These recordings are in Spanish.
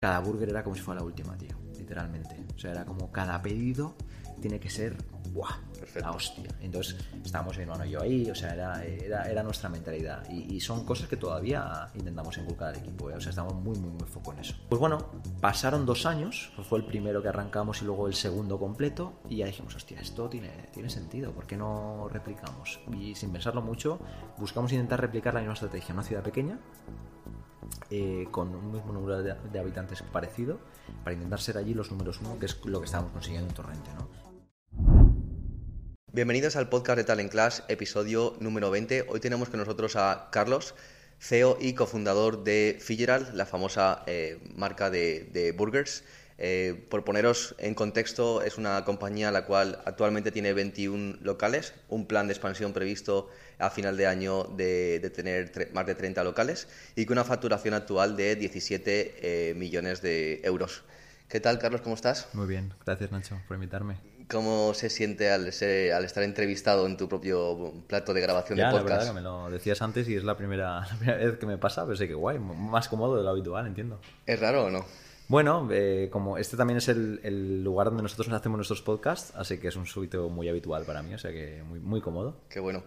Cada burger era como si fuera la última, tío, literalmente. O sea, era como cada pedido tiene que ser, ¡buah! La hostia. Entonces, estábamos mi hermano y yo ahí, o sea, era, era, era nuestra mentalidad. Y, son cosas que todavía intentamos inculcar al equipo, ¿eh? o sea, estamos muy, muy, muy foco en eso. Pues bueno, pasaron dos años, fue el primero que arrancamos y luego el segundo completo, y ya dijimos, hostia, esto tiene, tiene sentido, ¿por qué no replicamos? Y sin pensarlo mucho, buscamos intentar replicar la misma estrategia en una ciudad pequeña, eh, con un mismo número de, habitantes parecido para intentar ser allí los números uno, que es lo que estamos consiguiendo en Torrente. Bienvenidos al podcast de Talent Class, episodio número 20. Hoy tenemos con nosotros a Carlos, CEO y cofundador de Figeral, la famosa eh, marca de, burgers. Eh, por poneros en contexto, es una compañía la cual actualmente tiene 21 locales, un plan de expansión previsto a final de año de, tener más de 30 locales y con una facturación actual de 17 eh, millones de euros. ¿Qué tal, Carlos? ¿Cómo estás? Muy bien, gracias Nacho por invitarme. ¿Cómo se siente al, al estar entrevistado en tu propio plato de grabación de podcast? La verdad que me lo decías antes y es la primera, vez que me pasa, pero sé que guay, más cómodo de lo habitual, entiendo. ¿Es raro o no? Bueno, eh, como este también es el, lugar donde nosotros hacemos nuestros podcasts, así que es un súbito muy habitual para mí, o sea que muy, muy cómodo. Qué bueno.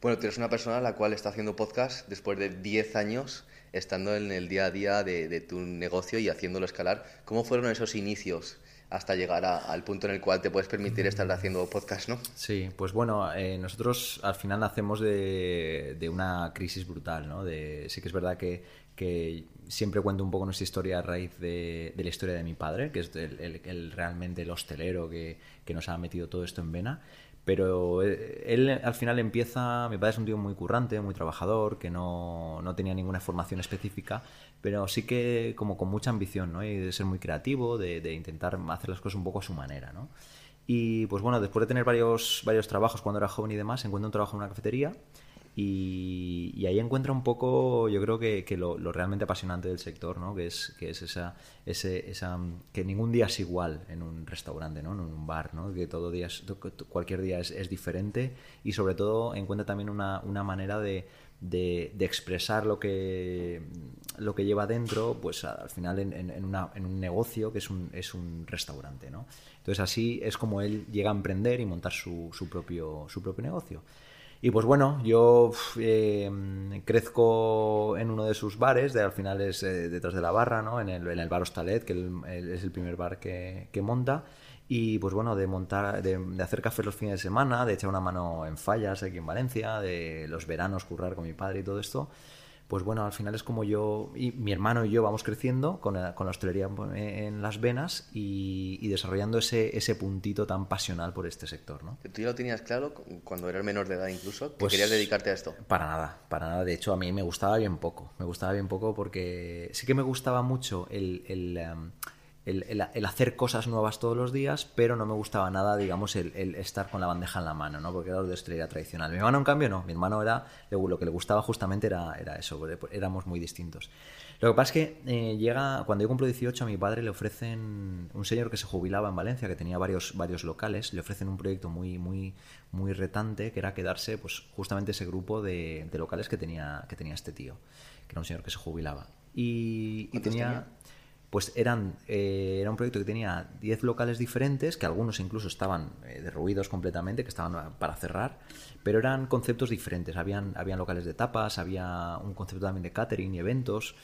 Bueno, tú eres una persona la cual está haciendo podcast después de 10 años estando en el día a día de, tu negocio y haciéndolo escalar. ¿Cómo fueron esos inicios hasta llegar al punto en el cual te puedes permitir estar haciendo podcast, no? Sí, pues bueno, eh, nosotros al final nacemos de, una crisis brutal, ¿no? De, sí que es verdad que, que siempre cuento un poco nuestra historia a raíz de, la historia de mi padre, que es el, realmente el hostelero que, nos ha metido todo esto en vena. Pero eh, él al final empieza, mi padre es un tío muy currante, muy trabajador, que no, no tenía ninguna formación específica, pero sí que como con mucha ambición, ¿no? Y de ser muy creativo, de, de intentar hacer las cosas un poco a su manera, ¿no? Y pues bueno, después de tener varios, varios trabajos cuando era joven y demás, encuentra un trabajo en una cafetería y, ahí encuentra un poco, yo creo que, lo, realmente apasionante del sector, ¿no? que es, que es esa, ese, esa, que ningún día es igual en un restaurante, ¿no? en un bar, ¿no? que todo día cualquier día es, diferente y sobre todo encuentra también una, una manera de, de, expresar lo que, lo que lleva dentro, pues al final en, en, en un negocio que es un, es un restaurante. ¿no? Entonces así es como él llega a emprender y montar su, su, propio, su propio negocio. Y pues bueno, yo eh, crezco en uno de sus bares, de, al final es eh, detrás de la barra, ¿no? en, el, en el bar Hostalet, que es el primer bar que, que, monta. Y pues bueno, de montar, de, hacer café los fines de semana, de echar una mano en fallas aquí en Valencia, de los veranos currar con mi padre y todo esto pues bueno, al final es como yo y mi hermano y yo vamos creciendo con la, hostelería en las venas y, desarrollando ese, ese puntito tan pasional por este sector. ¿no? ¿Tú ya lo tenías claro cuando eras menor de edad incluso? ¿Que pues querías dedicarte a esto? Para nada, para nada. De hecho, a mí me gustaba bien poco. Me gustaba bien poco porque sí que me gustaba mucho el... el em, el, hacer cosas nuevas todos los días, pero no me gustaba nada, digamos, el, estar con la bandeja en la mano, ¿no? Porque era lo de estrella tradicional. Mi hermano, en cambio, no. Mi hermano era, lo que le gustaba justamente era, era eso, éramos muy distintos. Lo que pasa es que eh, llega, cuando yo cumplo 18, a mi padre le ofrecen, un señor que se jubilaba en Valencia, que tenía varios, varios locales, le ofrecen un proyecto muy, muy, muy retante, que era quedarse, pues, justamente ese grupo de, locales que tenía, que tenía este tío, que era un señor que se jubilaba. Y, tenía pues eran, eh, era un proyecto que tenía 10 locales diferentes, que algunos incluso estaban eh, derruidos completamente, que estaban para cerrar, pero eran conceptos diferentes. Habían, habían locales de tapas, había un concepto también de catering y eventos.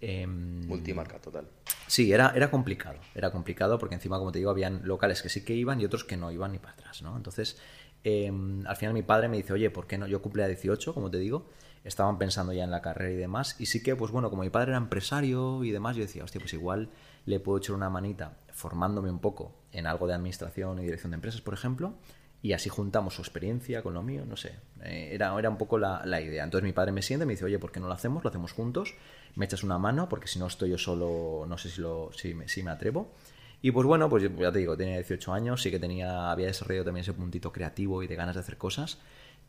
Em, Multimarca total. Sí, era, era complicado. Era complicado porque encima, como te digo, habían locales que sí que iban y otros que no iban ni para atrás. ¿no? Entonces, em, al final mi padre me dice, oye, ¿por qué no? Yo cumple a 18, como te digo, estaban pensando ya en la carrera y demás. Y sí que, pues bueno, como mi padre era empresario y demás, yo decía, hostia, pues igual le puedo echar una manita formándome un poco en algo de administración y dirección de empresas, por ejemplo, y así juntamos su experiencia con lo mío, no sé. Eh, era, era un poco la, idea. Entonces mi padre me siente y me dice, oye, ¿por qué no lo hacemos? Lo hacemos juntos, me echas una mano, porque si no estoy yo solo, no sé si, lo, si, me, si me atrevo. Y pues bueno, pues ya te digo, tenía 18 años, sí que tenía, había desarrollado también ese puntito creativo y de ganas de hacer cosas.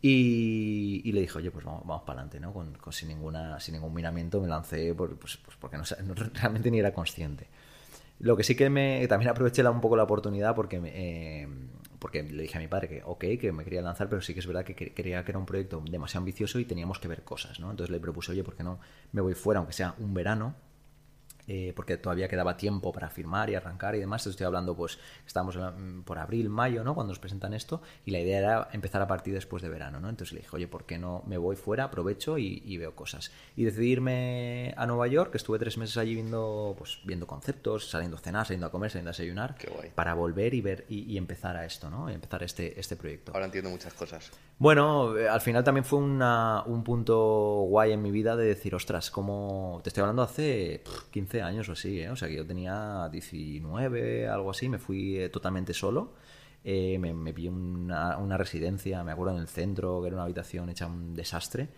Y, le dije, oye, pues vamos, vamos para adelante, ¿no? Con, sin, ninguna, sin ningún miramiento me lancé pues, pues, porque no, realmente ni era consciente. Lo que sí que me también aproveché un poco la oportunidad porque, eh, porque le dije a mi padre que ok, que me quería lanzar, pero sí que es verdad que quería que era un proyecto demasiado ambicioso y teníamos que ver cosas, ¿no? Entonces le propuse, oye, ¿por qué no me voy fuera, aunque sea un verano? Eh, porque todavía quedaba tiempo para firmar y arrancar y demás. Estoy hablando, pues, estamos por abril, mayo, ¿no? Cuando nos presentan esto, y la idea era empezar a partir después de verano, ¿no? Entonces le dije, oye, ¿por qué no me voy fuera, aprovecho y, veo cosas? Y decidí irme a Nueva York, que estuve tres meses allí viendo, pues, viendo conceptos, saliendo a cenar, saliendo a comer, saliendo a desayunar, para volver y ver y, empezar a esto, ¿no? Y empezar este, este proyecto. Ahora entiendo muchas cosas. Bueno, eh, al final también fue un punto guay en mi vida de decir, ostras, como te estoy hablando hace 15 años o así, ¿eh? O sea, que yo tenía 19, algo así, me fui eh, totalmente solo. Eh, me, me pillé una, una, residencia, me acuerdo, en el centro, que era una habitación hecha un desastre.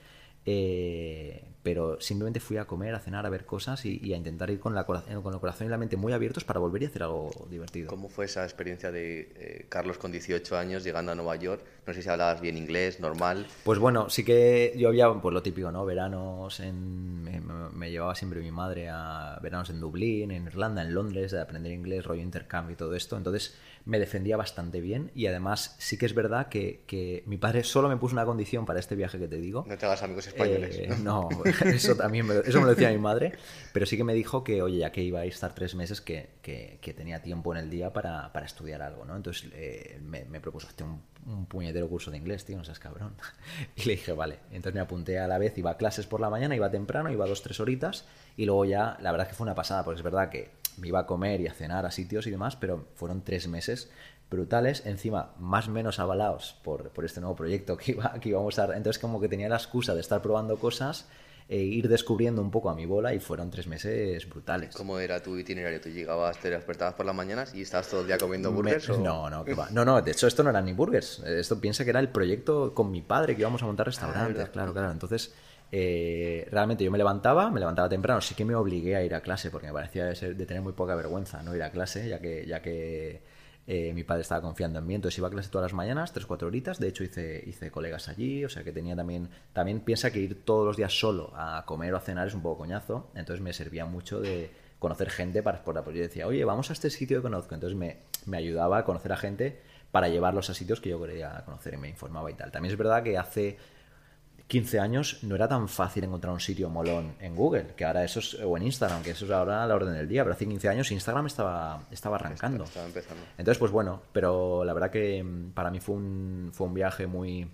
Eh, pero simplemente fui a comer, a cenar, a ver cosas y, a intentar ir con, la, con el corazón y la mente muy abiertos para volver y hacer algo divertido. ¿Cómo fue esa experiencia de eh, Carlos con 18 años llegando a Nueva York? No sé si hablabas bien inglés, normal. Pues bueno, sí que yo había, pues lo típico, ¿no? Veranos en... Me, llevaba siempre mi madre a veranos en Dublín, en Irlanda, en Londres, de aprender inglés, rollo intercambio y todo esto. Entonces me defendía bastante bien y además sí que es verdad que, que mi padre solo me puso una condición para este viaje que te digo. No te hagas amigos españoles. Eh, no, eso también me, eso me lo decía mi madre, pero sí que me dijo que, oye, ya que iba a estar tres meses, que, que, tenía tiempo en el día para, para estudiar algo, ¿no? Entonces eh, me, me, propuso hacer un, un, puñetero curso de inglés, tío, no seas cabrón. Y le dije, vale. Entonces me apunté a la vez, iba a clases por la mañana, iba temprano, iba dos, tres horitas, y luego ya, la verdad es que fue una pasada, porque es verdad que me iba a comer y a cenar a sitios y demás, pero fueron tres meses brutales, encima más o menos avalados por, por este nuevo proyecto que, iba, que íbamos a... Entonces como que tenía la excusa de estar probando cosas e ir descubriendo un poco a mi bola y fueron tres meses brutales. ¿Cómo era tu itinerario? ¿Tú llegabas, te despertabas por las mañanas y estabas todo el día comiendo burgers? No, no, no, no, de hecho esto no eran ni burgers. Esto piensa que era el proyecto con mi padre que íbamos a montar restaurantes, ah, claro, claro. Entonces eh, realmente yo me levantaba, me levantaba temprano, sí que me obligué a ir a clase porque me parecía de, tener muy poca vergüenza no ir a clase, ya que, ya que eh, mi padre estaba confiando en mí, entonces iba a clase todas las mañanas, tres, cuatro horitas, de hecho hice, hice colegas allí, o sea que tenía también, también piensa que ir todos los días solo a comer o a cenar es un poco coñazo, entonces me servía mucho de conocer gente para explorar, pues yo decía, oye, vamos a este sitio que conozco, entonces me, me ayudaba a conocer a gente para llevarlos a sitios que yo quería conocer y me informaba y tal. También es verdad que hace 15 años no era tan fácil encontrar un sitio molón en Google, que ahora eso es, o en Instagram, que eso es ahora la orden del día, pero hace 15 años Instagram estaba, estaba arrancando. Estaba empezando. Entonces, pues bueno, pero la verdad que mm, para mí fue un, fue un viaje muy,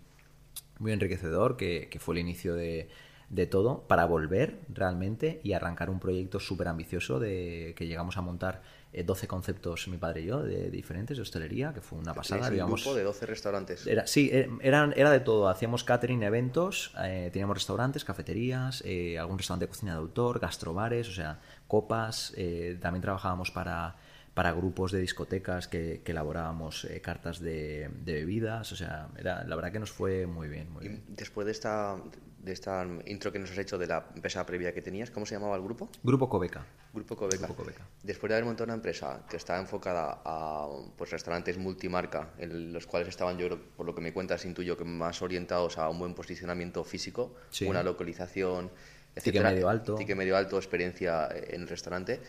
muy enriquecedor, que, que fue el inicio de, de todo, para volver realmente y arrancar un proyecto súper ambicioso de que llegamos a montar 12 eh, conceptos, mi padre y yo, de, diferentes, de hostelería, que fue una pasada. Un grupo de 12 restaurantes. Era, sí, eh, eran, era de todo. Hacíamos catering, eventos, eh, teníamos restaurantes, cafeterías, algún restaurante de cocina de autor, gastrobares, o sea, copas. también trabajábamos para, para grupos de discotecas que, elaborábamos cartas de, bebidas. O sea, era, la verdad que nos fue muy bien. Muy y después de esta, de esta intro que nos has hecho de la empresa previa que tenías, ¿cómo se llamaba el grupo? Grupo Cobeca. Grupo Cobeca. Después de haber montado una empresa que estaba enfocada a pues, restaurantes multimarca, en los cuales estaban, yo por lo que me cuentas, intuyo que más orientados a un buen posicionamiento físico, una localización, etcétera. medio alto. Tique medio alto, experiencia en el restaurante,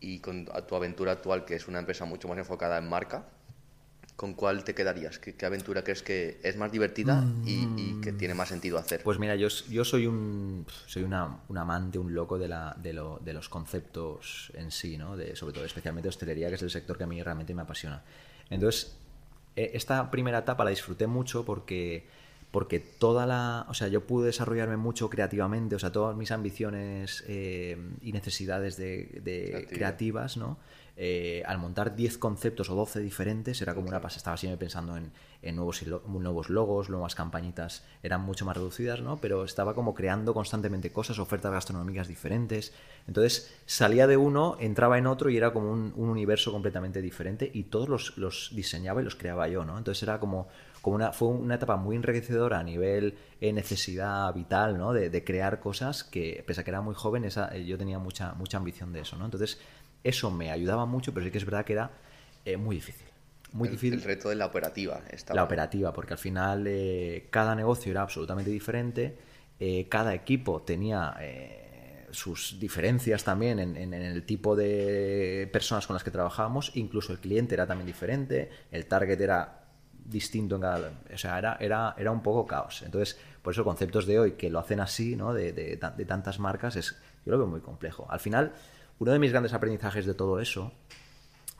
y con tu aventura actual, que es una empresa mucho más enfocada en marca, ¿con cuál te quedarías? ¿Qué, aventura crees que es más divertida y, que tiene más sentido hacer? Pues mira, yo, yo soy un soy una, un amante, un loco de, la, de, lo, de, los conceptos en sí, ¿no? De, sobre todo, especialmente hostelería, que es el sector que a mí realmente me apasiona. Entonces, e, esta primera etapa la disfruté mucho porque porque toda la, o sea, yo pude desarrollarme mucho creativamente, o sea, todas mis ambiciones eh, y necesidades de, creativas, ¿no? Eh, al montar 10 conceptos o 12 diferentes, era como una pasa. Estaba siempre pensando en, nuevos, nuevos logos, nuevas campañitas, eran mucho más reducidas, ¿no? Pero estaba como creando constantemente cosas, ofertas gastronómicas diferentes. Entonces salía de uno, entraba en otro y era como un, universo completamente diferente y todos los, los, diseñaba y los creaba yo, ¿no? Entonces era como, como una, fue una etapa muy enriquecedora a nivel eh, necesidad vital, ¿no? De, crear cosas que, pese a que era muy joven, esa, yo tenía mucha, mucha ambición de eso, ¿no? Entonces eso me ayudaba mucho, pero sí que es verdad que era eh, muy difícil. Muy el, difícil. El reto de la operativa. Estaba... La operativa, porque al final eh, cada negocio era absolutamente diferente, eh, cada equipo tenía sus diferencias también en, el tipo de personas con las que trabajábamos, incluso el cliente era también diferente, el target era distinto en cada... O sea, era, era, era un poco caos. Entonces, por eso conceptos de hoy que lo hacen así, ¿no? de, de tantas marcas, es, yo lo veo muy complejo. Al final uno de mis grandes aprendizajes de todo eso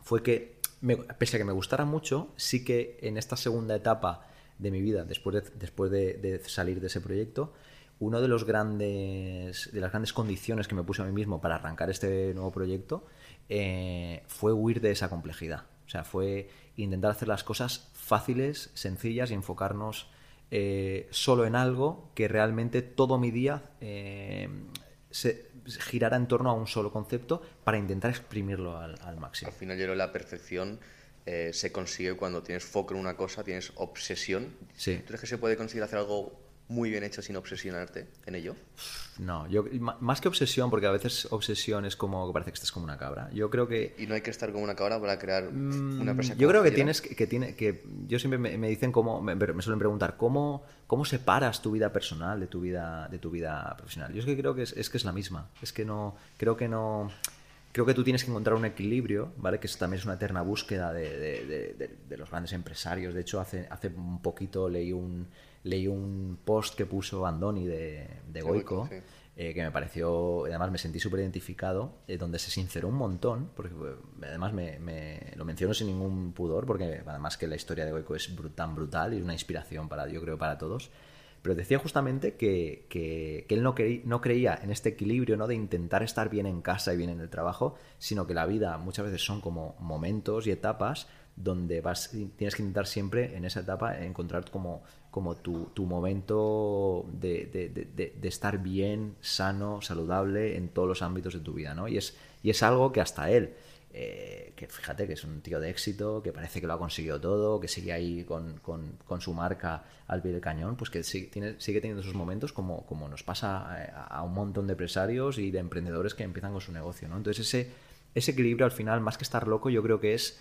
fue que, pese a que me gustara mucho, sí que en esta segunda etapa de mi vida, después de, después de, salir de ese proyecto, uno de los grandes de las grandes condiciones que me puse a mí mismo para arrancar este nuevo proyecto eh, fue huir de esa complejidad. O sea, fue intentar hacer las cosas fáciles, sencillas y enfocarnos eh, solo en algo que realmente todo mi día eh, se girara en torno a un solo concepto para intentar exprimirlo al, máximo. Al final, yo la perfección eh, se consigue cuando tienes foco en una cosa, tienes obsesión. Sí. ¿Tú crees que se puede conseguir hacer algo muy bien hecho sin obsesionarte en ello? No, yo más que obsesión, porque a veces obsesión es como que parece que estás como una cabra. Yo creo que y no hay que estar como una cabra para crear una empresa. Yo creo que tienes que, tiene que yo siempre me, dicen cómo me, suelen preguntar cómo cómo separas tu vida personal de tu vida de tu vida profesional. Yo es que creo que es, es que es la misma. Es que no creo que no creo que tú tienes que encontrar un equilibrio, ¿vale? Que también es una eterna búsqueda de, de, de, los grandes empresarios. De hecho, hace, hace un poquito leí un, leí un post que puso Andoni de, de Goico, eh, que me pareció, además me sentí súper identificado, eh, donde se sinceró un montón, porque eh, además me, lo menciono sin ningún pudor, porque además que la historia de Goico es tan brutal y una inspiración para, yo creo, para todos. Pero decía justamente que, que, él no, no, creía en este equilibrio ¿no? de intentar estar bien en casa y bien en el trabajo, sino que la vida muchas veces son como momentos y etapas donde vas, tienes que intentar siempre en esa etapa encontrar como, como tu, tu momento de, de, de, estar bien, sano, saludable en todos los ámbitos de tu vida, ¿no? Y es, y es algo que hasta él, eh, que fíjate que es un tío de éxito, que parece que lo ha conseguido todo, que sigue ahí con, con, con su marca al pie del cañón, pues que sigue, sigue teniendo esos momentos como, como nos pasa a, a, un montón de empresarios y de emprendedores que empiezan con su negocio, ¿no? Entonces ese, ese equilibrio al final, más que estar loco, yo creo que es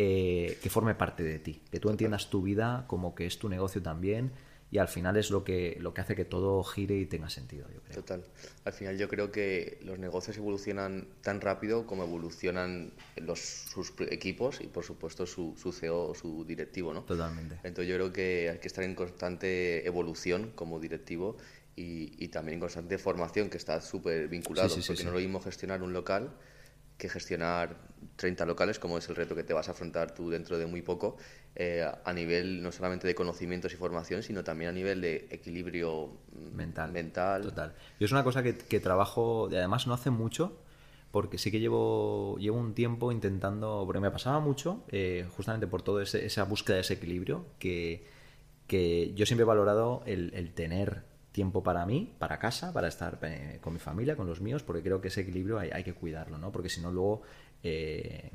eh, que forme parte de ti, que tú entiendas tu vida como que es tu negocio también y al final es lo que, lo que hace que todo gire y tenga sentido, yo creo. Total. Al final yo creo que los negocios evolucionan tan rápido como evolucionan los, sus equipos y por supuesto su, su CEO o su directivo, ¿no? Totalmente. Entonces yo creo que hay que estar en constante evolución como directivo y, y también en constante formación que está súper vinculado, porque no lo mismo gestionar un local que gestionar 30 locales, como es el reto que te vas a afrontar tú dentro de muy poco, eh, a nivel no solamente de conocimientos y formación, sino también a nivel de equilibrio mental. mental. Total. Yo es una cosa que, trabajo, y además no hace mucho, porque sí que llevo, llevo un tiempo intentando, porque me pasaba mucho, eh, justamente por toda esa búsqueda de ese equilibrio, que, que yo siempre he valorado el, el tener tiempo para mí, para casa, para estar eh, con mi familia, con los míos, porque creo que ese equilibrio hay, que cuidarlo, ¿no? Porque si no, luego eh,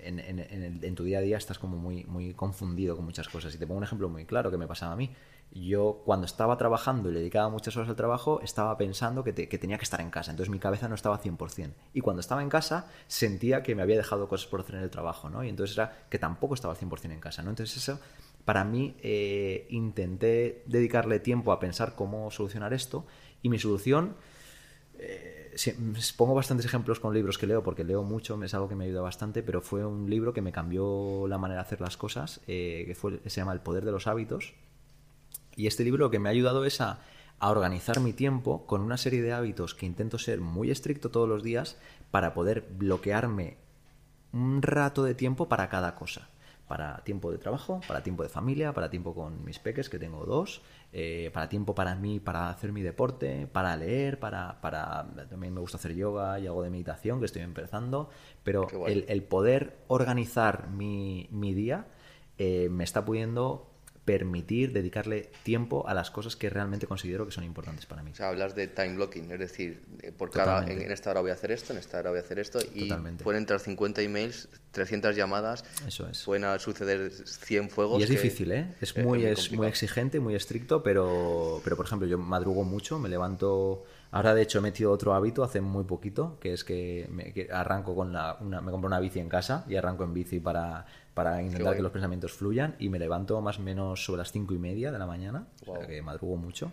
en, tu día a día estás como muy, muy confundido con muchas cosas. Y te pongo un ejemplo muy claro que me pasaba a mí. Yo cuando estaba trabajando y le dedicaba muchas horas al trabajo, estaba pensando que, que tenía que estar en casa. Entonces mi cabeza no estaba 100%. Y cuando estaba en casa, sentía que me había dejado cosas por hacer en el trabajo, ¿no? Y entonces era que tampoco estaba al 100% en casa, ¿no? Entonces eso para mí eh, intenté dedicarle tiempo a pensar cómo solucionar esto y mi solución, eh, pongo bastantes ejemplos con libros que leo porque leo mucho, es algo que me ayuda bastante, pero fue un libro que me cambió la manera de hacer las cosas, eh, que fue, se llama El poder de los hábitos. Y este libro lo que me ha ayudado es a, a organizar mi tiempo con una serie de hábitos que intento ser muy estricto todos los días para poder bloquearme un rato de tiempo para cada cosa para tiempo de trabajo, para tiempo de familia, para tiempo con mis peques, que tengo dos, eh, para tiempo para mí, para hacer mi deporte, para leer, para, para... También me gusta hacer yoga y algo de meditación, que estoy empezando, pero el, poder organizar mi, mi día eh, me está pudiendo permitir dedicarle tiempo a las cosas que realmente considero que son importantes para mí. O sea, hablas de time blocking, es decir, eh, por cada, en, esta hora voy a hacer esto, en esta hora voy a hacer esto, y pueden entrar 50 emails, 300 llamadas, Eso es. pueden suceder 100 fuegos. Y es difícil, ¿eh? Es muy, es, muy exigente, muy estricto, pero, pero por ejemplo, yo madrugo mucho, me levanto... Ahora, de hecho, he metido otro hábito hace muy poquito, que es que, me, arranco con la... Una, me compro una bici en casa y arranco en bici para para intentar que los pensamientos fluyan y me levanto más o menos sobre las cinco y media de la mañana, o sea que madrugo mucho.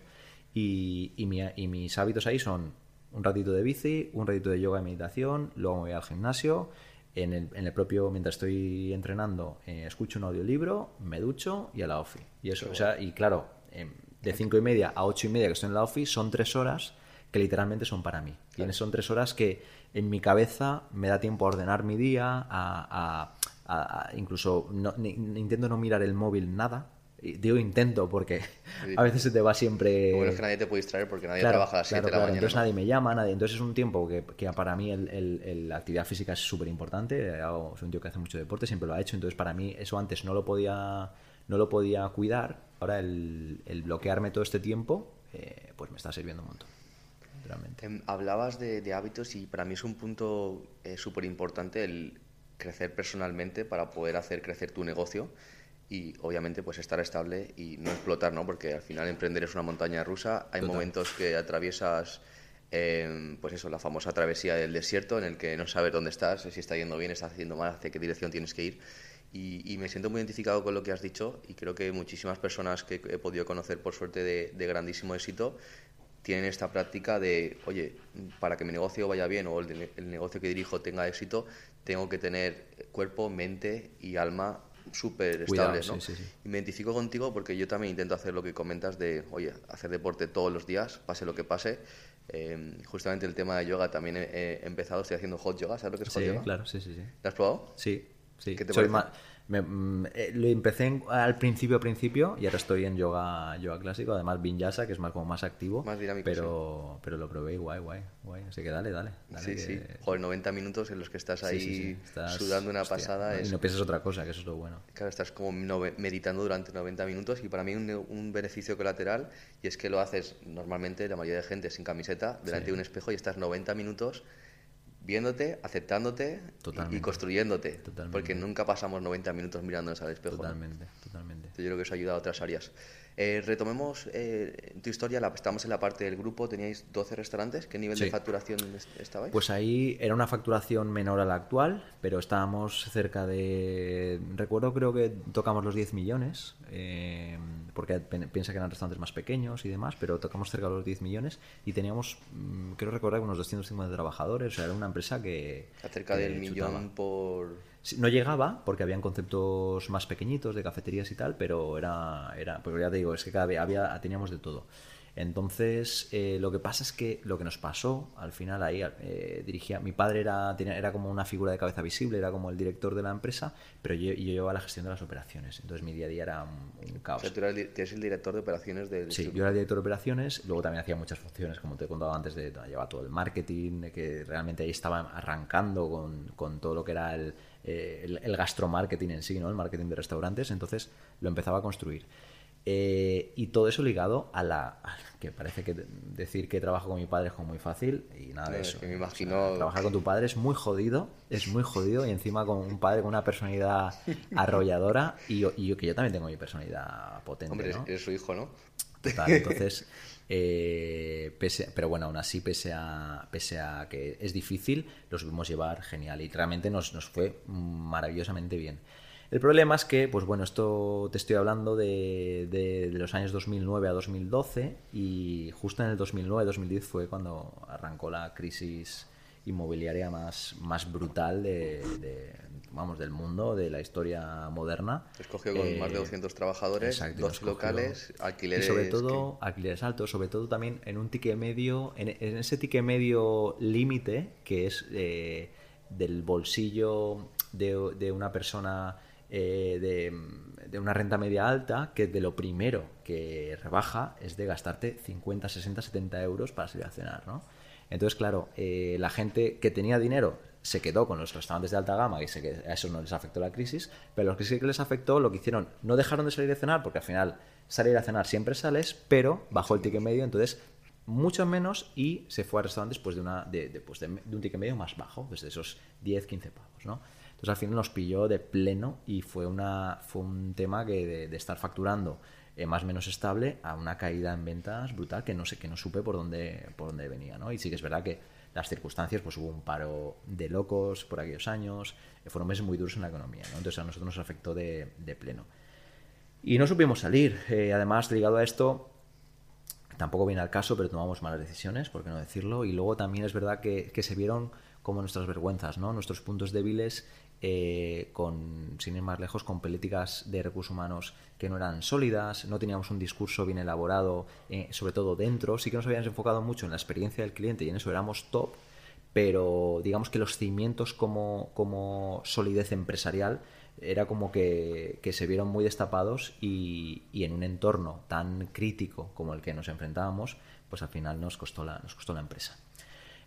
Y, y, mis hábitos ahí son un ratito de bici, un ratito de yoga y meditación, luego me voy al gimnasio, en el, en el propio, mientras estoy entrenando, eh, escucho un audiolibro, me ducho y a la ofi. Y eso, o sea, y claro, em, de cinco y media a ocho y media que estoy en la ofi son tres horas que literalmente son para mí. Y son tres horas que en mi cabeza me da tiempo a ordenar mi día, a, incluso intento no mirar el móvil nada, digo intento porque a veces se te va siempre... Lo bueno es que nadie te puede distraer porque nadie trabaja a las 7 de la mañana. Entonces nadie me llama, nadie... Entonces es un tiempo que, que para mí el, la actividad física es súper importante. Soy un tío que hace mucho deporte, siempre lo ha hecho. Entonces para mí eso antes no lo podía, no lo podía cuidar. Ahora el, bloquearme todo este tiempo eh, pues me está sirviendo un montón. Realmente. Em, hablabas de, hábitos y para mí es un punto eh, súper importante el crecer personalmente para poder hacer crecer tu negocio y obviamente pues estar estable y no explotar, ¿no? Porque al final emprender es una montaña rusa, hay momentos que atraviesas em, pues eso, la famosa travesía del desierto en el que no sabes dónde estás, si está yendo bien, estás haciendo mal, hacia qué dirección tienes que ir. Y, me siento muy identificado con lo que has dicho y creo que muchísimas personas que he podido conocer por suerte de, grandísimo éxito tienen esta práctica de, oye, para que mi negocio vaya bien o el, el negocio que dirijo tenga éxito, tengo que tener cuerpo, mente y alma súper estables, ¿no? Y me identifico contigo porque yo también intento hacer lo que comentas de, oye, hacer deporte todos los días, pase lo que pase. Em, justamente el tema de yoga también he, empezado, estoy haciendo hot yoga, ¿sabes lo que es hot sí, yoga? claro, sí, sí, sí. ¿Lo has probado? Sí, sí. ¿Qué te Soy Mm, eh, lo empecé al principio, principio, y ahora estoy en yoga, yoga clásico, además vinyasa, que es más como más activo. Más dinámico. Pero, pero lo probé guay, guay, guay. Así que dale, dale. sí, sí. Joder, 90 minutos en los que estás ahí sudando una pasada. Y no piensas otra cosa, que eso es lo bueno. Claro, estás como meditando durante 90 minutos y para mí un, un beneficio colateral y es que lo haces normalmente, la mayoría de gente sin camiseta, delante de un espejo y estás 90 minutos viéndote, aceptándote y, construyéndote. Porque nunca pasamos 90 minutos mirándonos al espejo. Totalmente, totalmente. Yo creo que eso ayuda a otras áreas. Eh, retomemos eh, tu historia, estamos en la parte del grupo, teníais 12 restaurantes, ¿qué nivel de facturación estabais? Pues ahí era una facturación menor a la actual, pero estábamos cerca de, recuerdo creo que tocamos los 10 millones, eh, porque piensa que eran restaurantes más pequeños y demás, pero tocamos cerca de los 10 millones y teníamos, mm, creo recordar, unos 250 trabajadores, o sea, era una empresa que... Cerca del millón por no llegaba porque habían conceptos más pequeñitos de cafeterías y tal, pero era, era pues ya te digo, es que cada vez había, teníamos de todo. Entonces, eh, lo que pasa es que lo que nos pasó al final ahí, eh, dirigía, mi padre era, era como una figura de cabeza visible, era como el director de la empresa, pero yo, yo llevaba la gestión de las operaciones. Entonces, mi día a día era un, caos. O sea, tú eres el, director de operaciones del. Sí, yo era el director de operaciones, luego también hacía muchas funciones, como te he contado antes, de llevar todo el marketing, que realmente ahí estaba arrancando con, con todo lo que era el eh, el, el, gastromarketing en sí, ¿no? el marketing de restaurantes, entonces lo empezaba a construir. Eh, y todo eso ligado a la. que parece que decir que trabajo con mi padre es como muy fácil y nada de eso. me imagino. trabajar con tu padre es muy jodido, es muy jodido y encima con un padre con una personalidad arrolladora y y yo que yo también tengo mi personalidad potente. Hombre, eres su hijo, ¿no? Total, entonces. Eh, pero bueno, aún así, pese a, pese a que es difícil, lo supimos llevar genial y realmente nos, nos fue maravillosamente bien. El problema es que, pues bueno, esto te estoy hablando de, de, los años 2009 a 2012 y justo en el 2009-2010 fue cuando arrancó la crisis inmobiliaria más, más brutal de, vamos, del mundo, de la historia moderna. Escogió con más de 200 eh, trabajadores, dos locales, alquileres... Y sobre todo, alquileres altos, sobre todo también en un ticket medio, en, ese ticket medio límite, que es eh, del bolsillo de, de una persona eh, de, de, una renta media alta, que de lo primero que rebaja es de gastarte 50, 60, 70 euros para salir a cenar, ¿no? Entonces, claro, la gente que tenía dinero se quedó con los restaurantes de alta gama y a eso no les afectó la crisis, pero los que sí que les afectó lo que hicieron, no dejaron de salir a cenar, porque al final salir a cenar siempre sales, pero bajó el ticket medio, entonces mucho menos y se fue a restaurantes pues, de, una, de, pues, de, un ticket medio más bajo, pues de esos 10, 15 pavos, ¿no? Entonces al final nos pilló de pleno y fue, una, fue un tema que de, estar facturando eh, más o menos estable a una caída en ventas brutal que no sé que no supe por dónde por dónde venía no y sí que es verdad que las circunstancias, pues hubo un paro de locos por aquellos años, eh, fueron meses muy duros en la economía, ¿no? entonces a nosotros nos afectó de, pleno. Y no supimos salir, eh, además ligado a esto, tampoco viene al caso, pero tomamos malas decisiones, por qué no decirlo, y luego también es verdad que, se vieron como nuestras vergüenzas, ¿no? nuestros puntos débiles eh, con, sin ir más lejos, con políticas de recursos humanos que no eran sólidas, no teníamos un discurso bien elaborado, eh, sobre todo dentro, sí que nos habíamos enfocado mucho en la experiencia del cliente y en eso éramos top, pero digamos que los cimientos como, como solidez empresarial era como que, que se vieron muy destapados y, y, en un entorno tan crítico como el que nos enfrentábamos, pues al final nos costó la, nos costó la empresa.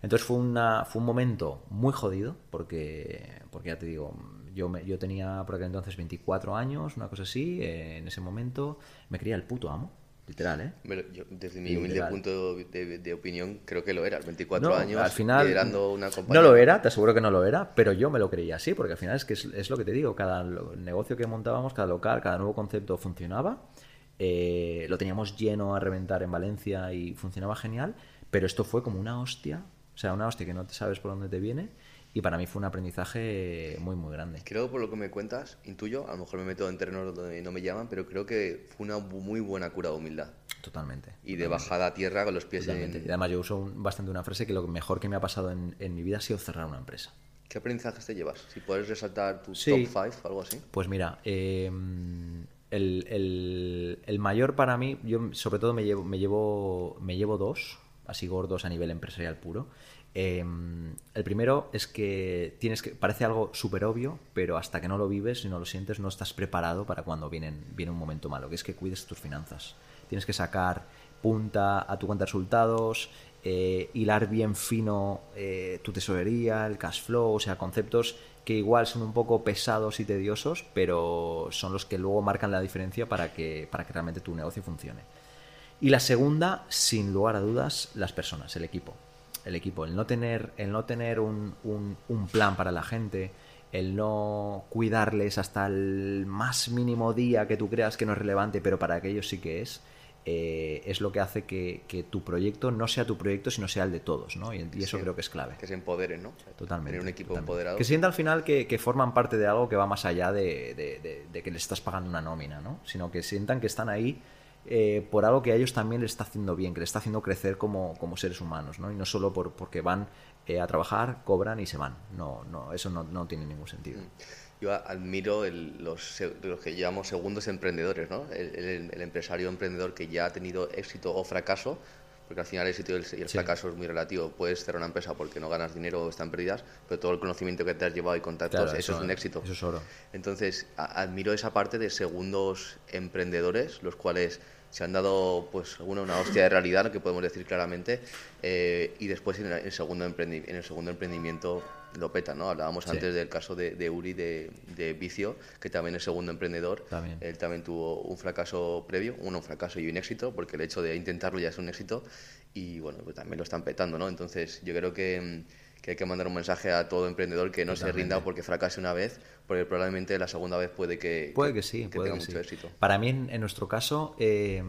Entonces fue, una, fue un momento muy jodido, porque, porque ya te digo, yo, me, yo tenía por aquel entonces 24 años, una cosa así, eh, en ese momento me creía el puto amo, literal, ¿eh? Bueno, yo, desde mi humilde punto de, de, opinión, creo que lo era, 24 no, años al final, liderando una compañía. No lo era, te aseguro que no lo era, pero yo me lo creía así, porque al final es que es, es lo que te digo, cada negocio que montábamos, cada local, cada nuevo concepto funcionaba, eh, lo teníamos lleno a reventar en Valencia y funcionaba genial, pero esto fue como una hostia o sea, una hostia que no te sabes por dónde te viene y para mí fue un aprendizaje muy, muy grande. Creo, por lo que me cuentas, intuyo, a lo mejor me meto en terrenos donde no me llaman, pero creo que fue una muy buena cura de humildad. Totalmente. Y de bajada a tierra con los pies totalmente. en... Y además yo uso un, bastante una frase que lo mejor que me ha pasado en, en, mi vida ha sido cerrar una empresa. ¿Qué aprendizajes te llevas? Si puedes resaltar tu sí. top 5 algo así. Pues mira, eh, el, el, el, mayor para mí, yo sobre todo me llevo, me llevo, me llevo dos, así gordos a nivel empresarial puro. Eh, el primero es que tienes que parece algo súper obvio, pero hasta que no lo vives y no lo sientes, no estás preparado para cuando vienen, viene un momento malo, que es que cuides tus finanzas. Tienes que sacar punta a tu cuenta de resultados, eh, hilar bien fino eh, tu tesorería, el cash flow, o sea, conceptos que igual son un poco pesados y tediosos, pero son los que luego marcan la diferencia para que, para que realmente tu negocio funcione. Y la segunda, sin lugar a dudas, las personas, el equipo. El equipo, el no tener, el no tener un, un, un plan para la gente, el no cuidarles hasta el más mínimo día que tú creas que no es relevante, pero para aquellos sí que es, eh, es lo que hace que, que, tu proyecto no sea tu proyecto, sino sea el de todos, ¿no? Y, y eso sí, creo que es clave. Que se empoderen, ¿no? Totalmente. Tener un equipo totalmente. empoderado. Que sienta al final que, que, forman parte de algo que va más allá de, de, de, de que les estás pagando una nómina, ¿no? Sino que sientan que están ahí eh, por algo que a ellos también les está haciendo bien, que les está haciendo crecer como, como seres humanos, ¿no? Y no solo por, porque van eh, a trabajar, cobran y se van. No, no, eso no, no tiene ningún sentido. Yo admiro el, los, los, que llamamos segundos emprendedores, ¿no? El, el, empresario emprendedor que ya ha tenido éxito o fracaso, porque al final el éxito y el, y el sí. fracaso es muy relativo. Puedes cerrar una empresa porque no ganas dinero o están perdidas, pero todo el conocimiento que te has llevado y contactos, claro, eso, eso, es un éxito. Eso es oro. Entonces, a, admiro esa parte de segundos emprendedores, los cuales se han dado pues una, una hostia de realidad, que podemos decir claramente, eh, y después en el, segundo en el segundo emprendimiento lo peta, ¿no? Hablábamos sí. antes del caso de, de Uri de, de, Vicio, que también es segundo emprendedor. También. Él también tuvo un fracaso previo, uno un fracaso y un éxito, porque el hecho de intentarlo ya es un éxito, y bueno, pues también lo están petando, ¿no? Entonces yo creo que que hay que mandar un mensaje a todo emprendedor que no se rinda porque fracase una vez, porque probablemente la segunda vez puede que, puede que sí, que puede tenga que mucho sí. éxito. Para mí, en, en nuestro caso, eh,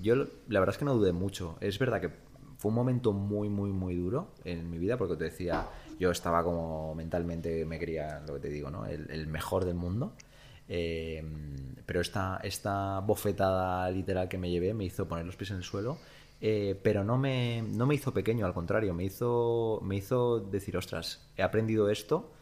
yo la verdad es que no dudé mucho. Es verdad que fue un momento muy, muy, muy duro en mi vida, porque te decía, yo estaba como mentalmente, me quería, lo que te digo, ¿no? el, mejor del mundo. Eh, pero esta, esta bofetada literal que me llevé me hizo poner los pies en el suelo eh, pero no me, no me hizo pequeño, al contrario, me hizo, me hizo decir, ostras, he aprendido esto,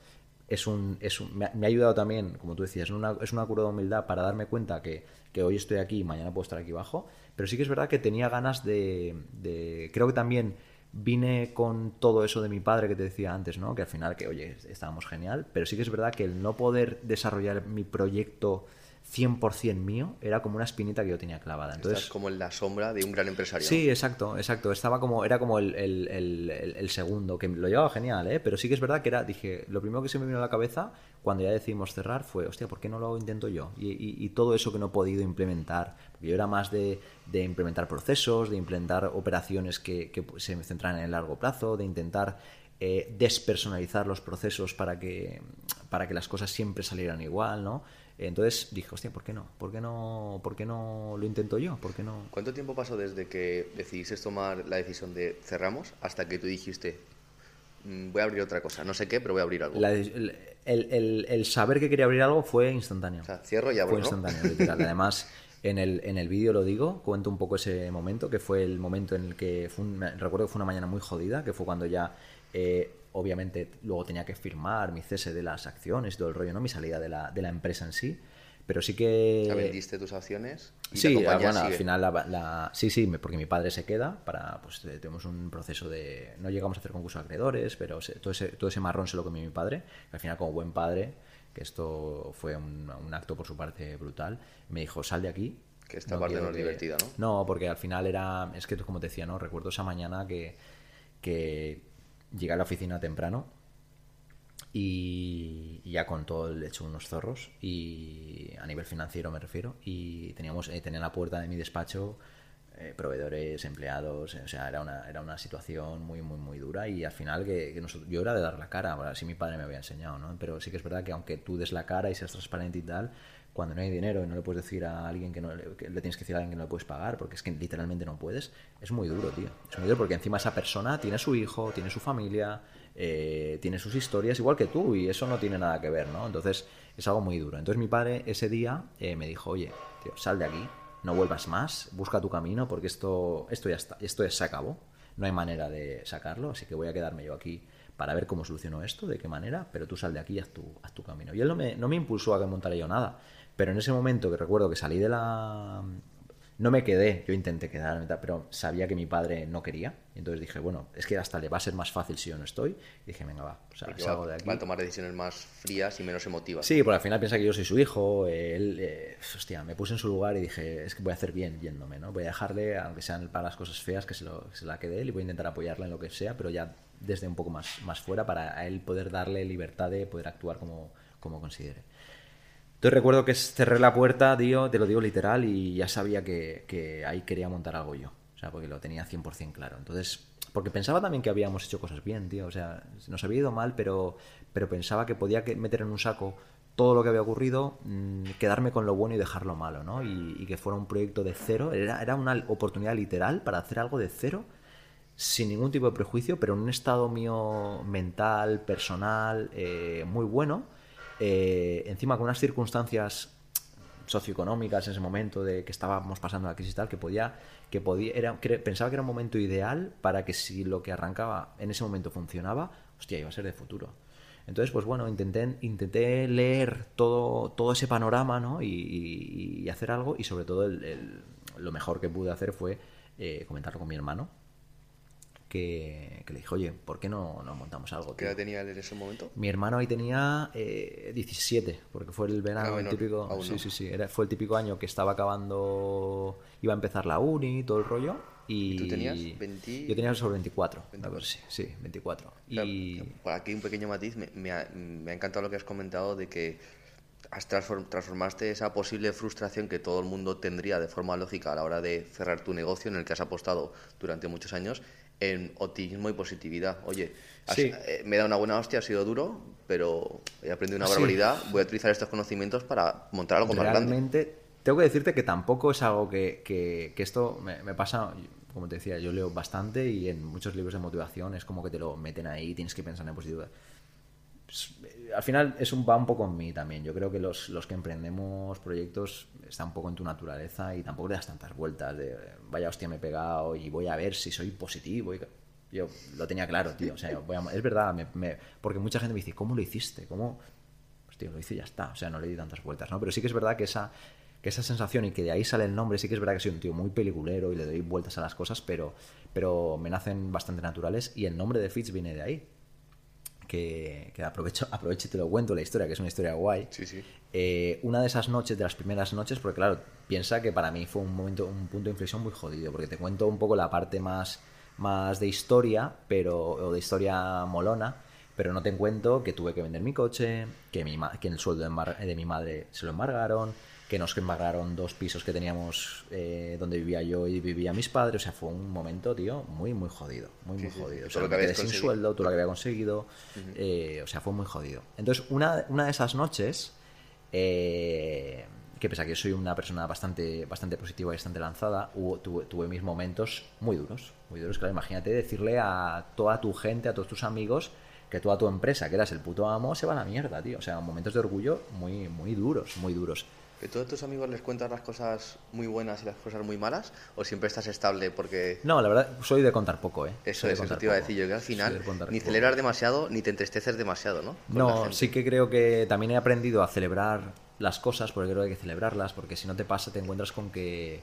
es un, es un, me, ha, ayudado también, como tú decías, es una, es una cura de humildad para darme cuenta que, que, hoy estoy aquí y mañana puedo estar aquí abajo, pero sí que es verdad que tenía ganas de, de, creo que también vine con todo eso de mi padre que te decía antes, ¿no? Que al final, que oye, estábamos genial, pero sí que es verdad que el no poder desarrollar mi proyecto 100% mío, era como una espinita que yo tenía clavada. Entonces, Estás como en la sombra de un gran empresario. Sí, exacto, exacto. Estaba como, era como el, el, el, el, segundo, que lo llevaba genial, ¿eh? pero sí que es verdad que era, dije, lo primero que se me vino a la cabeza cuando ya decidimos cerrar fue, hostia, ¿por qué no lo intento yo? Y, todo eso que no he podido implementar, porque yo era más de, de implementar procesos, de implementar operaciones que, se centran en el largo plazo, de intentar eh, despersonalizar los procesos para que, para que las cosas siempre salieran igual, ¿no? Entonces dije, hostia, ¿por qué no? ¿Por qué no, por qué no lo intento yo? ¿Por qué no? ¿Cuánto tiempo pasó desde que decidiste tomar la decisión de cerramos hasta que tú dijiste, voy a abrir otra cosa? No sé qué, pero voy a abrir algo. La, el, el, el, saber que quería abrir algo fue instantáneo. O sea, cierro y abro, Fue instantáneo, ¿no? literal. Además, en el, en el vídeo lo digo, cuento un poco ese momento, que fue el momento en el que, fue un, recuerdo que fue una mañana muy jodida, que fue cuando ya... Eh, obviamente luego tenía que firmar mi cese de las acciones y todo el rollo, ¿no? Mi salida de la, de la empresa en sí. Pero sí que... ¿Vendiste tus acciones? sí, bueno, al final la, sí, sí, porque mi padre se queda para, pues tenemos un proceso de, no llegamos a hacer concursos acreedores, pero todo, ese, todo ese marrón se lo comió mi padre, al final como buen padre, que esto fue un, acto por su parte brutal, me dijo, sal de aquí. Que esta parte no es divertida, ¿no? No, porque al final era, es que como te decía, ¿no? Recuerdo esa mañana que, que llegué a la oficina temprano y, ya con todo el hecho unos zorros y a nivel financiero me refiero. Y teníamos eh, tenía la puerta de mi despacho eh, proveedores empleados o sea era una era una situación muy muy muy dura y al final que, yo era de dar la cara así mi padre me había enseñado no pero sí que es verdad que aunque tú des la cara y seas transparente y tal cuando no hay dinero y no le puedes decir a alguien que no le, tienes que decir a alguien que no le puedes pagar porque es que literalmente no puedes es muy duro tío. Es muy duro porque encima esa persona tiene su hijo tiene su familia eh, tiene sus historias igual que tú y eso no tiene nada que ver, ¿no? Entonces es algo muy duro. Entonces mi padre ese día eh, me dijo, oye, tío, sal de aquí, no vuelvas más, busca tu camino porque esto, esto ya está, esto ya se acabó, no hay manera de sacarlo, así que voy a quedarme yo aquí para ver cómo soluciono esto, de qué manera, pero tú sal de aquí y haz tu, haz tu camino. Y él no me, no me impulsó a que montara yo nada, pero en ese momento que recuerdo que salí de la, no me quedé, yo intenté quedarme, pero sabía que mi padre no quería. Entonces dije, bueno, es que hasta le va a ser más fácil si yo no estoy. Y dije, venga, va, o sea, salgo de aquí. Va a tomar decisiones más frías y menos emotivas. Sí, porque al final piensa que yo soy su hijo. Él, eh, hostia, me puse en su lugar y dije, es que voy a hacer bien yéndome, ¿no? Voy a dejarle, aunque sean para las cosas feas, que se, lo, se la quede él y voy a intentar apoyarla en lo que sea, pero ya desde un poco más, más fuera para a él poder darle libertad de poder actuar como, como considere. Entonces recuerdo que cerré la puerta, tío, te lo digo literal, y ya sabía que, ahí quería montar algo yo. O sea, porque lo tenía 100% claro. Entonces, porque pensaba también que habíamos hecho cosas bien, tío. O sea, nos había ido mal, pero, pero pensaba que podía meter en un saco todo lo que había ocurrido, mm, quedarme con lo bueno y dejar lo malo, ¿no? Y, que fuera un proyecto de cero. Era, era, una oportunidad literal para hacer algo de cero, sin ningún tipo de prejuicio, pero en un estado mío mental, personal, eh, muy bueno eh, encima con unas circunstancias socioeconómicas en ese momento de que estábamos pasando la crisis tal, que podía, que podía, era, pensaba que era un momento ideal para que si lo que arrancaba en ese momento funcionaba, hostia, iba a ser de futuro. Entonces, pues bueno, intenté, intenté leer todo, todo ese panorama ¿no? y, hacer algo y sobre todo lo mejor que pude hacer fue eh, comentarlo con mi hermano, que, le dije, oye, ¿por qué no, no montamos algo? ¿Qué edad tenía él en ese momento? Mi hermano ahí tenía eh, 17, porque fue el verano, el típico. Sí, sí, sí. Era, fue el típico año que estaba acabando. Iba a empezar la uni y todo el rollo. Y, tú tenías 20... Yo tenía sobre 24. A ver, sí, sí, 24. y... Por aquí un pequeño matiz. Me, me, ha, me ha encantado lo que has comentado de que transformaste esa posible frustración que todo el mundo tendría de forma lógica a la hora de cerrar tu negocio en el que has apostado durante muchos años en optimismo y positividad. Oye, eh, me da una buena hostia, ha sido duro, pero he aprendido una barbaridad, voy a utilizar estos conocimientos para montar algo más grande. Realmente, tengo que decirte que tampoco es algo que, que, esto me, pasa, como te decía, yo leo bastante y en muchos libros de motivación es como que te lo meten ahí, tienes que pensar en positividad. Al final es un, va un poco en mí también. Yo creo que los, los que emprendemos proyectos está un poco en tu naturaleza y tampoco le das tantas vueltas de vaya hostia me he pegado y voy a ver si soy positivo. Yo lo tenía claro, tío. O sea, es verdad, porque mucha gente me dice, ¿cómo lo hiciste? ¿Cómo? Tío, lo hice y ya está. O sea, no le di tantas vueltas, ¿no? Pero sí que es verdad que esa, que esa sensación y que de ahí sale el nombre, sí que es verdad que soy un tío muy peliculero y le doy vueltas a las cosas, pero, pero me nacen bastante naturales y el nombre de Fitz viene de ahí que, aprovecho, aprovecho y te lo cuento la historia, que es una historia guay. Eh, una de esas noches, de las primeras noches, porque claro, piensa que para mí fue un momento, un punto de inflexión muy jodido, porque te cuento un poco la parte más, más de historia, pero, o de historia molona, pero no te cuento que tuve que vender mi coche, que, mi, que el sueldo de mi madre se lo embargaron, que nos embargaron dos pisos que teníamos eh, donde vivía yo y vivía mis padres. O sea, fue un momento, tío, muy, muy jodido. Muy, muy jodido. O sea, me quedé sin sueldo, todo lo que había conseguido. Eh, o sea, fue muy jodido. Entonces, una, una de esas noches, eh, que pese a que soy una persona bastante, bastante positiva y bastante lanzada, tuve, tuve, mis momentos muy duros. Muy duros, claro. Imagínate decirle a toda tu gente, a todos tus amigos, que toda tu empresa, que eras el puto amo, se va a la mierda, tío. O sea, momentos de orgullo muy, muy duros, muy duros. ¿Y todos tus amigos les cuentas las cosas muy buenas y las cosas muy malas? ¿O siempre estás estable porque...? No, la verdad, soy de contar poco, ¿eh? Eso Soy es, eso te iba a decir yo, que al final ni celebras demasiado ni te entristeces demasiado, ¿no? Con No, sí que creo que también he aprendido a celebrar las cosas, porque creo que hay que celebrarlas, porque si no te pasa te encuentras con que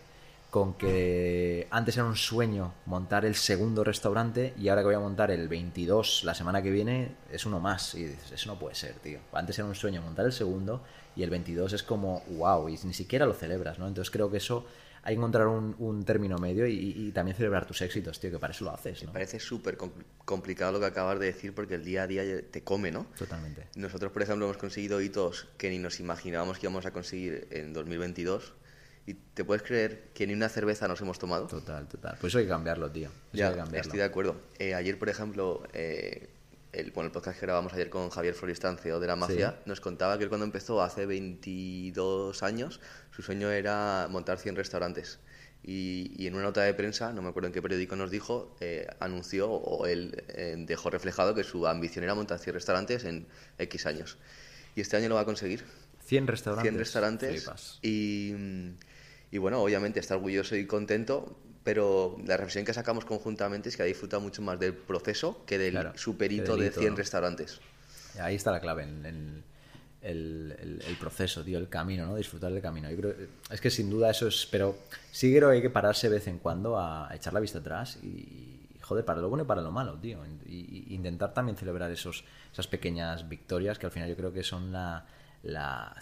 con que antes era un sueño montar el segundo restaurante y ahora que voy a montar el 22 la semana que viene es uno más y dices, eso no puede ser, tío. Antes era un sueño montar el segundo y el 22 es como wow y ni siquiera lo celebras, ¿no? Entonces creo que eso hay que encontrar un, un término medio y, y también celebrar tus éxitos, tío, que para eso lo haces, ¿no? Me parece súper com- complicado lo que acabas de decir porque el día a día te come, ¿no? Totalmente. Nosotros, por ejemplo, hemos conseguido hitos que ni nos imaginábamos que íbamos a conseguir en 2022. ¿Y te puedes creer que ni una cerveza nos hemos tomado? Total, total. Pues eso hay que cambiarlo, tío. Eso Ya, hay que cambiarlo. estoy de acuerdo. Eh, ayer, por ejemplo, eh, el, bueno, el podcast que grabamos ayer con Javier Floristán, CEO de La Magia, nos contaba que él cuando empezó hace 22 años, su sueño era montar 100 restaurantes. Y, y en una nota de prensa, no me acuerdo en qué periódico nos dijo, eh, anunció o él eh, dejó reflejado que su ambición era montar 100 restaurantes en X años. Y este año lo va a conseguir. 100 restaurantes. 100 restaurantes. Flipas. Y, y bueno, obviamente está orgulloso y contento, pero la reflexión que sacamos conjuntamente es que ha disfrutado mucho más del proceso que del Claro, superito de hito, 100 ¿no? restaurantes. Ahí está la clave, en, en el, el- el proceso, tío, el camino, ¿no? Disfrutar del camino. Yo creo, es que sin duda eso es, pero sí creo que hay que pararse de vez en cuando a, echar la vista atrás y, joder, para lo bueno y para lo malo, tío. Y, y intentar también celebrar esos, esas pequeñas victorias que al final yo creo que son la, la,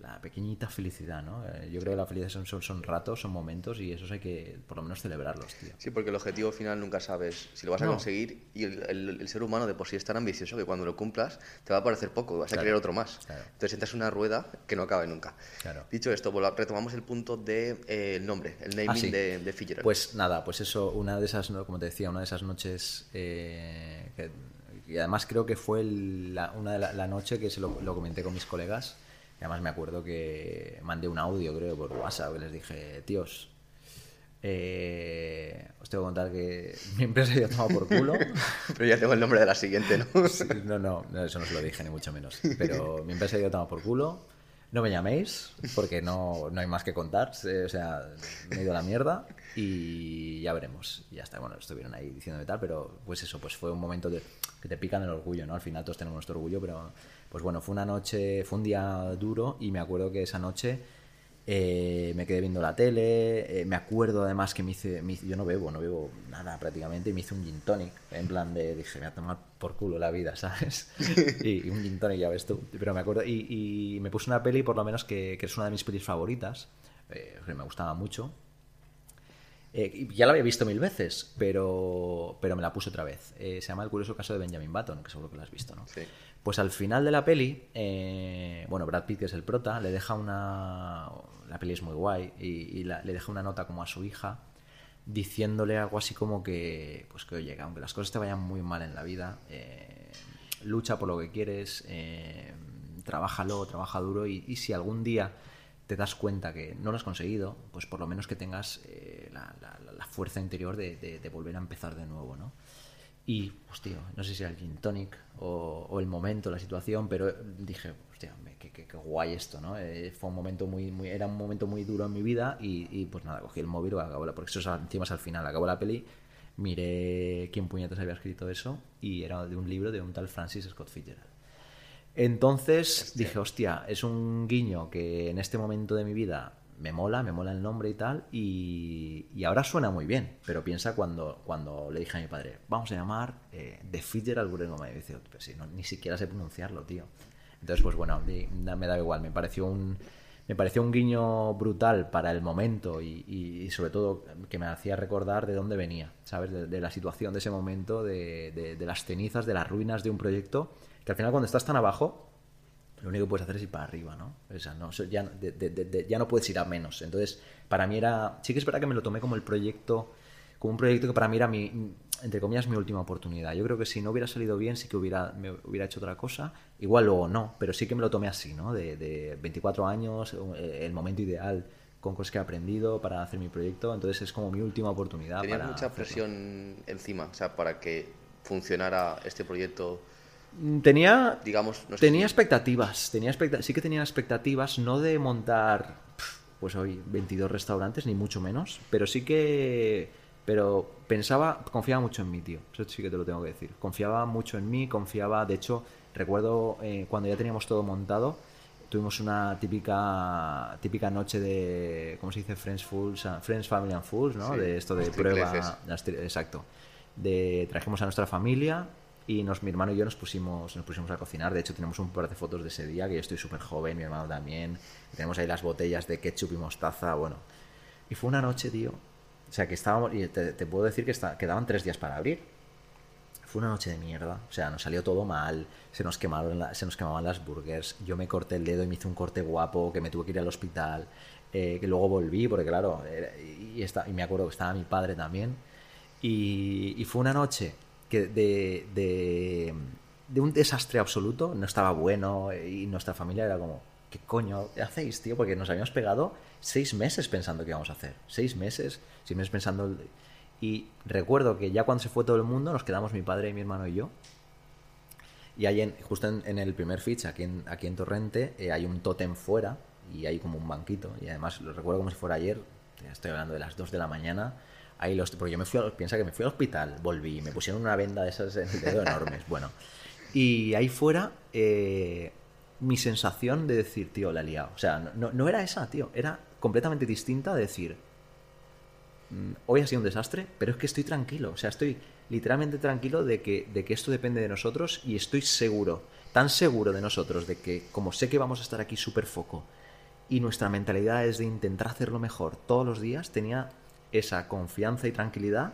la pequeñita felicidad, ¿no? Eh, Yo creo que la felicidad son, son, son ratos, son momentos y esos hay que por lo menos celebrarlos, tío. Sí, porque el objetivo final nunca sabes si lo vas a No. conseguir y el, el- el ser humano de por sí es tan ambicioso que cuando lo cumplas te va a parecer poco vas a querer otro más. claro. Entonces entras en una rueda que no acaba nunca. Claro. Dicho esto, retomamos el punto del de, eh, nombre, el naming Ah, sí. de, de Fitzgerald. Pues nada, pues eso, una de esas, ¿no? como te decía, una de esas noches eh, que- y además creo que fue el- la, una de la, la noche que se lo, lo comenté con mis colegas. Y además me acuerdo que mandé un audio, creo, por WhatsApp, que les dije, tíos, eh, os tengo que contar que mi empresa ya tomado por culo. Pero ya tengo el nombre de la siguiente, ¿no? Sí, No, no, no, eso no se lo dije, ni mucho menos. Pero mi empresa ya tomado por culo. No me llaméis, porque no, no hay más que contar. Se- O sea, me he ido a la mierda y ya veremos. Ya está. Bueno, estuvieron ahí diciéndome tal, pero pues eso, pues fue un momento de, que te pican el orgullo, ¿no? Al final todos tenemos nuestro orgullo, pero pues bueno, fue una noche, fue un día duro y me acuerdo que esa noche eh, me quedé viendo la tele. eh, me acuerdo además que me hice, Yo no bebo, no bebo nada prácticamente. Y me hice un gin tonic. En plan de. Dije, me voy a tomar por culo la vida, ¿sabes? y, un gin tonic, ya ves tú. Pero me acuerdo. Y, me puse una peli, por lo menos, que, que es una de mis pelis favoritas. eh, me gustaba mucho. Ya la había visto mil veces, pero, pero me la puse otra vez. Se llama El curioso caso de Benjamin Button, que seguro que la has visto, ¿no? Sí. Pues al final de la peli, eh, bueno, Brad Pitt, que es el prota, le deja una. La peli es muy guay, y, le deja una nota como a su hija, diciéndole algo así como que, pues que oye, que aunque las cosas te vayan muy mal en la vida, eh, lucha por lo que quieres, eh, trabájalo, trabaja duro, y, y si algún día te das cuenta que no lo has conseguido, pues por lo menos que tengas eh, la, fuerza interior de, de- de volver a empezar de nuevo, ¿no? Y, tío, no sé si era el gin tonic o, o el momento, la situación, pero dije, hostia, qué, qué- qué guay esto, ¿no? Eh, fue un momento muy, muy, era un momento muy duro en mi vida y, y, pues nada, cogí el móvil, acabó la, porque eso es encima es al final, acabó la peli, miré quién puñetas había escrito eso y era de un libro de un tal Francis Scott Fitzgerald. Entonces dije, hostia, es un guiño que en este momento de mi vida me mola, me mola el nombre y tal, y, y ahora suena muy bien, pero piensa cuando, cuando le dije a mi padre, vamos a llamar eh, The Fitzgerald Guggenheim, y dice, pero si no, ni siquiera sé pronunciarlo, tío. Entonces, pues bueno, me da igual, me pareció un, me pareció un guiño brutal para el momento y, y- sobre todo que me hacía recordar de dónde venía, ¿sabes? De, la situación de ese momento, de- de las cenizas, de las ruinas de un proyecto, que al final cuando estás tan abajo, lo único que puedes hacer es ir para arriba, ¿no? O sea, no, ya, de- de- de- ya no puedes ir a menos. Entonces, para mí era. Sí que es verdad que me lo tomé como el proyecto. Como un proyecto que para mí era mi. Entre comillas, mi última oportunidad. Yo creo que si no hubiera salido bien, sí que hubiera, me hubiera hecho otra cosa. Igual luego no, pero sí que me lo tomé así, ¿no? De, de 24 años, eh, el momento ideal con cosas que he aprendido para hacer mi proyecto. Entonces es como mi última oportunidad. Tenías para mucha hacerlo. presión encima, o sea, para que funcionara este proyecto, Tenía, digamos, no sé tenía si- expectativas, tenía expecta- sí que tenía expectativas, no de montar pues hoy 22 restaurantes, ni mucho menos, pero sí que pero pensaba, confiaba mucho en mí, tío. Eso sí que te lo tengo que decir. Confiaba mucho en mí, confiaba, de hecho, recuerdo eh, cuando ya teníamos todo montado, tuvimos una típica típica noche de, ¿cómo se dice? Friends, Fools, Friends Family and Fools, ¿no? de esto de prueba. Exacto. De, trajimos a nuestra familia y nos, mi hermano y yo nos pusimos, nos pusimos a cocinar. De hecho, tenemos un par de fotos de ese día, que yo estoy súper joven, mi hermano también. Tenemos ahí las botellas de ketchup y mostaza, bueno. Y fue una noche, tío, o sea, que estábamos, y te, puedo decir que está, quedaban tres días para abrir. Fue una noche de mierda. O sea, nos salió todo mal. Se nos, quemaron se nos quemaban las burgers. Yo me corté el dedo y me hice un corte guapo que me tuve que ir al hospital. Eh, que luego volví, porque claro, y, está, y me acuerdo que estaba mi padre también. Y, fue una noche que de, de, de, un desastre absoluto. No estaba bueno y nuestra familia era como, ¿qué coño hacéis, tío? Porque nos habíamos pegado seis meses pensando qué íbamos a hacer. Seis meses, seis meses pensando... Y recuerdo que ya cuando se fue todo el mundo, nos quedamos mi padre, mi hermano y yo. Y ahí, en, justo en, el primer pitch, aquí en, aquí en Torrente, eh, hay un tótem fuera y hay como un banquito. Y además lo recuerdo como si fuera ayer, estoy hablando de las 2 de la mañana. Ahí los, porque yo me fui, a, piensa que me fui al hospital, volví, me pusieron una venda de esas en el enormes. Bueno, y ahí fuera eh, mi sensación de decir, tío, la he liado. O sea, no, no era esa, tío. Era completamente distinta de decir, mm, hoy ha sido un desastre, pero es que estoy tranquilo. O sea, estoy literalmente tranquilo de que, de que esto depende de nosotros y estoy seguro, tan seguro de nosotros, de que como sé que vamos a estar aquí súper foco y nuestra mentalidad es de intentar hacerlo mejor todos los días, tenía esa confianza y tranquilidad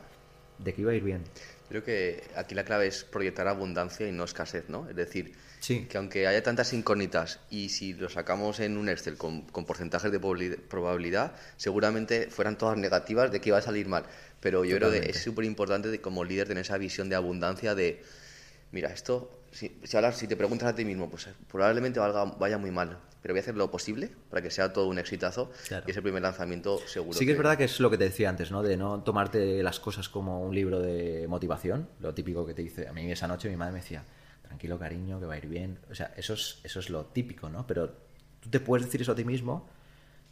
de que iba a ir bien. Creo que aquí la clave es proyectar abundancia y no escasez, ¿no? Es decir, que aunque haya tantas incógnitas y si lo sacamos en un Excel con, porcentajes de probabilidad, seguramente fueran todas negativas de que iba a salir mal. Pero yo creo que es súper importante como líder tener esa visión de abundancia de, mira, esto, si, si, te preguntas a ti mismo, pues probablemente valga, vaya muy mal, pero voy a hacer lo posible para que sea todo un exitazo y ese primer lanzamiento seguro. Sí que, es verdad que es lo que te decía antes, ¿no? De no tomarte las cosas como un libro de motivación, lo típico que te dice. A mí esa noche mi madre me decía, tranquilo cariño, que va a ir bien. O sea, eso es, eso es lo típico, ¿no? Pero tú te puedes decir eso a ti mismo,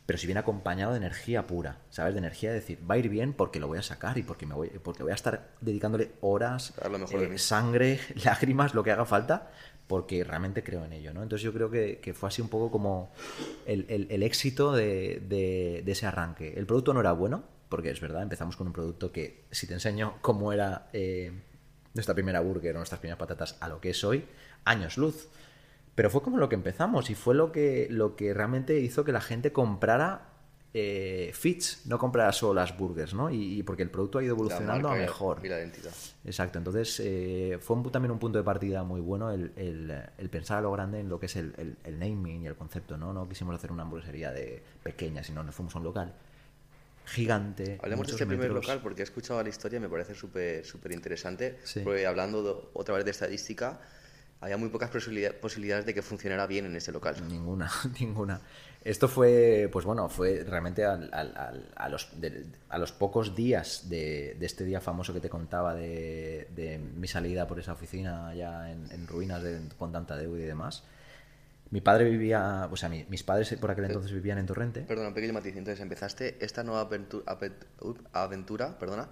pero si viene acompañado de energía pura, ¿sabes? De energía de decir, va a ir bien porque lo voy a sacar y porque, me voy, porque voy a estar dedicándole horas, eh, sangre, lágrimas, lo que haga falta, porque realmente creo en ello, ¿no? Entonces yo creo que, fue así un poco como el, éxito de, ese arranque. El producto no era bueno, porque es verdad, empezamos con un producto que, si te enseño cómo era... Eh, nuestra primera burger o nuestras primeras patatas a lo que es hoy, años luz. Pero fue como lo que empezamos y fue lo que, lo que realmente hizo que la gente comprara eh, Fits, no comprara solo las burgers, ¿no? Y, porque el producto ha ido evolucionando a mejor. Y la identidad. Exacto, entonces eh, fue también un punto de partida muy bueno el, el, pensar a lo grande en lo que es el, el, naming y el concepto, ¿no? No quisimos hacer una hamburguesería de pequeña, sino nos fuimos a un local gigante. Hablemos de este primer local porque he escuchado la historia y me parece súper súper interesante. Porque hablando otra vez de estadística, había muy pocas posibilidades de que funcionara bien en este local. Ninguna, ninguna. Esto fue, pues bueno, fue realmente a, los, a los pocos días de, este día famoso que te contaba de, mi salida por esa oficina allá en, ruinas con tanta deuda y demás mi padre vivía, o sea, mis padres por aquel entonces vivían en Torrente. Perdona, un pequeño matiz. Entonces empezaste esta nueva aventura, perdona,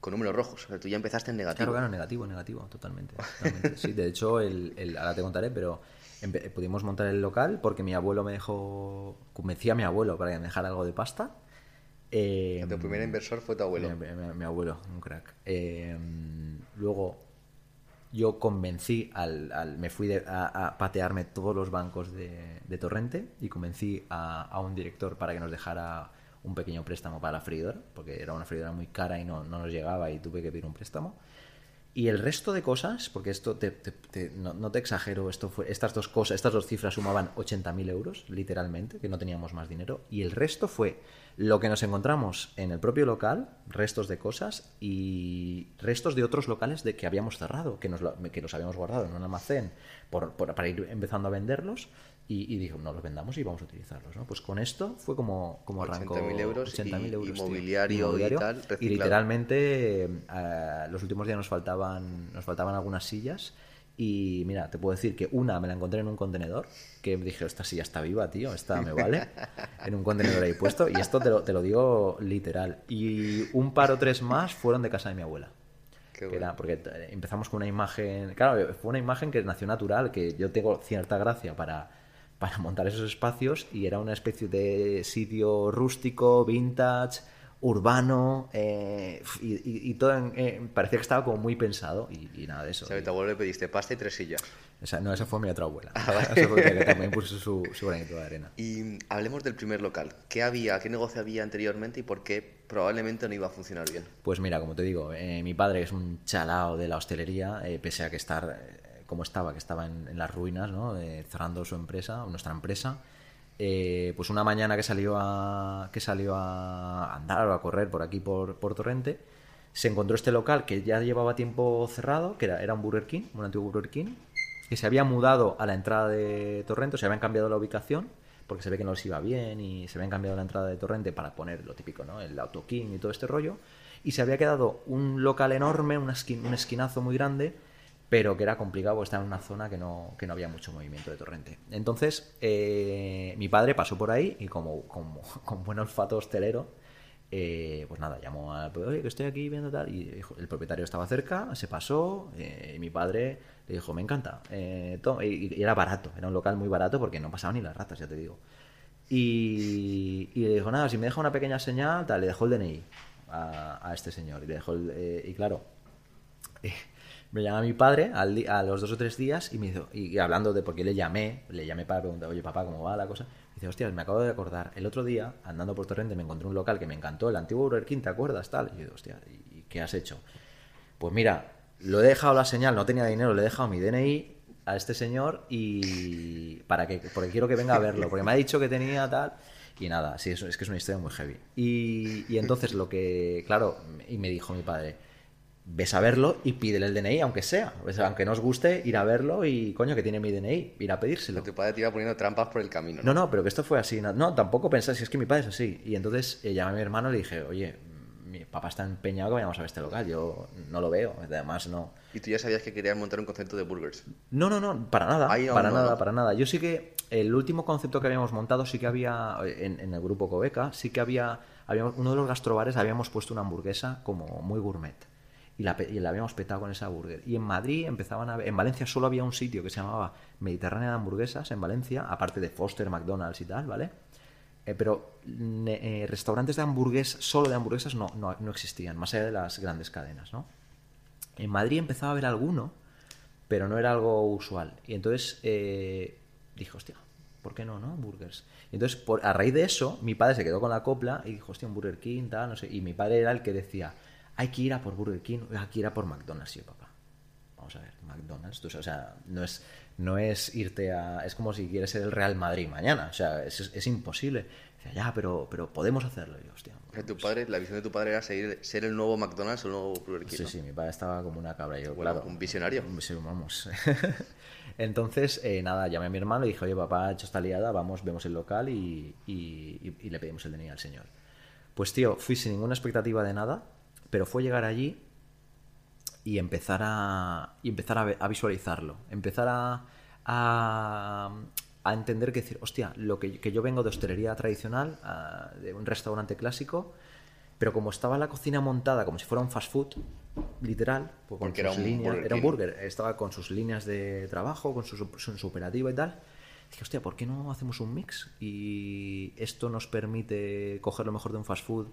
con números rojos. O sea, tú ya empezaste en negativo. Claro, claro, negativo, negativo, totalmente. Sí, de hecho, el, ahora te contaré, pero pudimos montar el local porque mi abuelo me dejó, convencí a mi abuelo para que me dejara algo de pasta. Eh, tu primer inversor fue tu abuelo. Mi, abuelo, un crack. Eh, luego yo convencí al, me fui a, patearme todos los bancos de, Torrente y convencí a, un director para que nos dejara un pequeño préstamo para la freidora, porque era una freidora muy cara y no, no nos llegaba y tuve que pedir un préstamo. Y el resto de cosas, porque esto no, te exagero, esto fue, estas dos cosas, estas dos cifras sumaban 80.000 euros, literalmente, que no teníamos más dinero. Y el resto fue lo que nos encontramos en el propio local, restos de cosas y restos de otros locales de que habíamos cerrado, que, nos que los habíamos guardado en un almacén por, para ir empezando a venderlos y, y, dijo, no los vendamos y vamos a utilizarlos. ¿no? Pues con esto fue como, como arrancó. 80.000 euros, 80 y, euros inmobiliario, y tal. Y literalmente eh, los últimos días nos faltaban, nos faltaban algunas sillas Y mira, te puedo decir que una me la encontré en un contenedor, que dije, esta ya está viva, tío, esta me vale. En un contenedor ahí puesto, y esto te lo, te lo digo literal. Y un par o tres más fueron de casa de mi abuela. Qué Que bueno. era, porque eh, empezamos con una imagen. Claro, fue una imagen que nació natural, que yo tengo cierta gracia para, para montar esos espacios, y era una especie de sitio rústico, vintage, urbano, eh, y, y- y todo en- eh, parecía que estaba como muy pensado, y, y nada de eso. O sea, que tu abuelo le pediste pasta y tres sillas. Esa- no, esa fue mi otra abuela. Ah, Esa fue la que también puso su, su granito de arena. Y hablemos del primer local. ¿Qué había, qué negocio había anteriormente y por qué probablemente no iba a funcionar bien? Pues mira, como te digo, eh, mi padre es un chalao de la hostelería, eh, pese a que estar como estaba, que estaba en, las ruinas, ¿no? Eh, cerrando su empresa, nuestra empresa. eh, pues una mañana que salió a que salió a andar o a correr por aquí por, Torrente, se encontró este local que ya llevaba tiempo cerrado, que era, un Burger King, un antiguo Burger King, que se había mudado a la entrada de Torrente, o se habían cambiado la ubicación, porque se ve que no les iba bien y se habían cambiado la entrada de Torrente para poner lo típico, ¿no? El Auto King y todo este rollo. Y se había quedado un local enorme, un esquinazo muy grande, pero que era complicado estaba en una zona que no, que no había mucho movimiento de Torrente. Entonces, eh, mi padre pasó por ahí y como, como con buen olfato hostelero, eh, pues nada, llamó al oye, que estoy aquí viendo tal, y el propietario estaba cerca, se pasó, eh, y mi padre le dijo, me encanta, eh, y, era barato, era un local muy barato porque no pasaban ni las ratas, ya te digo. Y, y le dijo, nada, si me deja una pequeña señal, tal, le dejó el DNI a, este señor, y le dejó y claro, me llama mi padre al a los dos o tres días y me dice, y, hablando de, porque le llamé, le llamé para preguntar, oye papá, ¿cómo va la cosa? Y dice, hostia, me acabo de acordar, el otro día, andando por Torrente, me encontré un local que me encantó, el antiguo Burger King, ¿te acuerdas? Tal. Y yo, hostia, ¿y qué has hecho? Pues mira, lo he dejado la señal, no tenía dinero, le he dejado mi DNI a este señor y para que porque quiero que venga a verlo, porque me ha dicho que tenía tal y nada, sí, es, es que es una historia muy heavy. Y, y entonces lo que, claro, y me dijo mi padre, ves a verlo y pídele el DNI, aunque sea, o sea, aunque no os guste, ir a verlo y coño, que tiene mi DNI, ir a pedírselo. Tu padre te iba poniendo trampas por el camino. No, no, pero que esto fue así. No, no, tampoco pensáis, es que mi padre es así. Y entonces eh, llamé a mi hermano y le dije, oye, mi papá está empeñado que vayamos a ver este local. Yo no lo veo, además no. Y tú ya sabías que querías montar un concepto de burgers. No, no, no, para nada. Para no, nada, ¿no? para nada. Yo sí que el último concepto que habíamos montado sí que había, en, en el grupo Cobeca, sí que había, habíamos, uno de los gastrobares habíamos puesto una hamburguesa como muy gourmet. Y la, y la habíamos petado con esa burger. Y en Madrid empezaban a en Valencia solo había un sitio que se llamaba Mediterránea de Hamburguesas, en Valencia, aparte de Foster, McDonald's y tal, ¿vale? Eh, pero eh, restaurantes de hamburguesas, solo de hamburguesas, no, no, no existían, más allá de las grandes cadenas, ¿no? En Madrid empezaba a haber alguno, pero no era algo usual. Y entonces eh, dije, hostia, ¿por qué no, no? Burgers. Y entonces, por, a raíz de eso, mi padre se quedó con la copla y dijo, hostia, un Burger King, tal, no sé. Y mi padre era el que decía, hay que ir a por Burger King, hay que ir a por McDonald's, sí, papá. Vamos a ver, McDonald's, tú sabes, o sea, no es, no es irte a... Es como si quieres ser el Real Madrid mañana, o sea, es, es imposible. Decía, ya, pero, pero podemos hacerlo. Y yo, hostia, O sea, tu padre, la visión de tu padre era seguir- ser el nuevo McDonald's o el nuevo Burger King. Sí, ¿no? sí, mi padre estaba como una cabra. Yo, Bueno, claro, un visionario. Sí, vamos. Entonces, eh, nada, llamé a mi hermano y dije, oye, papá ha hecho esta liada, vamos, vemos el local y, y- y- y le pedimos el DNI al señor. Pues, tío, fui sin ninguna expectativa de nada, pero fue llegar allí y empezar a, y empezar a, visualizarlo. Empezar a, a, a entender que decir, hostia, lo que, que yo vengo de hostelería tradicional, a- de un restaurante clásico, pero como estaba la cocina montada como si fuera un fast food, literal, pues con Porque era sus un líneas- Burger era un burger, estaba con sus líneas de trabajo, con su, su, su operativa y tal. Dije, hostia, ¿por qué no hacemos un mix? Y esto nos permite coger lo mejor de un fast food,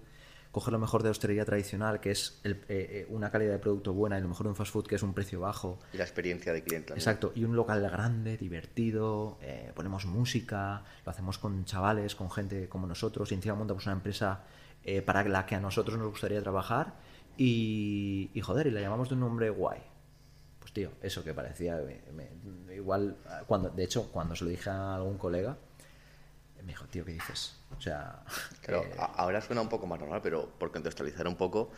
coger lo mejor de hostelería tradicional, que es el- eh, eh, una calidad de producto buena, y lo mejor de un fast food, que es un precio bajo. Y la experiencia de cliente también. Exacto, y un local grande, divertido, eh, ponemos música, lo hacemos con chavales, con gente como nosotros, y encima montamos una empresa eh, para la que a nosotros nos gustaría trabajar, y, y joder, y la llamamos de un nombre guay. Pues tío, eso que parecía, me- me- igual, cuando, de hecho, cuando se lo dije a algún colega, me dijo, tío, ¿qué dices? O sea, Claro, eh, ahora suena un poco más normal, pero por contextualizar un poco,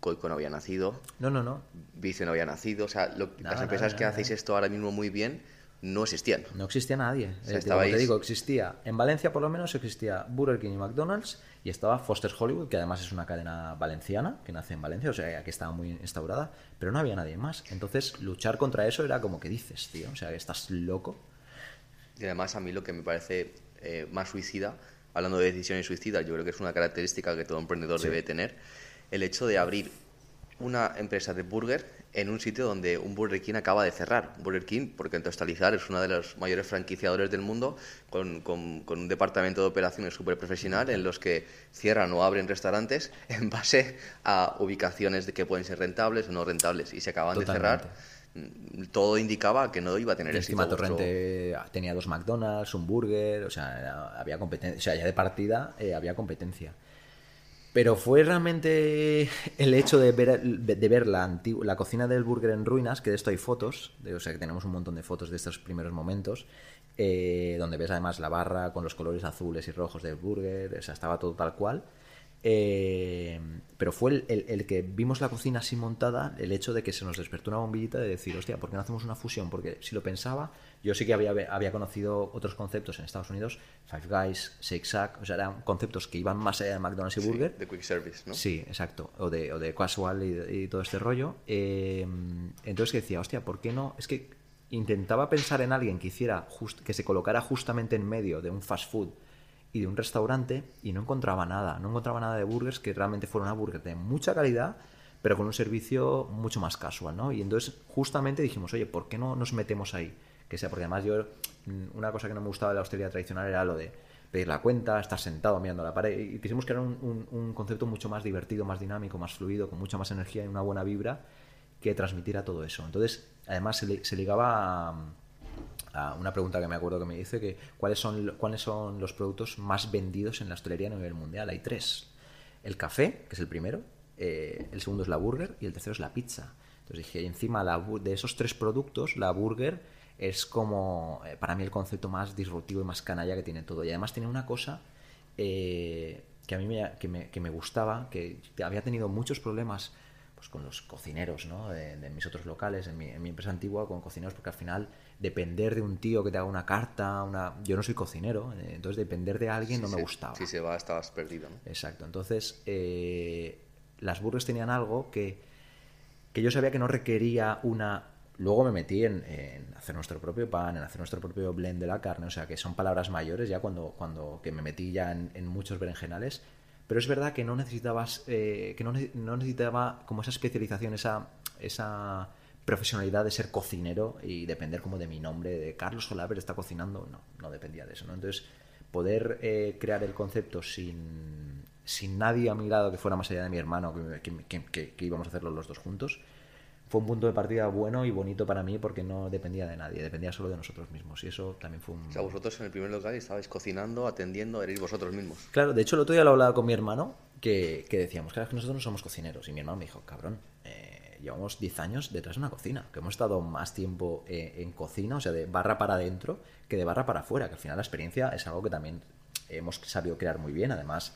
Coico no había nacido, no, no, no, Vice no había nacido, o sea, lo- las empresas que hacéis esto ahora mismo muy bien no existían. No existía nadie. O sea, Eh, estabais- te digo, existía, en Valencia por lo menos existía Burger King y McDonald's y estaba Foster's Hollywood, que además es una cadena valenciana que nace en Valencia, o sea, que estaba muy instaurada, pero no había nadie más. Entonces, luchar contra eso era como que dices, tío, o sea, que estás loco. Y además a mí lo que me parece eh, más suicida, hablando de decisiones suicidas, yo creo que es una característica que todo emprendedor debe tener, el hecho de abrir una empresa de burger en un sitio donde un Burger King acaba de cerrar. Burger King, porque en Tostalizar es uno de los mayores franquiciadores del mundo, con, con- con un departamento de operaciones súper profesional en los que cierran o abren restaurantes en base a ubicaciones de que pueden ser rentables o no rentables. Y se acaban de cerrar. Todo indicaba que no iba a tener encima vuestro- Torrente tenía dos McDonald's, un burger, o sea, era- había competencia, o sea, ya de partida eh, había competencia. Pero fue realmente el hecho de ver, de ver la, antigua- la cocina del burger en ruinas, que de esto hay fotos, de- o sea, que tenemos un montón de fotos de estos primeros momentos, eh, donde ves además la barra con los colores azules y rojos del burger, o sea, estaba todo tal cual. Eh, pero fue el, el- el que vimos la cocina así montada, el hecho de que se nos despertó una bombillita de decir, hostia, ¿por qué no hacemos una fusión? Porque si lo pensaba, yo sí que había, había conocido otros conceptos en Estados Unidos, Five Guys, Shake Shack, o sea, eran conceptos que iban más allá de McDonald's y Sí, Burger. de quick service, ¿no? Sí, exacto. O de, o de casual y, y todo este rollo. Eh, entonces que decía, hostia, ¿por qué no? Es que intentaba pensar en alguien que hiciera just- que se colocara justamente en medio de un fast food y de un restaurante y no encontraba nada. No encontraba nada de burgers que realmente fueran una burger de mucha calidad, pero con un servicio mucho más casual, ¿no? Y entonces justamente dijimos, oye, ¿por qué no nos metemos ahí? Que sea, porque además yo, mm, una cosa que no me gustaba de la hostelería tradicional era lo de pedir la cuenta, estar sentado mirando la pared. Y quisimos crear un, un- un concepto mucho más divertido, más dinámico, más fluido, con mucha más energía y una buena vibra que transmitiera todo eso. Entonces, además se, li- se ligaba a, una pregunta que me acuerdo que me dice que cuáles son, cuáles son los productos más vendidos en la hostelería a nivel mundial. Hay tres. El café, que es el primero, eh, el segundo es la burger y el tercero es la pizza. Entonces dije, encima de esos tres productos, la burger es como, eh, para mí, el concepto más disruptivo y más canalla que tiene todo. Y además tiene una cosa eh, que a mí me, que me, gustaba, que había tenido muchos problemas pues con los cocineros ¿no? de, de mis otros locales, en mi, en mi empresa antigua, con cocineros, porque al final depender de un tío que te haga una carta, una... yo no soy cocinero, eh, entonces depender de alguien no me sí. gustaba. Si se va, estabas perdido, ¿no? Exacto, entonces eh, las burgers tenían algo que, que yo sabía que no requería una... Luego me metí en, en hacer nuestro propio pan, en hacer nuestro propio blend de la carne, o sea que son palabras mayores ya cuando, cuando que me metí ya en, en muchos berenjenales, pero es verdad que no necesitabas, eh, que no, no necesitaba como esa especialización, esa, esa profesionalidad de ser cocinero y depender como de mi nombre, de Carlos Solaver está cocinando, no, no dependía de eso, ¿no? Entonces, poder eh, crear el concepto sin, sin nadie a mi lado que fuera más allá de mi hermano, que, que- que- que- íbamos a hacerlo los dos juntos, fue un punto de partida bueno y bonito para mí porque no dependía de nadie, dependía solo de nosotros mismos. Y eso también fue un... O sea, vosotros en el primer local estabais cocinando, atendiendo, erais vosotros mismos. Claro, de hecho el otro día lo hablaba con mi hermano que, que decíamos, claro, es que nosotros no somos cocineros. Y mi hermano me dijo, cabrón, eh, llevamos 10 años detrás de una cocina, que hemos estado más tiempo eh, en cocina, o sea, de barra para adentro, que de barra para afuera, que al final la experiencia es algo que también hemos sabido crear muy bien. Además,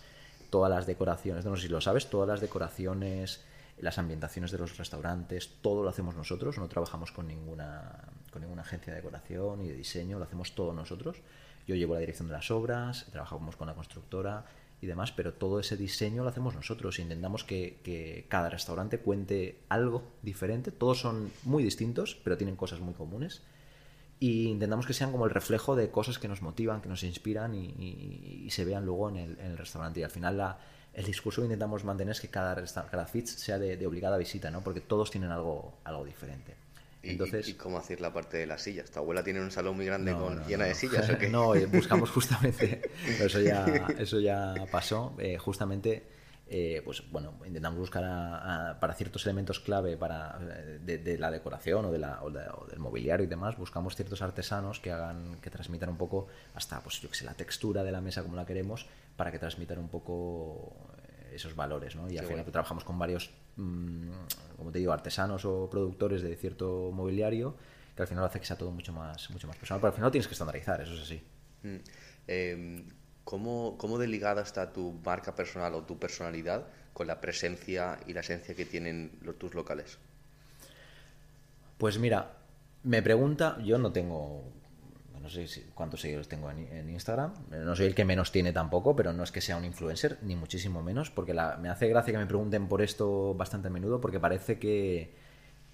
todas las decoraciones, no sé si lo sabes, todas las decoraciones, las ambientaciones de los restaurantes, todo lo hacemos nosotros, no trabajamos con ninguna, con ninguna agencia de decoración y de diseño, lo hacemos todo nosotros. Yo llevo la dirección de las obras, trabajamos con la constructora y demás, pero todo ese diseño lo hacemos nosotros. Intentamos que, cada restaurante cuente algo diferente. Todos son muy distintos, pero tienen cosas muy comunes. Y intentamos que sean como el reflejo de cosas que nos motivan, que nos inspiran y, se vean luego en el, restaurante. Y al final el discurso que intentamos mantener es que cada, cada fit sea de, de obligada visita, ¿no? Porque todos tienen algo, algo diferente. Y, Entonces, y, y cómo hacer la parte de las sillas? ¿Tu abuela tiene un salón muy grande no, con, no, llena no. de sillas o qué? no, eh, buscamos justamente, eso ya, eso ya pasó, eh, justamente, eh, pues bueno, intentamos buscar a- a- para ciertos elementos clave para, eh, de, de la decoración o, de la, o, de- o del mobiliario y demás, buscamos ciertos artesanos que hagan, que transmitan un poco hasta, pues yo que sé, la textura de la mesa como la queremos, para que transmitan un poco esos valores, ¿no? Y al Qué final bueno. trabajamos con varios, como te digo, artesanos o productores de cierto mobiliario que al final hace que sea todo mucho más, mucho más personal. Pero al final tienes que estandarizar, eso es así. Mm. Eh, ¿cómo, ¿Cómo de ligada está tu marca personal o tu personalidad con la presencia y la esencia que tienen los, tus locales? Pues mira, me pregunta, yo no tengo, no sé si- cuántos seguidores tengo en, en Instagram, no soy el que menos tiene tampoco, pero no es que sea un influencer, ni muchísimo menos, porque la- me hace gracia que me pregunten por esto bastante a menudo, porque parece que,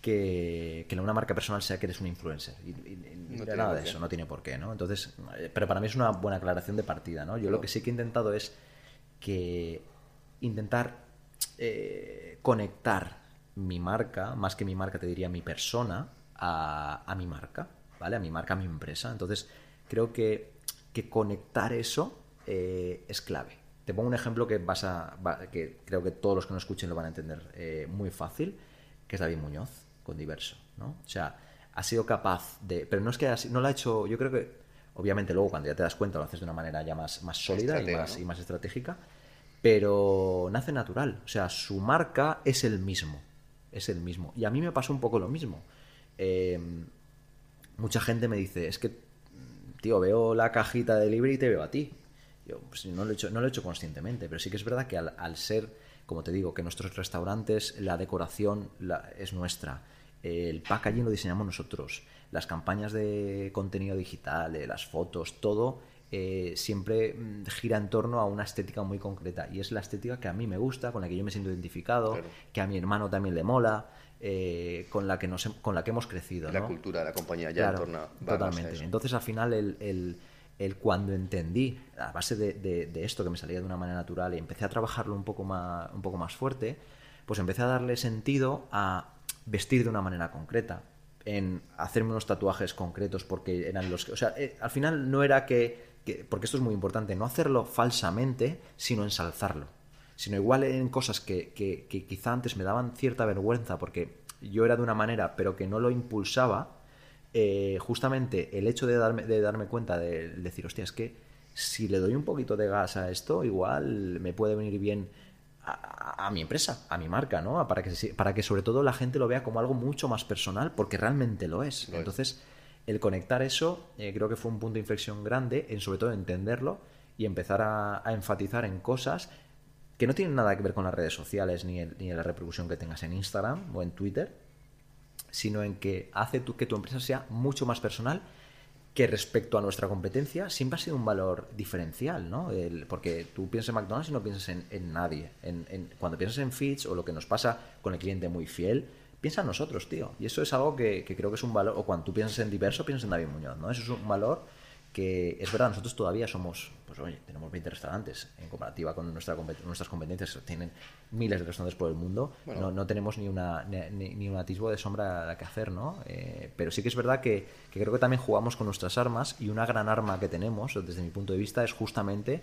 que, que una marca personal sea que eres un influencer. Y, y- y No nada por de qué. eso, no tiene por qué, ¿no? Entonces, eh, pero para mí es una buena aclaración de partida, ¿no? Yo lo que sí que he intentado es que intentar eh, conectar mi marca, más que mi marca, te diría mi persona, a, a mi marca, ¿vale? A mi marca, a mi empresa. Entonces, creo que, que conectar eso eh, es clave. Te pongo un ejemplo que vas a, que creo que todos los que nos escuchen lo van a entender eh, muy fácil, que es David Muñoz con Diverso, ¿no? O sea, ha sido capaz de, pero no es que si- no lo ha hecho, yo creo que obviamente luego cuando ya te das cuenta lo haces de una manera ya más, más sólida y Estratega, más, ¿no? y más estratégica, pero nace natural. O sea, su marca es el mismo. Es el mismo. Y a mí me pasó un poco lo mismo. Eh, mucha gente me dice, es que, tío, veo la cajita de libre y te veo a ti. Yo pues, no, lo he hecho, no lo he hecho conscientemente, pero sí que es verdad que al, al ser, como te digo, que nuestros restaurantes, la decoración la- es nuestra, el packaging lo diseñamos nosotros, las campañas de contenido digital, eh, las fotos, todo eh, siempre mm, gira en torno a una estética muy concreta y es la estética que a mí me gusta, con la que yo me siento identificado, Claro. que a mi hermano también le mola, eh, con, la que nos, con la que hemos crecido. La ¿no? cultura de la compañía ya Claro, en torno a- totalmente. eso. Entonces, al final, el, el- el cuando entendí, a base de, de- de esto que me salía de una manera natural y empecé a trabajarlo un poco, más, un poco más fuerte, pues empecé a darle sentido a vestir de una manera concreta, en hacerme unos tatuajes concretos porque eran los que... O sea, eh, al final no era que, que- Porque esto es muy importante, no hacerlo falsamente, sino ensalzarlo sino igual en cosas que, que- que quizá antes me daban cierta vergüenza porque yo era de una manera pero que no lo impulsaba, eh, justamente el hecho de darme, de darme cuenta de decir, hostia, es que si le doy un poquito de gas a esto, igual me puede venir bien a, mi empresa, a mi marca, ¿no? Para que, para que sobre todo la gente lo vea como algo mucho más personal, porque realmente lo es. Lo es. Entonces, el conectar eso eh, creo que fue un punto de inflexión grande en sobre todo entenderlo y empezar a, a enfatizar en cosas que no tienen nada que ver con las redes sociales ni, el- ni la repercusión que tengas en Instagram o en Twitter, sino en que hace tu- que tu empresa sea mucho más personal que respecto a nuestra competencia siempre ha sido un valor diferencial, ¿no? Porque tú piensas en McDonald's y no piensas en, nadie. En- cuando piensas en Fitch o lo que nos pasa con el cliente muy fiel, piensa en nosotros, tío. Y eso es algo que, que creo que es un valor, o cuando tú piensas en diverso, piensas en David Muñoz, ¿no? Eso es un valor que es verdad, nosotros todavía somos, pues oye, tenemos 20 restaurantes en comparativa con nuestra, nuestras competencias, tienen miles de restaurantes por el mundo, Bueno. no, no tenemos ni, una, ni, ni- un atisbo de sombra que hacer, ¿no? Eh, pero sí que es verdad que, que creo que también jugamos con nuestras armas y una gran arma que tenemos, desde mi punto de vista, es justamente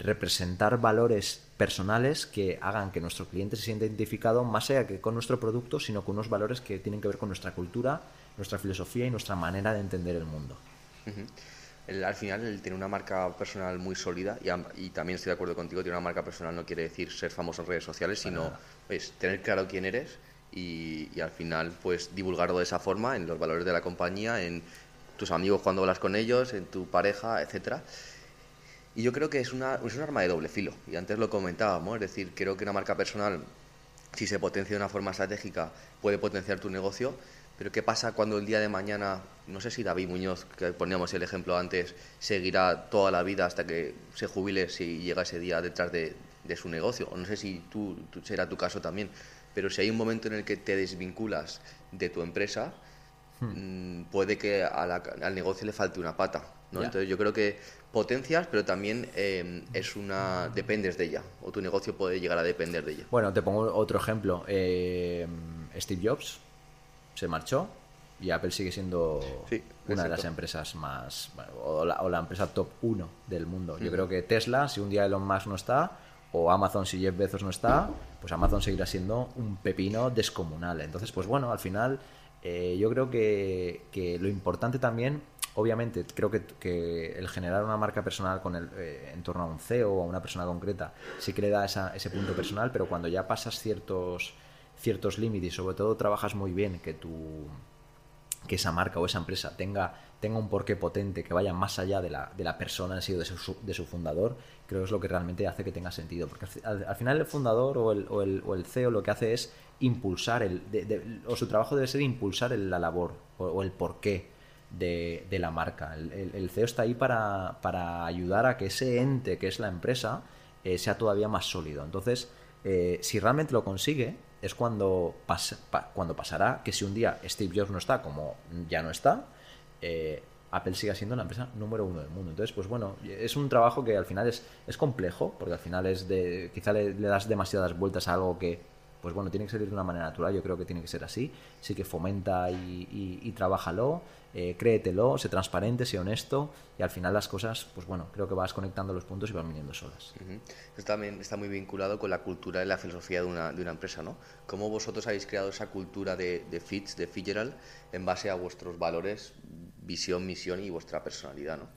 representar valores personales que hagan que nuestro cliente se sienta identificado más allá que con nuestro producto, sino con unos valores que tienen que ver con nuestra cultura, nuestra filosofía y nuestra manera de entender el mundo. Ujú. El- al final, el tener una marca personal muy sólida, y, am- y también estoy de acuerdo contigo, tener una marca personal no quiere decir ser famoso en redes sociales, sino pues, tener claro quién eres y, y al final pues divulgarlo de esa forma en los valores de la compañía, en tus amigos cuando hablas con ellos, en tu pareja, etcétera. Y yo creo que es, una, es un arma de doble filo, y antes lo comentábamos, es decir, creo que una marca personal, si se potencia de una forma estratégica, puede potenciar tu negocio, pero ¿qué pasa cuando el día de mañana, no sé si David Muñoz, que poníamos el ejemplo antes, seguirá toda la vida hasta que se jubile si llega ese día detrás de, de su negocio? O no sé si tú, tú- será tu caso también, pero si hay un momento en el que te desvinculas de tu empresa, mm, puede que a la- al negocio le falte una pata. ¿no? Entonces yo creo que potencias, pero también eh, es una dependes de ella, o tu negocio puede llegar a depender de ella. Bueno, te pongo otro ejemplo. Eh, Steve Jobs se marchó y Apple sigue siendo Sí, una de las empresas más, bueno, o la, o la empresa top 1 del mundo. Yo Mm. creo que Tesla, si un día Elon Musk no está, o Amazon si Jeff Bezos no está, pues Amazon seguirá siendo un pepino descomunal. Entonces, pues bueno, al final eh, yo creo que, que lo importante también, obviamente, creo que, que el generar una marca personal con el, eh, en torno a un CEO o a una persona concreta, sí que le da esa- ese punto personal, pero cuando ya pasas ciertos, ciertos límites y sobre todo trabajas muy bien que tu que esa marca o esa empresa tenga, tenga un porqué potente, que vaya más allá de la, de la persona en sí de su, de su fundador, creo que es lo que realmente hace que tenga sentido. Porque al, final el fundador o el, o, el, o el, CEO lo que hace es impulsar, el, o su trabajo debe ser impulsar la labor o, el porqué de, de la marca. El, CEO está ahí para, para, ayudar a que ese ente que es la empresa eh, sea todavía más sólido. Entonces, eh, si realmente lo consigue, es cuando, cuando pasará que si un día Steve Jobs no está, como ya no está, eh, Apple siga siendo la empresa número uno del mundo. Entonces, pues bueno, es un trabajo que al final es, es complejo, porque al final es de. quizá le, das demasiadas vueltas a algo que, pues bueno, tiene que salir de una manera natural, yo creo que tiene que ser así. Sí que fomenta y, y, y eh, créetelo, sé transparente, sé honesto y al final las cosas, pues bueno, creo que vas conectando los puntos y van viniendo solas. Esto también está muy vinculado con la cultura y la filosofía de una, de una empresa, ¿no? ¿Cómo vosotros habéis creado esa cultura de, de Fitch, de Fitzgerald, en base a vuestros valores, visión, misión y vuestra personalidad, ¿no?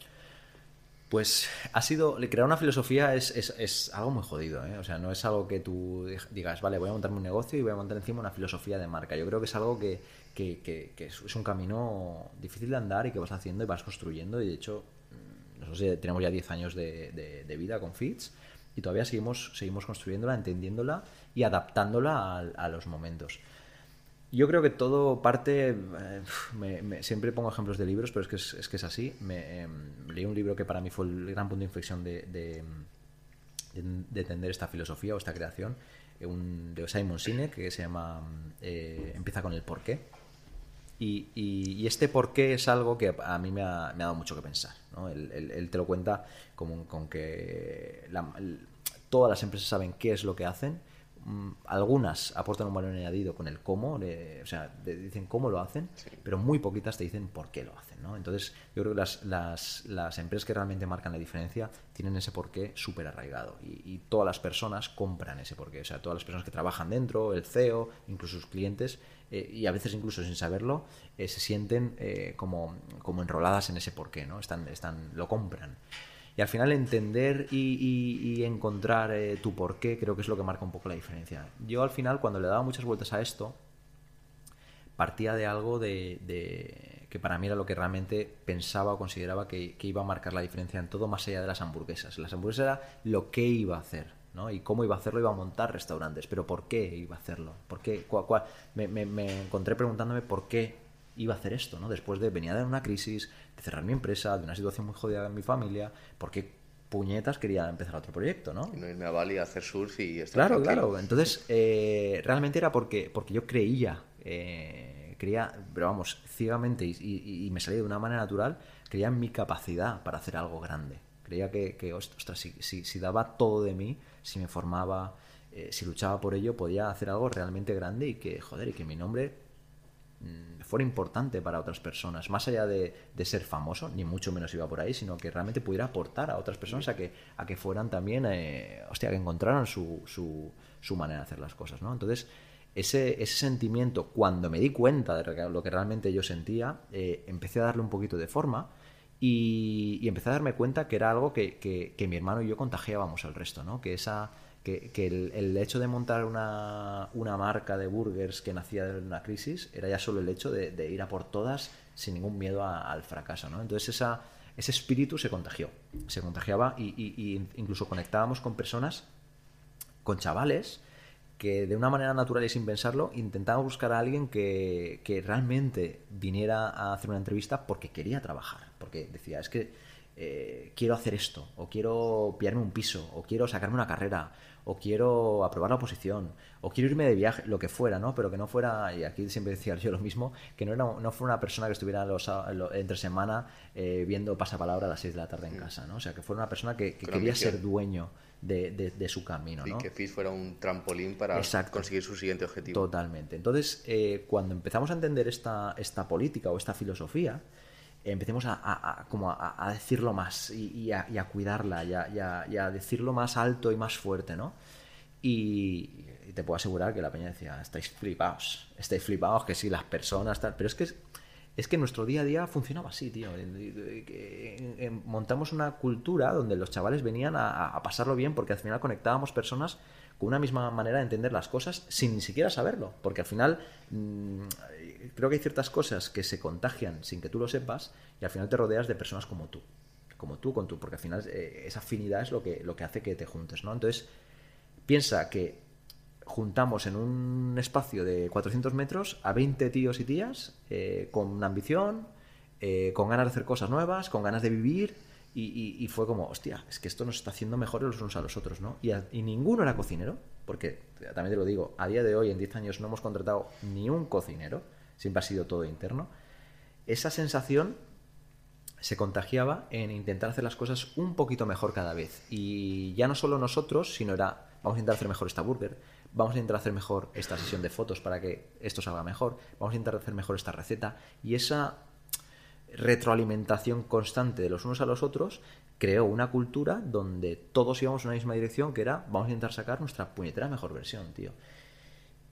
Pues ha sido, crear una filosofía es, es, algo muy jodido, ¿eh? o sea, no es algo que tú digas, vale, voy a montarme un negocio y voy a montar encima una filosofía de marca. Yo creo que es algo que, que, que, que es un camino difícil de andar y que vas haciendo y vas construyendo y de hecho, mm, nosotros tenemos ya 10 años de, vida con Fits y todavía seguimos, seguimos construyéndola, entendiéndola y adaptándola a los momentos. Yo creo que todo parte. Eh, me, me, siempre pongo ejemplos de libros, pero es que es, así. Eh, leí un libro que para mí fue el gran punto de inflexión de, de, de entender esta filosofía o esta creación, un, de Simon Sinek, que se llama eh, Empieza con el porqué. Y, y, y, este porqué es algo que a mí me ha, me ha dado mucho que pensar. Él, te lo cuenta como, con que la, todas las empresas saben qué es lo que hacen algunas aportan un valor añadido con el cómo, de, o sea, dicen cómo lo hacen, sí. pero muy poquitas te dicen por qué lo hacen. ¿no? Entonces, yo creo que las, las, las, empresas que realmente marcan la diferencia tienen ese porqué súper arraigado y, y, todas las personas compran ese porqué. O sea, todas las personas que trabajan dentro, el CEO, incluso sus clientes, eh, y a veces incluso sin saberlo, eh, se sienten eh, como, como enroladas en ese porqué, ¿no? Están, están, lo compran. Y al final entender y, encontrar eh, tu porqué creo que es lo que marca un poco la diferencia. Yo al final cuando le daba muchas vueltas a esto, partía de algo de, que para mí era lo que realmente pensaba o consideraba que, iba a marcar la diferencia en todo más allá de las hamburguesas. Las hamburguesas era lo que iba a hacer. ¿no? Y cómo iba a hacerlo, iba a montar restaurantes, pero ¿por qué iba a hacerlo? ¿Por qué? Me, me encontré preguntándome por qué iba a hacer esto, ¿no? Después de venía de una crisis, de cerrar mi empresa, de una situación muy jodida en mi familia, porque puñetas quería empezar otro proyecto, ¿no? Y no irme a Bali a hacer surf y estar Claro, tranquilo. claro. Entonces, eh, realmente era porque, porque yo creía, eh, creía, pero vamos, ciegamente y, y, y, me salía de una manera natural, creía en mi capacidad para hacer algo grande. Creía que, que ostras, si, si, si daba todo de mí, si me formaba, eh, si luchaba por ello, podía hacer algo realmente grande y que, joder, y que mi nombre fuera importante para otras personas, más allá de, de, ser famoso, ni mucho menos iba por ahí, sino que realmente pudiera aportar a otras personas a que, a que fueran también, eh, hostia, que encontraran su, su, su, manera de hacer las cosas, ¿no? Entonces, ese, ese sentimiento, cuando me di cuenta de lo que realmente yo sentía, eh, empecé a darle un poquito de forma y, empecé a darme cuenta que era algo que, que, que mi hermano y yo contagiábamos al resto, ¿no? Que esa que, el, hecho de montar una, una, marca de burgers que nacía de una crisis era ya solo el hecho de, ir a por todas sin ningún miedo al fracaso. ¿no? Entonces esa, ese espíritu se contagió, se contagiaba y, incluso conectábamos con personas, con chavales, que de una manera natural y sin pensarlo intentábamos buscar a alguien que, que realmente viniera a hacer una entrevista porque quería trabajar, porque decía, es que eh, quiero hacer esto, o quiero pillarme un piso, o quiero sacarme una carrera, o quiero aprobar la oposición, o quiero irme de viaje, lo que fuera, ¿no? Pero que no fuera, y aquí siempre decía yo lo mismo, que no, era, no fuera una persona que estuviera los, los, entre semana eh, viendo pasapalabra a las 6 de la tarde en casa, ¿no? O sea, que fuera una persona que, que quería ser dueño de, de, de, su camino, ¿no? Y que FIS fuera un trampolín para Exacto. conseguir su siguiente objetivo. Totalmente. Entonces, eh, cuando empezamos a entender esta, esta política o esta filosofía, empecemos a, a, a como a, decirlo más y, y, y, a, cuidarla y, y a, decirlo más alto y más fuerte, ¿no? Y, te puedo asegurar que la peña decía, estáis flipados, estáis flipados, que sí, las personas, tal, pero es que es que nuestro día a día funcionaba así, tío. Montamos una cultura donde los chavales venían a, pasarlo bien porque al final conectábamos personas con una misma manera de entender las cosas sin ni siquiera saberlo. Porque al final mm, creo que hay ciertas cosas que se contagian sin que tú lo sepas y al final te rodeas de personas como tú. Como tú, con tú, porque al final eh, esa afinidad es lo que, lo que hace que te juntes, ¿no? Entonces, piensa que juntamos en un espacio de 400 metros a 20 tíos y tías eh, con ambición, eh, con ganas de hacer cosas nuevas, con ganas de vivir. Y, fue como, hostia, es que esto nos está haciendo mejores los unos a los otros, ¿no? Y, y, ninguno era cocinero, porque también te lo digo, a día de hoy, en 10 años, no hemos contratado ni un cocinero, siempre ha sido todo interno. Esa sensación se contagiaba en intentar hacer las cosas un poquito mejor cada vez. Y ya no solo nosotros, sino era, vamos a intentar hacer mejor esta burger, vamos a intentar hacer mejor esta sesión de fotos para que esto salga mejor, vamos a intentar hacer mejor esta receta y esa retroalimentación constante de los unos a los otros creó una cultura donde todos íbamos en una misma dirección que era vamos a intentar sacar nuestra puñetera mejor versión, tío.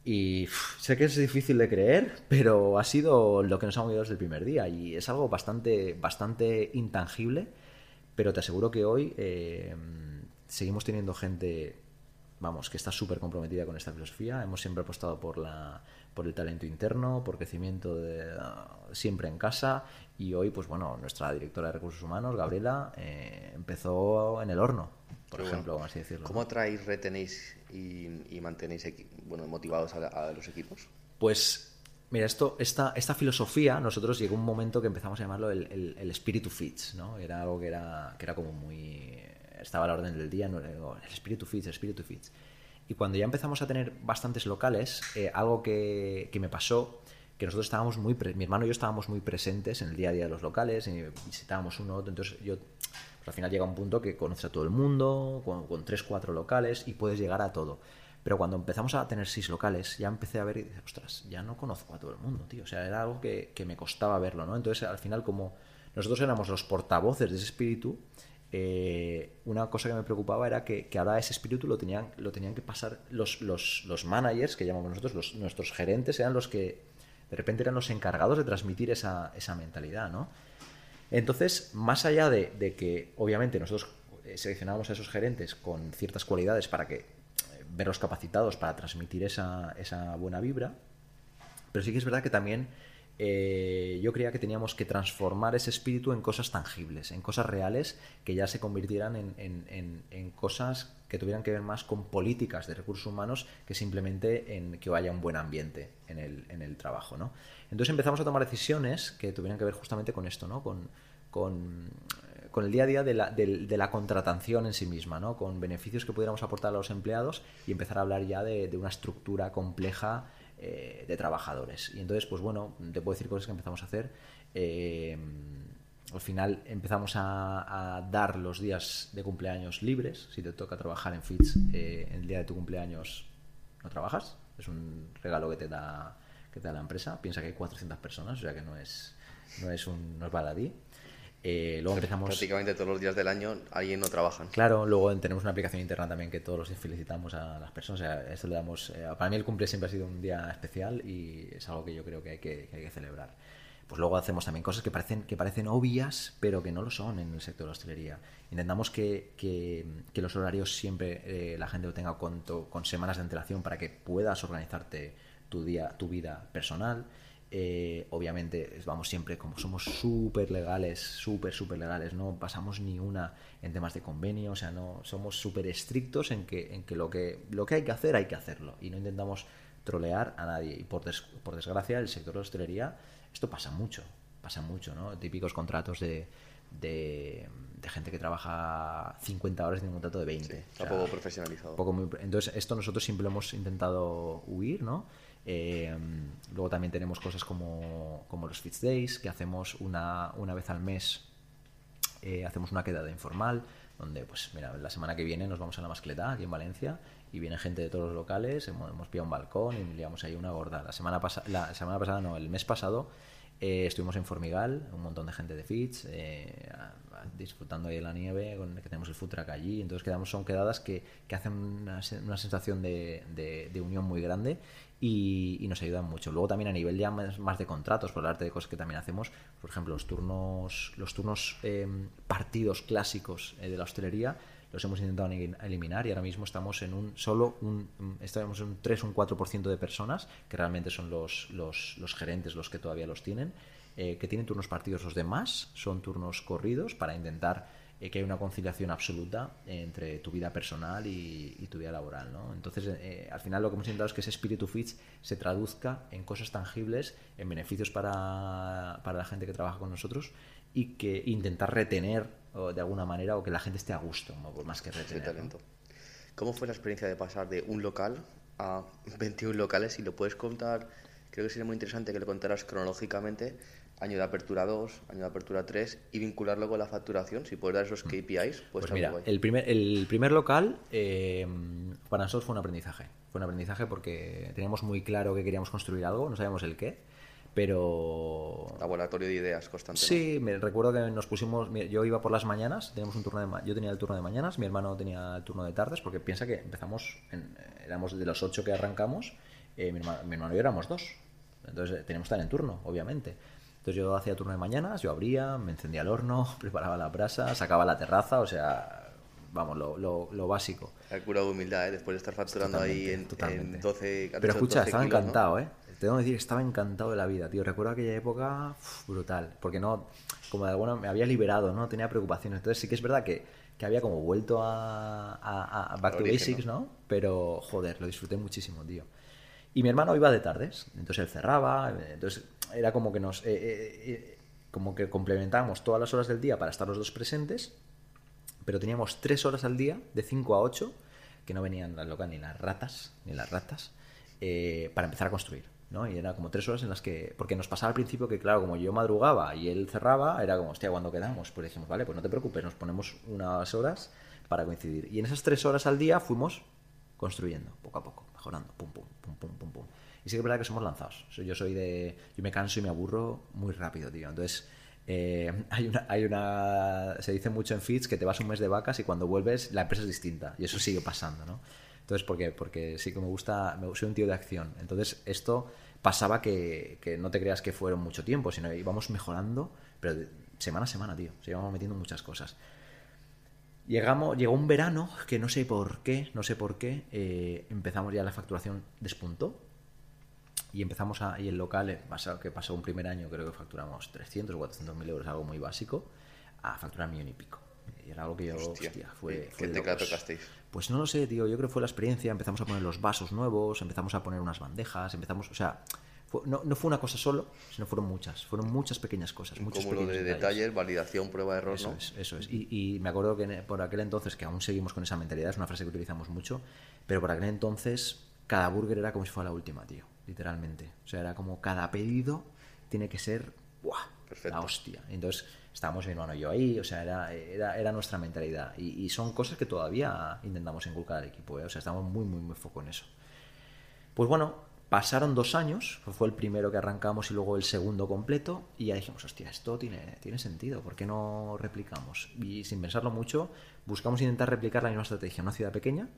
Y sé que es difícil de creer, pero ha sido lo que nos ha movido desde el primer día y es algo bastante, bastante intangible, pero te aseguro que hoy eh, seguimos teniendo gente vamos, que está súper comprometida con esta filosofía. Hemos siempre apostado por, la, por el talento interno, por crecimiento de, siempre en casa. Y hoy, pues bueno, nuestra directora de recursos humanos, Gabriela, eh, empezó en el horno, por ejemplo, así decirlo. ¿Cómo atraéis, retenéis y, mantenéis bueno, motivados a, los equipos? Pues Mira, esto, esta, esta filosofía, nosotros llegó un momento que empezamos a llamarlo el, el, el espíritu fits, ¿no? Era algo que era, que era como muy estaba a la orden del día, no, el espíritu fits, el espíritu fits. Y cuando ya empezamos a tener bastantes locales, eh, algo que, que, me pasó, que nosotros estábamos muy, mi hermano y yo estábamos muy presentes en el día a día de los locales, y visitábamos uno otro, entonces yo, pues al final llega un punto que conoces a todo el mundo, con, con tres, cuatro locales, y puedes llegar a todo. Pero cuando empezamos a tener seis locales, ya empecé a ver y dije, ostras, ya no conozco a todo el mundo, tío. O sea, era algo que, que me costaba verlo, ¿no? Entonces, al final, como nosotros éramos los portavoces de ese espíritu, eh, una cosa que me preocupaba era que, ahora ese espíritu lo tenían, lo tenían que pasar los, los, managers, que llamamos nosotros, nuestros gerentes, eran los que de repente eran los encargados de transmitir esa, esa mentalidad, ¿no? Entonces, más allá de, que obviamente nosotros eh, seleccionábamos a esos gerentes con ciertas cualidades para que eh, verlos capacitados para transmitir esa, buena vibra, pero sí que es verdad que también eh, yo creía que teníamos que transformar ese espíritu en cosas tangibles, en cosas reales que ya se convirtieran en, cosas que tuvieran que ver más con políticas de recursos humanos que simplemente en que haya un buen ambiente en el, trabajo. ¿no? Entonces empezamos a tomar decisiones que tuvieran que ver justamente con esto, ¿no? con, con, el día a día de la, contratación en sí misma, ¿no? con beneficios que pudiéramos aportar a los empleados y empezar a hablar ya de, de una estructura compleja eh, de trabajadores. Y entonces, pues bueno, te puedo decir cosas que empezamos a hacer. Eh, al final empezamos a, dar los días de cumpleaños libres. Si te toca trabajar en FITS, eh, el día de tu cumpleaños no trabajas. Es un regalo que te da, que te da la empresa. Piensa que hay 400 personas, o sea que no es, no es, un, no es baladí. Eh, luego empezamos... Prácticamente todos los días del año alguien no trabaja. Claro, luego tenemos una aplicación interna también que todos los días felicitamos a las personas. O sea, esto le damos... Eh, para mí el cumple siempre ha sido un día especial y es algo que yo creo que hay que, hay que celebrar. Pues luego hacemos también cosas que parecen, que parecen obvias, pero que no lo son en el sector de la hostelería. Intentamos que, que, que los horarios siempre eh, la gente lo tenga con, con semanas de antelación para que puedas organizarte tu, día, tu vida personal. Eh, obviamente vamos siempre como somos súper legales, súper, súper legales, no pasamos ni una en temas de convenio, o sea, no somos súper estrictos en que, en que, lo que lo que hay que hacer hay que hacerlo y no intentamos trolear a nadie. Y por, por desgracia, el sector de la hostelería, esto pasa mucho, pasa mucho, ¿no? Típicos contratos de, de, gente que trabaja 50 horas en un contrato de 20. poco profesionalizado. entonces, esto nosotros siempre hemos intentado huir, ¿no? Eh, luego también tenemos cosas como, como los Fits Days, que hacemos una, una vez al mes, eh, hacemos una quedada informal, donde, pues mira, la semana que viene nos vamos a la mascleta, aquí en Valencia, y viene gente de todos los locales, hemos, hemos pillado un balcón y liamos ahí una gorda. La semana, la semana pasada, no, el mes pasado, Eh, estuvimos en Formigal, un montón de gente de Fitch, eh, disfrutando ahí de la nieve, con, que tenemos el food allí. Entonces quedamos, son quedadas que, que hacen una, una sensación de, de, de, unión muy grande y, y, nos ayudan mucho. Luego también a nivel ya más, más, de contratos, por hablarte de cosas que también hacemos, por ejemplo, los turnos, los turnos eh, partidos clásicos eh, de la hostelería los hemos intentado eliminar y ahora mismo estamos en un solo un, estamos en un 3 o un 4% de personas que realmente son los, los, los gerentes los que todavía los tienen eh, que tienen turnos partidos los demás son turnos corridos para intentar eh, que haya una conciliación absoluta entre tu vida personal y, y tu vida laboral ¿no? entonces eh, al final lo que hemos intentado es que ese espíritu Fitch se traduzca en cosas tangibles en beneficios para, para la gente que trabaja con nosotros y que intentar retener o de alguna manera o que la gente esté a gusto, ¿no? más que retener. talento. ¿Cómo fue la experiencia de pasar de un local a 21 locales? Si lo puedes contar, creo que sería muy interesante que lo contaras cronológicamente, año de apertura 2, año de apertura 3 y vincularlo con la facturación, si puedes dar esos KPIs. Pues, pues mira, el primer, el primer local eh, para nosotros fue un aprendizaje. Fue un aprendizaje porque teníamos muy claro que queríamos construir algo, no sabíamos el qué pero... Laboratorio de ideas constante. Sí, me recuerdo que nos pusimos, yo iba por las mañanas, teníamos un turno de, yo tenía el turno de mañanas, mi hermano tenía el turno de tardes, porque piensa que empezamos, en, éramos de los ocho que arrancamos, eh, mi, hermano, mi, hermano, y yo éramos dos, entonces eh, teníamos que estar en turno, obviamente. Entonces yo hacía turno de mañanas, yo abría, me encendía el horno, preparaba la brasa, sacaba la terraza, o sea, vamos, lo, lo, lo básico. La cura de humildad, ¿eh? después de estar facturando ahí en, en 12 Pero escucha, 12 estaba kilos, encantado, ¿no? ¿eh? Te tengo que decir que estaba encantado de la vida, tío. Recuerdo aquella época uf, brutal, porque no, como de alguna me había liberado, ¿no? Tenía preocupaciones. Entonces sí que es verdad que, que había como vuelto a, a, a Back to Basics, ¿no? Pero, joder, lo disfruté muchísimo, tío. Y mi hermano iba de tardes, entonces él cerraba, entonces era como que nos... Eh, eh, eh, como que complementábamos todas las horas del día para estar los dos presentes, pero teníamos tres horas al día, de 5 a 8, que no venían al local ni las ratas, ni las ratas, eh, para empezar a construir. ¿No? Y era como tres horas en las que... Porque nos pasaba al principio que, claro, como yo madrugaba y él cerraba, era como, hostia, ¿cuándo quedamos? Pues dijimos, vale, pues no te preocupes, nos ponemos unas horas para coincidir. Y en esas tres horas al día fuimos construyendo, poco a poco, mejorando, pum, pum, pum, pum, pum, pum. Y sí que es verdad que somos lanzados. Yo soy de... Yo me canso y me aburro muy rápido, tío. Entonces... Eh, hay, una, hay una. Se dice mucho en Fitch que te vas un mes de vacas y cuando vuelves la empresa es distinta. Y eso sigue pasando, ¿no? Entonces, ¿por qué? Porque sí que me gusta. Soy un tío de acción. Entonces, esto pasaba que, que, no te creas que fueron mucho tiempo, sino que íbamos mejorando, pero semana a semana, tío. Se íbamos metiendo muchas cosas. Llegamos, llegó un verano que no sé por qué, no sé por qué, eh, empezamos ya la facturación despuntó y empezamos a, y el local, eh, que pasó un primer año, creo que facturamos 300 o 400 mil euros, algo muy básico, a facturar millón y pico. Y era algo que yo, hostia, hostia fue, ¿Qué tecla tocasteis? Pues no lo sé, tío. Yo creo que fue la experiencia. Empezamos a poner los vasos nuevos, empezamos a poner unas bandejas, empezamos, o sea, fue, no, no, fue una cosa solo, sino fueron muchas. Fueron muchas pequeñas cosas. Muchos cúmulo de detalles, validación, prueba de error, eso ¿no? Es, eso es. Y, y, me acuerdo que por aquel entonces, que aún seguimos con esa mentalidad, es una frase que utilizamos mucho, pero por aquel entonces cada burger era como si fuera la última, tío. Literalmente. O sea, era como cada pedido tiene que ser ¡buah! Perfecto. la hostia. Entonces estábamos mi hermano y yo ahí, o sea, era, era, nuestra mentalidad. Y, son cosas que todavía intentamos inculcar al equipo, ¿eh? o sea, estamos muy, muy, muy foco en eso. Pues bueno, pasaron dos años, fue el primero que arrancamos y luego el segundo completo, y ya dijimos, hostia, esto tiene, tiene sentido, ¿por qué no replicamos? Y sin pensarlo mucho, buscamos intentar replicar la misma estrategia en una ciudad pequeña,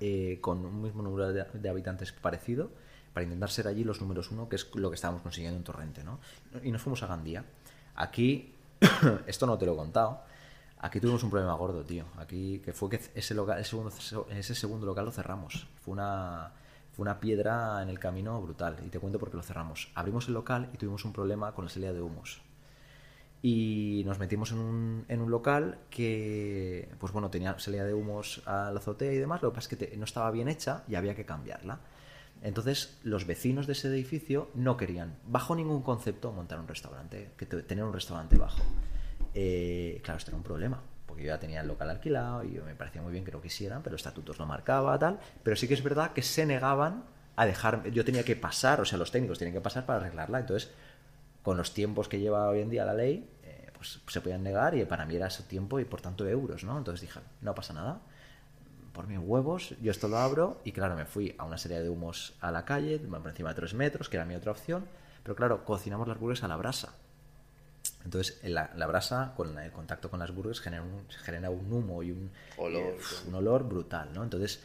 eh, con un mismo número de habitantes parecido, para intentar ser allí los números uno, que es lo que estábamos consiguiendo en Torrente, ¿no? Y nos fuimos a Gandía. Aquí, esto no te lo he contado, aquí tuvimos un problema gordo, tío. Aquí, que fue que ese, segundo, ese segundo local lo cerramos. Fue una, fue una piedra en el camino brutal. Y te cuento por qué lo cerramos. Abrimos el local y tuvimos un problema con la salida de humos. Y nos metimos en un, en un local que, pues bueno, tenía salida de humos a la azotea y demás. Lo que pasa es que no estaba bien hecha y había que cambiarla. Entonces, los vecinos de ese edificio no querían, bajo ningún concepto, montar un restaurante, que tener un restaurante bajo. Eh, claro, esto era un problema, porque yo ya tenía el local alquilado y me parecía muy bien que lo quisieran, pero estatutos lo marcaba, tal. Pero sí que es verdad que se negaban a dejar. Yo tenía que pasar, o sea, los técnicos tienen que pasar para arreglarla. Entonces, con los tiempos que lleva hoy en día la ley, eh, pues se podían negar y para mí era ese tiempo y por tanto euros, ¿no? Entonces dije, no pasa nada por mis huevos, yo esto lo abro y claro, me fui a una serie de humos a la calle, por encima de tres metros, que era mi otra opción, Pero claro, cocinamos las burgers a la brasa. Entonces, la, la, brasa, con el contacto con las burgers, genera un, genera un humo y un olor, eh, un olor brutal, ¿no? Entonces,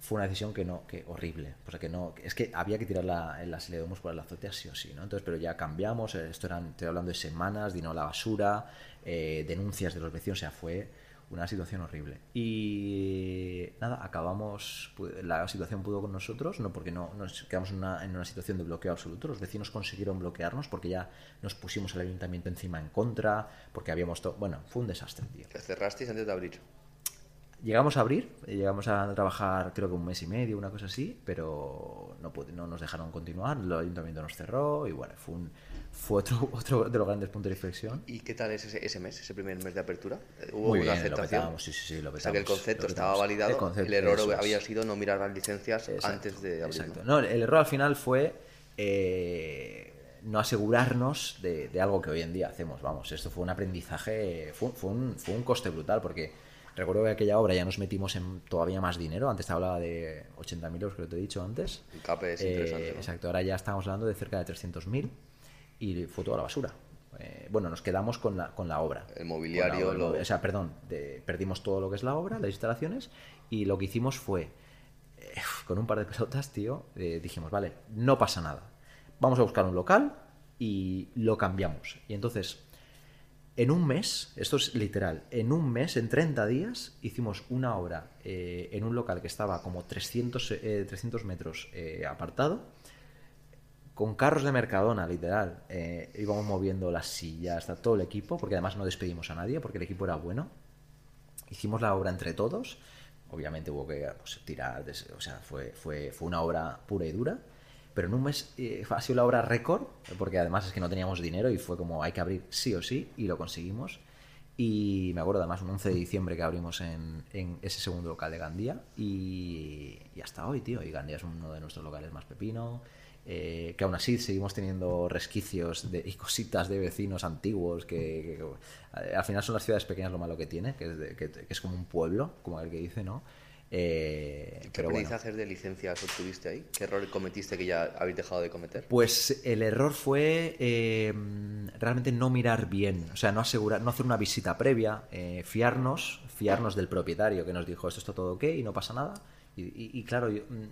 fue una decisión que no, que horrible. O sea, que no, es que había que tirar la, la serie de humos por la azotea sí o sí, ¿no? Entonces, pero ya cambiamos, esto eran, estoy hablando de semanas, dinó la basura, eh, denuncias de los vecinos, o sea, fue una situación horrible. Y nada, acabamos, la situación pudo con nosotros, no porque no nos quedamos en una, en una situación de bloqueo absoluto, los vecinos consiguieron bloquearnos porque ya nos pusimos el ayuntamiento encima en contra, porque habíamos, todo bueno, fue un desastre, tío. ¿Te cerrasteis antes de abrir? Llegamos a abrir, llegamos a trabajar creo que un mes y medio, una cosa así, pero no, no nos dejaron continuar, el ayuntamiento nos cerró y bueno, fue un, fue otro, otro de los grandes puntos de reflexión. ¿Y qué tal es ese, ese mes, ese primer mes de apertura? ¿Hubo Muy una bien, aceptación? petamos, sí, sí, sí, lo O sea que el petamos, concepto estaba petamos. validado, el, error es. había sido no mirar las licencias Exacto, antes de abrir. exacto. ¿no? El error al final fue eh, no asegurarnos de, de algo que hoy en día hacemos. Vamos, esto fue un aprendizaje, fue, fue un, fue un coste brutal porque recuerdo que aquella obra ya nos metimos en todavía más dinero. Antes te hablaba de 80.000 euros, que te he dicho antes. El CAPE es Eh, interesante. ¿no? Exacto, ahora ya estamos hablando de cerca de 300.000 y fue toda la basura. Eh, bueno, nos quedamos con la, con la obra. El mobiliario, obra, lo- O sea, perdón, de- perdimos todo lo que es la obra, las instalaciones, y lo que hicimos fue, eh, con un par de pelotas, tío, eh, dijimos, vale, no pasa nada. Vamos a buscar un local y lo cambiamos. Y entonces, en un mes, esto es literal, en un mes, en 30 días, hicimos una obra en un local que estaba como 300, eh, 300 metros apartado, con carros de Mercadona, literal. Eh, íbamos moviendo las sillas, está todo el equipo, porque además no despedimos a nadie, porque el equipo era bueno. Hicimos la obra entre todos. Obviamente hubo que pues, tirar, o sea, fue, fue, fue una obra pura y dura. Pero en un mes eh, ha sido la obra récord, porque además es que no teníamos dinero y fue como hay que abrir sí o sí, y lo conseguimos. Y me acuerdo además un 11 de diciembre que abrimos en, en ese segundo local de Gandía y, y hasta hoy, tío. Y Gandía es uno de nuestros locales más pepino. Eh, que aún así seguimos teniendo resquicios de, y cositas de vecinos antiguos que, que- que- al final son las ciudades pequeñas lo malo que tiene, que es, de- que- que es como un pueblo, como el que dice, ¿no? Eh, ¿Qué pero bueno. de licencias obtuviste ahí? ¿Qué error cometiste que ya habéis dejado de cometer? Pues el error fue eh, realmente no mirar bien, o sea, no asegurar, no hacer una visita previa, eh, fiarnos, fiarnos del propietario que nos dijo esto está todo ok y no pasa nada. Y, y- y claro, yo, mm,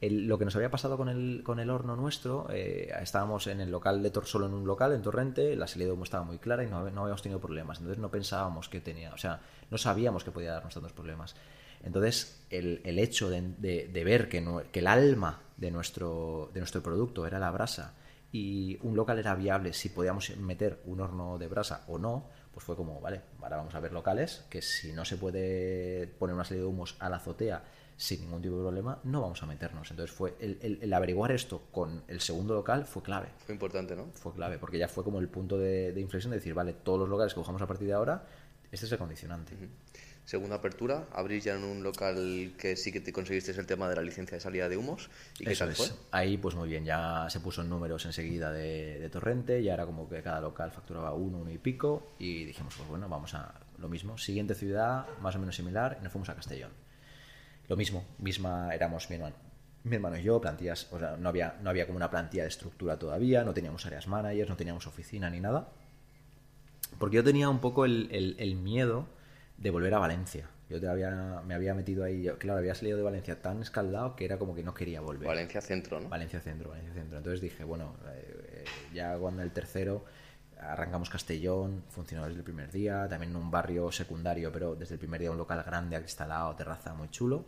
el- lo que nos había pasado con el, con el horno nuestro, eh, estábamos en el local de Tor, solo en un local, en Torrente, la salida de humo estaba muy clara y no, no habíamos tenido problemas. Entonces no pensábamos que tenía, o sea, no sabíamos que podía darnos tantos problemas. Entonces, el, el hecho de, de- de ver que, no- que el alma de nuestro, de nuestro producto era la brasa y un local era viable si podíamos meter un horno de brasa o no, pues fue como, vale, ahora vamos a ver locales que si no se puede poner una serie de humos a la azotea sin ningún tipo de problema, no vamos a meternos. Entonces, fue el, el- el averiguar esto con el segundo local fue clave Fue importante, ¿no? fue clave, porque ya fue como el punto de, de inflexión de decir, vale, todos los locales que cojamos a partir de ahora, este es el condicionante. Segunda apertura, abrís ya en un local que sí que te conseguiste el tema de la licencia de salida de humos. ¿Y qué Eso tal es. fue? Ahí, pues muy bien, ya se puso en números enseguida de, de Torrente, ya era como que cada local facturaba uno, uno y pico, y dijimos, pues bueno, vamos a lo mismo. Siguiente ciudad, más o menos similar, y nos fuimos a Castellón. Lo mismo, misma, éramos mi hermano, mi hermano y yo, plantillas, o sea, no había, no había como una plantilla de estructura todavía, no teníamos áreas managers, no teníamos oficina ni nada. Porque yo tenía un poco el, el- el miedo de volver a Valencia. Yo te había, me había metido ahí, yo, claro, había salido de Valencia tan escaldado que era como que no quería volver. Valencia Centro, ¿no? Valencia Centro, Valencia Centro. Entonces dije, bueno, eh, eh, ya cuando el tercero arrancamos Castellón, funcionó desde el primer día, también en un barrio secundario, pero desde el primer día un local grande, acristalado, terraza muy chulo.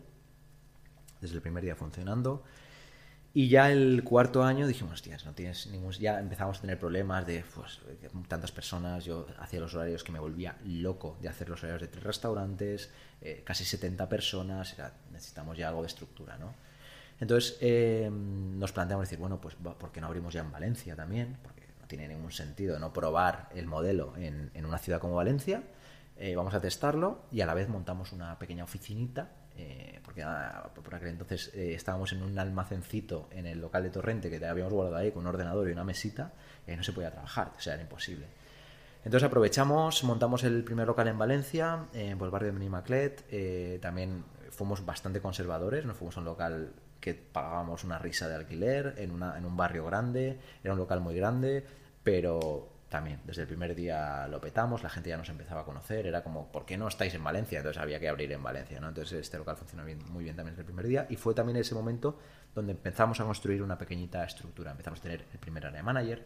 Desde el primer día funcionando. Y ya el cuarto año dijimos, hostias, no tienes ningún... Ya empezamos a tener problemas de pues, tantas personas. Yo hacía los horarios que me volvía loco de hacer los horarios de tres restaurantes, eh, casi 70 personas. Necesitamos ya algo de estructura, ¿no? Entonces eh, nos planteamos decir, bueno, pues ¿por qué no abrimos ya en Valencia también? Porque no tiene ningún sentido no probar el modelo en, en una ciudad como Valencia. Eh, vamos a testarlo y a la vez montamos una pequeña oficinita, eh, porque ah, por aquel entonces eh, estábamos en un almacencito en el local de Torrente que habíamos guardado ahí con un ordenador y una mesita, ahí no se podía trabajar, o sea, era imposible. Entonces aprovechamos, montamos el primer local en Valencia, eh, por el barrio de Benimaclet. eh, también fuimos bastante conservadores, nos fuimos a un local que pagábamos una risa de alquiler en, una, en un barrio grande, era un local muy grande, pero también desde el primer día lo petamos, la gente ya nos empezaba a conocer, era como, ¿por qué no estáis en Valencia? Entonces había que abrir en Valencia, ¿no? Entonces este local funcionó bien, muy bien también desde el primer día y fue también ese momento donde empezamos a construir una pequeñita estructura, empezamos a tener el primer área manager,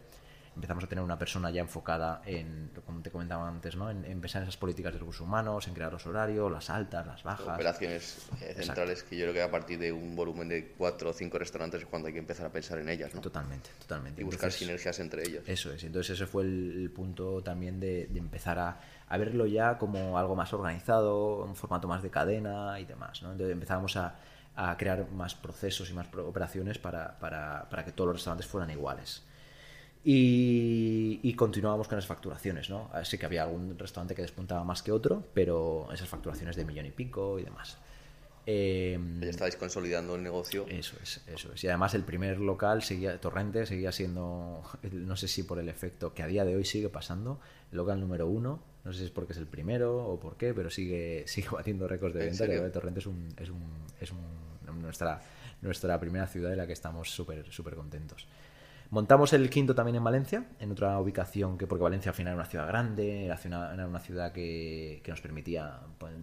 empezamos a tener una persona ya enfocada en, como te comentaba antes, ¿no? en, en pensar en esas políticas de recursos humanos, en crear los horarios, las altas, las bajas. Operaciones eh, centrales que yo creo que a partir de un volumen de cuatro o cinco restaurantes es cuando hay que empezar a pensar en ellas. ¿no? Totalmente, totalmente. Y buscar sinergias entre ellos. Eso es, entonces ese fue el, punto también de, de empezar a, a, verlo ya como algo más organizado, un formato más de cadena y demás. ¿no? Entonces empezábamos a, a crear más procesos y más operaciones para, para, para que todos los restaurantes fueran iguales. Y, continuábamos con las facturaciones, ¿no? Así que había algún restaurante que despuntaba más que otro, pero esas facturaciones de millón y pico y demás. Eh, ya estáis consolidando el negocio. Eso es, eso es. Y además el primer local, seguía Torrente, seguía siendo, no sé si por el efecto que a día de hoy sigue pasando, el local número uno. No sé si es porque es el primero o por qué, pero sigue, sigue batiendo récords de venta. Que Torrente es, un, es, un, es un, nuestra, nuestra primera ciudad en la que estamos súper súper contentos. Montamos el quinto también en Valencia, en otra ubicación que, porque Valencia al final era una ciudad grande, era una, ciudad que, nos permitía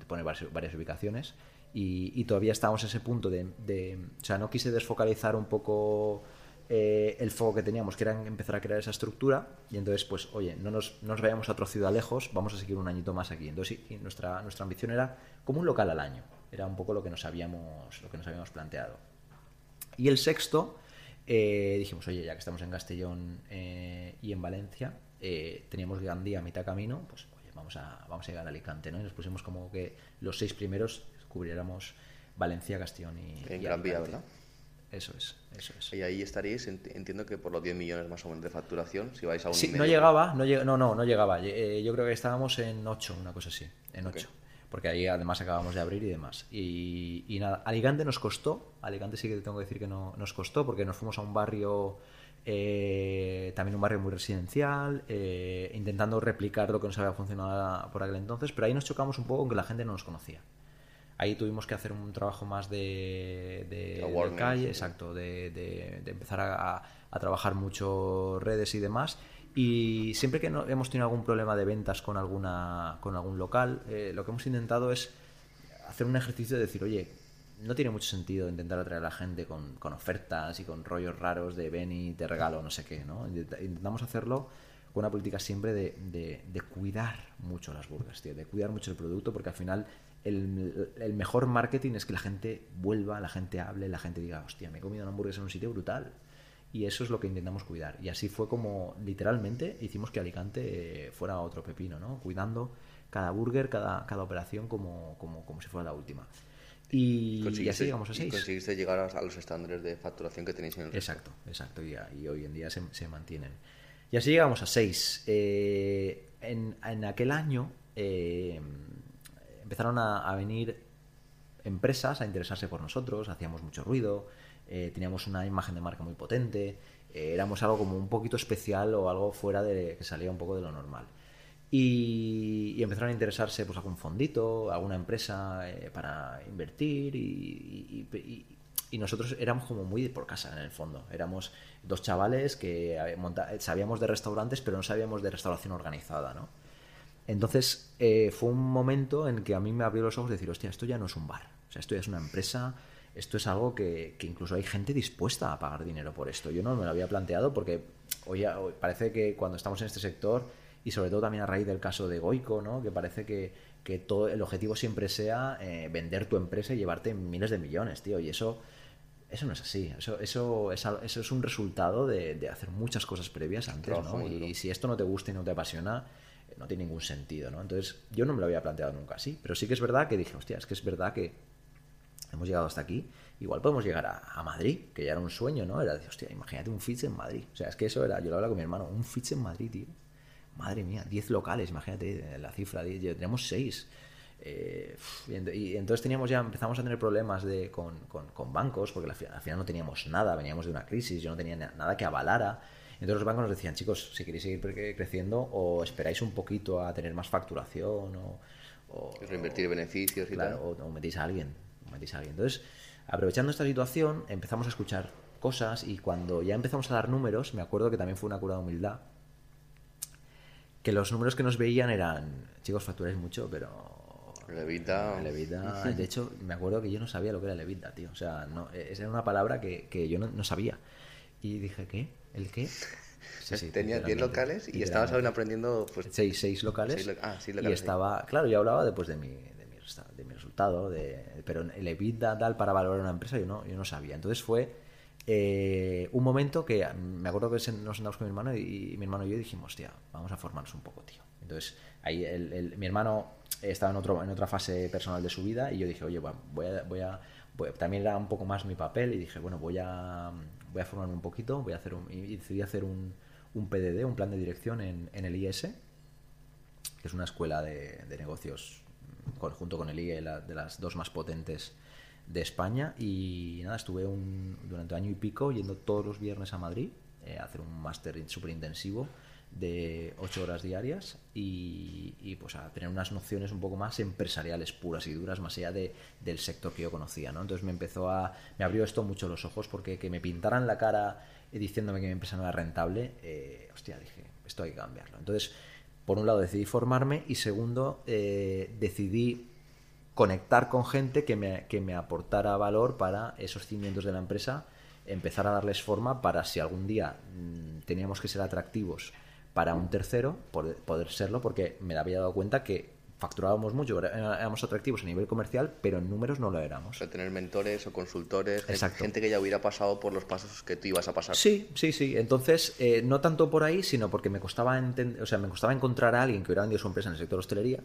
poner varias, ubicaciones y, todavía estábamos en ese punto de, O sea, no quise desfocalizar un poco eh, el foco que teníamos, que era empezar a crear esa estructura y entonces, pues, oye, no nos, no nos vayamos a otra ciudad lejos, vamos a seguir un añito más aquí. Entonces, nuestra, nuestra ambición era como un local al año, era un poco lo que nos habíamos, lo que nos habíamos planteado. Y el sexto eh, dijimos, oye, ya que estamos en Castellón eh, y en Valencia, eh, teníamos Gandía a mitad camino, pues oye, vamos a, vamos a llegar a Alicante, ¿no? Y nos pusimos como que los seis primeros cubriéramos Valencia, Castellón y. En Gran Vía, ¿verdad? Eso es, eso es. Y ahí estaréis, entiendo que por los 10 millones más o menos de facturación, si vais a un. Sí, no llegaba, no, no, no, no llegaba. yo creo que estábamos en 8, una cosa así, en 8 porque ahí además acabamos de abrir y demás. Y, nada, Alicante nos costó, Alicante sí que tengo que decir que no, nos costó, porque nos fuimos a un barrio, eh, también un barrio muy residencial, eh, intentando replicar lo que nos había funcionado por aquel entonces, pero ahí nos chocamos un poco con que la gente no nos conocía. Ahí tuvimos que hacer un trabajo más de, de, calle, exacto, de, empezar a, a trabajar mucho redes y demás. Y siempre que no, hemos tenido algún problema de ventas con, alguna, con algún local, eh, lo que hemos intentado es hacer un ejercicio de decir, oye, no tiene mucho sentido intentar atraer a la gente con, con ofertas y con rollos raros de ven y te regalo no sé qué, ¿no? Intentamos hacerlo con una política siempre de, de, cuidar mucho las burgas, tío, de cuidar mucho el producto, porque al final el, el, mejor marketing es que la gente vuelva, la gente hable, la gente diga, hostia, me he comido una hamburguesa en un sitio brutal y eso es lo que intentamos cuidar. Y así fue como literalmente hicimos que Alicante fuera otro pepino, ¿no? Cuidando cada burger, cada, cada operación como, como, como si fuera la última. Y, así llegamos a seis. conseguiste llegar a, los estándares de facturación que tenéis en el Exacto, exacto. Y, y hoy en día se, se, mantienen. Y así llegamos a seis. Eh, en, en, aquel año eh, empezaron a, a venir empresas a interesarse por nosotros, hacíamos mucho ruido, eh, teníamos una imagen de marca muy potente, eh, éramos algo como un poquito especial o algo fuera de que salía un poco de lo normal. Y, empezaron a interesarse pues algún fondito, alguna empresa eh, para invertir y, nosotros éramos como muy por casa en el fondo. Éramos dos chavales que sabíamos de restaurantes pero no sabíamos de restauración organizada, ¿no? Entonces fue un momento en que a mí me abrió los ojos de decir, hostia, esto ya no es un bar, o sea, esto ya es una empresa esto es algo que, incluso hay gente dispuesta a pagar dinero por esto. Yo no me lo había planteado porque hoy, parece que cuando estamos en este sector, y sobre todo también a raíz del caso de Goico, ¿no? que parece que, todo el objetivo siempre sea eh, vender tu empresa y llevarte miles de millones, tío. Y eso, eso no es así. Eso, eso, es, eso es un resultado de, hacer muchas cosas previas antes. ¿no? Y si esto no te gusta y no te apasiona, eh, no tiene ningún sentido. ¿no? Entonces, yo no me lo había planteado nunca así. Pero sí que es verdad que dije, hostia, es que es verdad que hemos llegado hasta aquí, igual podemos llegar a, Madrid, que ya era un sueño, ¿no? Era de, hostia, imagínate un Fitch en Madrid. O sea, es que eso era, yo lo hablaba con mi hermano, un Fitch en Madrid, tío. Madre mía, 10 locales, imagínate la cifra, tenemos 6. Eh, y, entonces teníamos ya, empezamos a tener problemas de, con, con, bancos, porque al final, no teníamos nada, veníamos de una crisis, yo no tenía nada que avalara. Entonces los bancos nos decían, chicos, si queréis seguir creciendo o esperáis un poquito a tener más facturación o... Reinvertir beneficios y tal. O, o metéis a alguien. Entonces, aprovechando esta situación, empezamos a escuchar cosas y cuando ya empezamos a dar números, me acuerdo que también fue una cura de humildad, que los números que nos veían eran, chicos, facturáis mucho, pero... Levita. Levita. De hecho, me acuerdo que yo no sabía lo que era levita, tío. O sea, no, esa era una palabra que, que yo no, no sabía. Y dije, ¿qué? ¿El qué? Sí, sí, Tenía 10 locales y estabas aprendiendo... Pues... Seis, seis locales. Seis ah, sí, locales. Y estaba... Claro, yo hablaba después de mi, de mi, resultado, de, pero el EBITDA tal para valorar una empresa yo no, yo no sabía. Entonces fue eh, un momento que me acuerdo que nos sentamos con mi hermano y, mi hermano y yo dijimos, hostia, vamos a formarnos un poco, tío. Entonces, ahí mi hermano estaba en, otro, en otra fase personal de su vida y yo dije, oye, voy a, voy a también era un poco más mi papel y dije, bueno, voy a, voy a formarme un poquito, voy a hacer un, decidí hacer un, un PDD, un plan de dirección en, el IS, que es una escuela de negocios junto con el IE, de las dos más potentes de España y nada, estuve un, durante año y pico yendo todos los viernes a Madrid eh, a hacer un máster súper intensivo de ocho horas diarias y, pues a tener unas nociones un poco más empresariales puras y duras más allá de, del sector que yo conocía ¿no? entonces me empezó a me abrió esto mucho los ojos porque que me pintaran la cara diciéndome que mi empresa no era rentable eh, hostia dije esto hay que cambiarlo entonces por un lado decidí formarme y segundo eh, decidí conectar con gente que me, que me aportara valor para esos cimientos de la empresa, empezar a darles forma para si algún día mm, teníamos que ser atractivos para un tercero, poder, poder serlo, porque me había dado cuenta que facturábamos mucho, éramos atractivos a nivel comercial, pero en números no lo éramos. O tener mentores o consultores, gente que ya hubiera pasado por los pasos que tú ibas a pasar. Sí, sí, sí. Entonces, eh, no tanto por ahí, sino porque me costaba, o sea, me costaba encontrar a alguien que hubiera vendido su empresa en el sector hostelería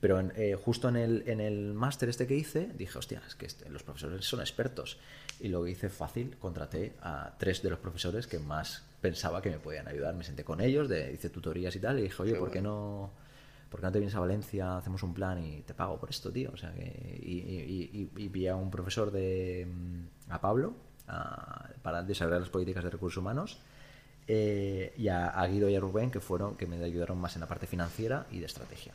pero eh, justo en el, en el máster este que hice, dije, hostia, es que este, los profesores son expertos. Y lo que hice fácil, contraté a tres de los profesores que más pensaba que me podían ayudar. Me senté con ellos, de, hice tutorías y tal, y dije, oye, ¿por qué no...? ¿Por qué no te vienes a Valencia, hacemos un plan y te pago por esto, tío? O sea, que, y, y, vi a un profesor de... Mm, a Pablo, para desarrollar las políticas de recursos humanos, eh, y a, a, Guido y a Rubén, que fueron, que me ayudaron más en la parte financiera y de estrategia.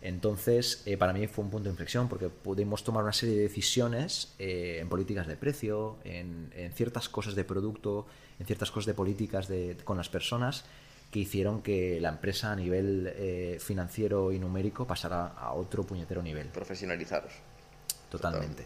Entonces, eh, para mí fue un punto de inflexión porque pudimos tomar una serie de decisiones eh, en políticas de precio, en, ciertas cosas de producto, en ciertas cosas de políticas de, con las personas que hicieron que la empresa a nivel eh, financiero y numérico pasara a otro puñetero nivel. Profesionalizaros. Totalmente.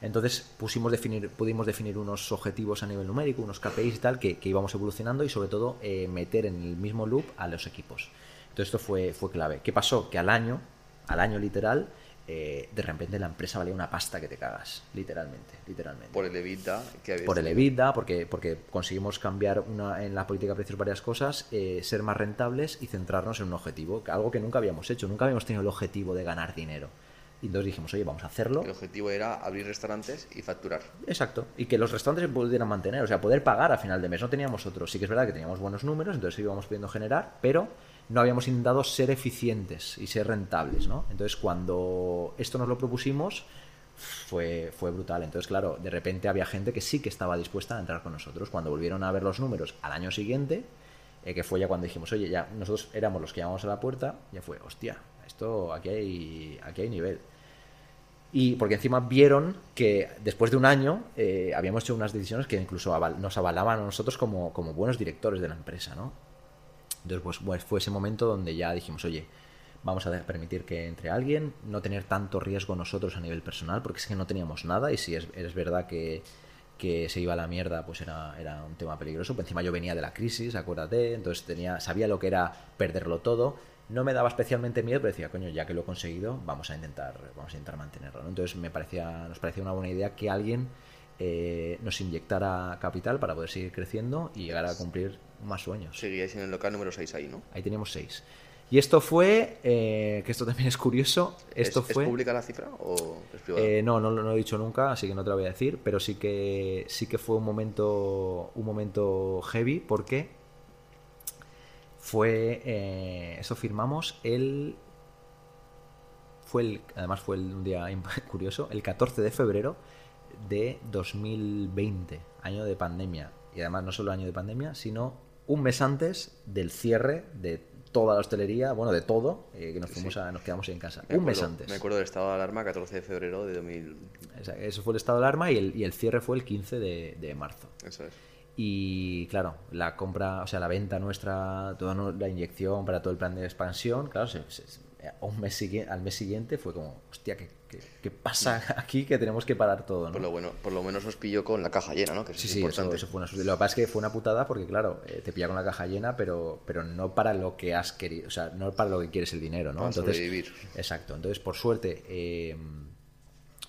Entonces pusimos definir, pudimos definir unos objetivos a nivel numérico, unos KPIs y tal, que, que íbamos evolucionando y sobre todo meter en el mismo loop a los equipos. Entonces esto fue, fue clave. ¿Qué pasó? Que al año, al año literal, eh, de repente la empresa valía una pasta que te cagas, literalmente, literalmente. Por el EBITDA que Por el EBITDA, porque, porque conseguimos cambiar una, en la política de precios varias cosas, eh, ser más rentables y centrarnos en un objetivo, algo que nunca habíamos hecho, nunca habíamos tenido el objetivo de ganar dinero. Y entonces dijimos, oye, vamos a hacerlo. El objetivo era abrir restaurantes y facturar. Exacto. Y que los restaurantes se pudieran mantener, o sea, poder pagar a final de mes. No teníamos otros. Sí que es verdad que teníamos buenos números, entonces íbamos pudiendo generar, pero no habíamos intentado ser eficientes y ser rentables, ¿no? Entonces, cuando esto nos lo propusimos, fue, fue brutal. Entonces, claro, de repente había gente que sí que estaba dispuesta a entrar con nosotros. Cuando volvieron a ver los números al año siguiente, eh, que fue ya cuando dijimos, oye, ya nosotros éramos los que llamamos a la puerta, ya fue, hostia, esto aquí hay, aquí hay nivel. Y porque encima vieron que después de un año eh, habíamos hecho unas decisiones que incluso nos avalaban a nosotros como, como buenos directores de la empresa, ¿no? Entonces, pues, fue ese momento donde ya dijimos, oye, vamos a permitir que entre alguien, no tener tanto riesgo nosotros a nivel personal, porque es que no teníamos nada y si es, verdad que, que, se iba a la mierda, pues era, era un tema peligroso. Pues encima yo venía de la crisis, acuérdate, entonces tenía, sabía lo que era perderlo todo. No me daba especialmente miedo, pero decía, coño, ya que lo he conseguido, vamos a intentar, vamos a intentar mantenerlo. Entonces me parecía, nos parecía una buena idea que alguien eh, nos inyectara capital para poder seguir creciendo y llegar a cumplir más sueños. Seguíais en el local número 6 ahí, ¿no? Ahí teníamos 6. Y esto fue, eh, que esto también es curioso, esto ¿Es, fue... ¿Es pública la cifra o es privada? Eh, no, no, lo he dicho nunca, así que no te lo voy a decir, pero sí que, sí que fue un momento, un momento heavy porque fue, eh, eso firmamos el... Fue el, además fue un día curioso, el 14 de febrero de 2020, año de pandemia. Y además no solo año de pandemia, sino un mes antes del cierre de toda la hostelería, bueno, de todo, eh, que nos fuimos a, nos quedamos en casa. un mes antes. Me acuerdo del estado de alarma, 14 de febrero de 2000. Eso fue el estado de alarma y el, y el cierre fue el 15 de, de marzo. Eso es. Y claro, la compra, o sea, la venta nuestra, toda la inyección para todo el plan de expansión, claro, se, un mes al mes siguiente fue como, hostia, ¿qué, qué, pasa aquí que tenemos que parar todo? ¿no? Por, lo bueno, por lo menos os pilló con la caja llena, ¿no? Que sí, sí, Eso, fue una Lo que pasa es que fue una putada porque, claro, eh, te pilla con la caja llena, pero, pero no para lo que has querido, o sea, no para lo que quieres el dinero, ¿no? Para Entonces, sobrevivir. Exacto. Entonces, por suerte, eh,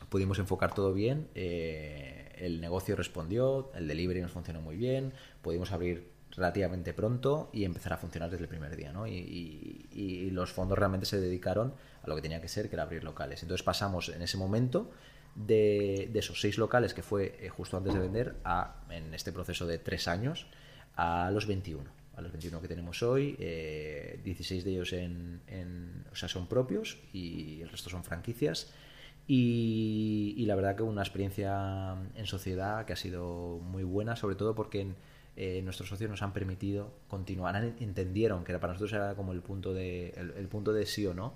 pudimos enfocar todo bien. Eh, el negocio respondió, el delivery nos funcionó muy bien, pudimos abrir relativamente pronto y empezar a funcionar desde el primer día. ¿no? Y, los fondos realmente se dedicaron a lo que tenía que ser, que era abrir locales. Entonces pasamos en ese momento de, esos seis locales que fue eh, justo antes de vender a, en este proceso de tres años, a los 21. A los 21 que tenemos hoy, 16 eh, de ellos en, o sea, son propios y el resto son franquicias. Y, la verdad que una experiencia en sociedad que ha sido muy buena, sobre todo porque eh, nuestros socios nos han permitido continuar, entendieron que para nosotros era como el punto de, el punto de sí o no,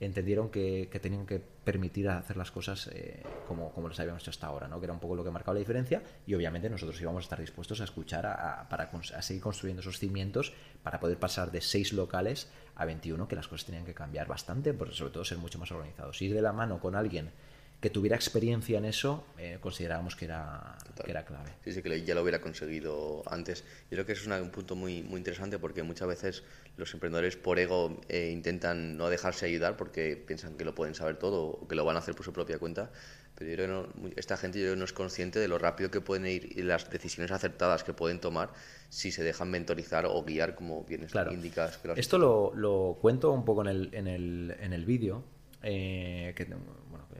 entendieron que, tenían que permitir hacer las cosas eh, como, como las habíamos hecho hasta ahora, ¿no? que era un poco lo que marcaba la diferencia y obviamente nosotros íbamos a estar dispuestos a escuchar a, para a seguir construyendo esos cimientos para poder pasar de seis locales a 21, que las cosas tenían que cambiar bastante, por sobre todo ser mucho más organizados. Ir de la mano con alguien que tuviera experiencia en eso, eh, considerábamos que era, que era clave. Sí, sí, que ya lo hubiera conseguido antes. Yo creo que eso es un punto muy, muy interesante porque muchas veces los emprendedores por ego eh, intentan no dejarse ayudar porque piensan que lo pueden saber todo o que lo van a hacer por su propia cuenta. Pero yo creo que esta gente yo no es consciente de lo rápido que pueden ir y las decisiones acertadas que pueden tomar si se dejan mentorizar o guiar, como bien claro. indicas. Esto lo, lo, cuento un poco en el, en el, en el vídeo. Eh, que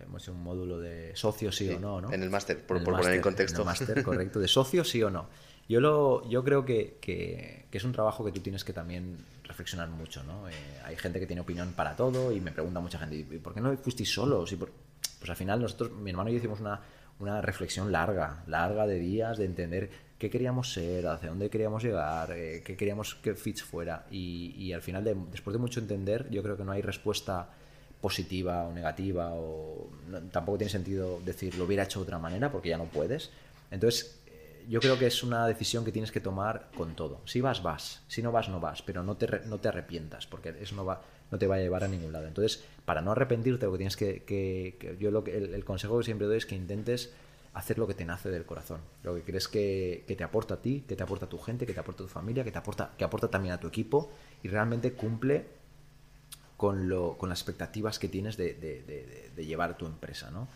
hemos hecho un módulo de socio sí, o no, ¿no? En el máster, por, poner en contexto. En el máster, correcto, de socio sí o no. Yo, lo, yo creo que, que, es un trabajo que tú tienes que también reflexionar mucho, ¿no? Eh, hay gente que tiene opinión para todo y me pregunta mucha gente, ¿y por qué no fuisteis solos? Y por... Pues al final nosotros, mi hermano y yo hicimos una, una reflexión larga, larga de días, de entender qué queríamos ser, hacia dónde queríamos llegar, eh, qué queríamos que Fitch fuera. Y, y al final, de, después de mucho entender, yo creo que no hay respuesta positiva o negativa o tampoco tiene sentido decir lo hubiera hecho de otra manera porque ya no puedes. Entonces, eh, yo creo que es una decisión que tienes que tomar con todo. Si vas, vas. Si no vas, no vas. Pero no te, no te arrepientas porque eso no, va, no te va a llevar a ningún lado. Entonces, para no arrepentirte, lo que tienes que... que, yo lo que, el, consejo que siempre doy es que intentes hacer lo que te nace del corazón. Lo que crees que, que te aporta a ti, que te aporta a tu gente, que te aporta a tu familia, que te aporta, que aporta también a tu equipo y realmente cumple con, lo, con las expectativas que tienes de, de, llevar tu empresa, ¿no?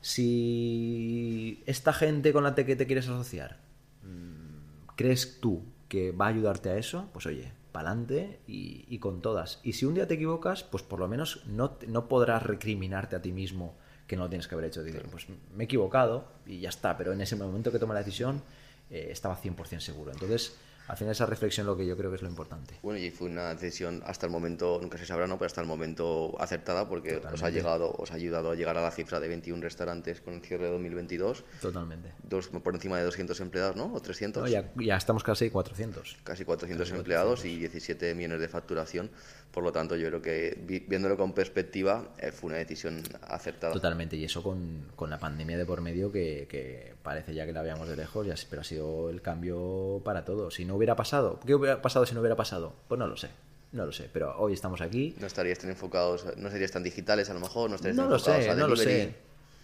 Si esta gente con la que te quieres asociar, mm, ¿crees tú que va a ayudarte a eso? Pues oye, pa'lante y, y con todas. Y si un día te equivocas, pues por lo menos no, no podrás recriminarte a ti mismo que no lo tienes que haber hecho. Decir, pues me he equivocado y ya está, pero en ese momento que tomé la decisión eh, estaba 100% seguro. Entonces, al final esa reflexión lo que yo creo que es lo importante. Bueno, y fue una decisión hasta el momento, nunca se sabrá, ¿no? Pero hasta el momento acertada porque os ha llegado, os ha ayudado a llegar a la cifra de 21 restaurantes con el cierre de 2022. Totalmente. Dos, por encima de 200 empleados, ¿no? ¿O 300? ya, ya, estamos casi 400. Casi 400 empleados y 17 millones de facturación. Por lo tanto, yo creo que viéndolo con perspectiva, eh, fue una decisión acertada. Totalmente, y eso con, con la pandemia de por medio que, que, parece ya que la veíamos de lejos, ya, pero ha sido el cambio para todo. Si no hubiera pasado, ¿qué hubiera pasado si no hubiera pasado? Pues no lo sé. No lo sé, pero hoy estamos aquí. No estarías tan enfocados, no serías tan digitales a lo mejor, no estarías no tan lo sé, no lo sé.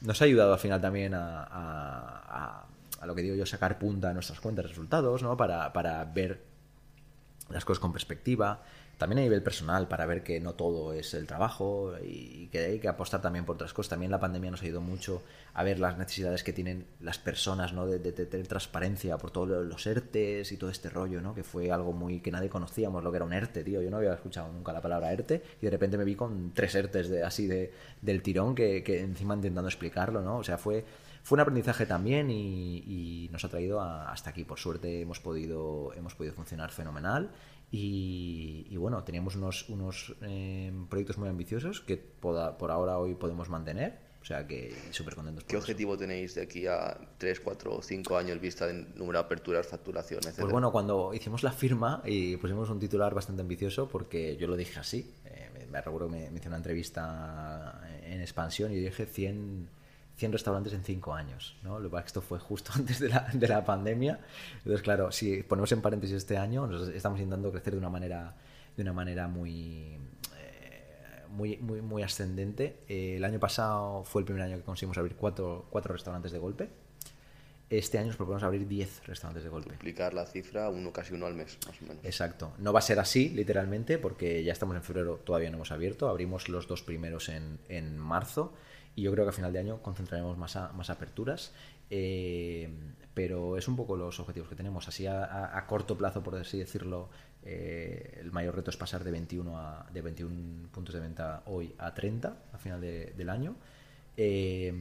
Nos ha ayudado al final también a, a, a, lo que digo yo, sacar punta a nuestras cuentas de resultados, ¿no? Para, para ver las cosas con perspectiva también a nivel personal para ver que no todo es el trabajo y que hay que apostar también por otras cosas. También la pandemia nos ha ayudado mucho a ver las necesidades que tienen las personas, ¿no? De, tener transparencia por todos los ERTES y todo este rollo, ¿no? Que fue algo muy que nadie conocíamos lo que era un ERTE, tío. Yo no había escuchado nunca la palabra ERTE y de repente me vi con tres ERTES de, así de, del tirón que, encima intentando explicarlo, ¿no? O sea, fue fue un aprendizaje también y, nos ha traído hasta aquí. Por suerte hemos podido, hemos podido funcionar fenomenal y, bueno, teníamos unos, unos eh, proyectos muy ambiciosos que por, ahora hoy podemos mantener. O sea que súper contentos. ¿Qué objetivo tenéis de aquí a 3, 4 o 5 años vista en número de aperturas, facturación, etc.? Pues bueno, cuando hicimos la firma y pusimos un titular bastante ambicioso, porque yo lo dije así, eh, me recuerdo que me, me hice una entrevista en expansión y dije 100, 100 restaurantes en 5 años. ¿no? Lo que esto fue justo antes de la, de la pandemia. Entonces, claro, si ponemos en paréntesis este año, nos estamos intentando crecer de una manera, de una manera muy, muy, muy, muy ascendente. Eh, el año pasado fue el primer año que conseguimos abrir cuatro, cuatro restaurantes de golpe. Este año nos proponemos abrir 10 restaurantes de golpe. Duplicar la cifra, uno casi uno al mes, más o menos. Exacto. No va a ser así, literalmente, porque ya estamos en febrero, todavía no hemos abierto. Abrimos los dos primeros en, en marzo y yo creo que a final de año concentraremos más, más aperturas. Eh, pero es un poco los objetivos que tenemos. Así a, a, corto plazo, por así decirlo, eh, el mayor reto es pasar de 21, a, de 21 puntos de venta hoy a 30 a final de, del año. Eh,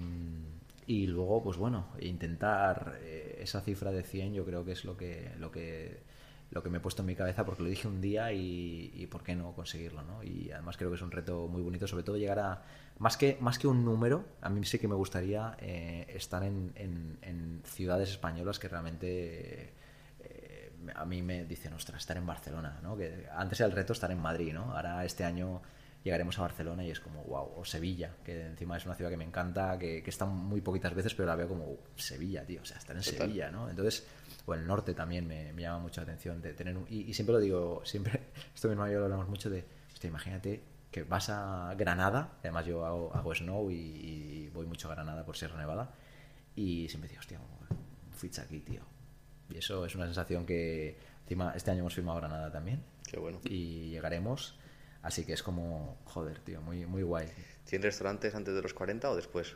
y luego, pues bueno, intentar eh, esa cifra de 100 yo creo que es lo que, lo que, lo que me he puesto en mi cabeza porque lo dije un día y, y por qué no conseguirlo, ¿no? Y además creo que es un reto muy bonito, sobre todo llegar a, más que, más que un número, a mí sí que me gustaría eh, estar en, en, en, ciudades españolas que realmente a mí me dicen, ostras, estar en Barcelona, ¿no? Que antes era el reto estar en Madrid, ¿no? Ahora este año llegaremos a Barcelona y es como, wow, o Sevilla, que encima es una ciudad que me encanta, que, que está muy poquitas veces, pero la veo como, Sevilla, tío, o sea, estar en Total. Sevilla, ¿no? Entonces, o el norte también me, me llama mucho la atención de tener un, y, y, siempre lo digo, siempre, esto mismo yo lo hablamos mucho de, hostia, imagínate que vas a Granada, además yo hago, hago snow y, y, voy mucho a Granada por Sierra Nevada, y siempre digo, hostia, un ficha aquí, tío, y eso es una sensación que encima este año hemos firmado Granada también. Qué bueno. Y llegaremos. Así que es como, joder, tío, muy, muy guay. ¿100 restaurantes antes de los 40 o después?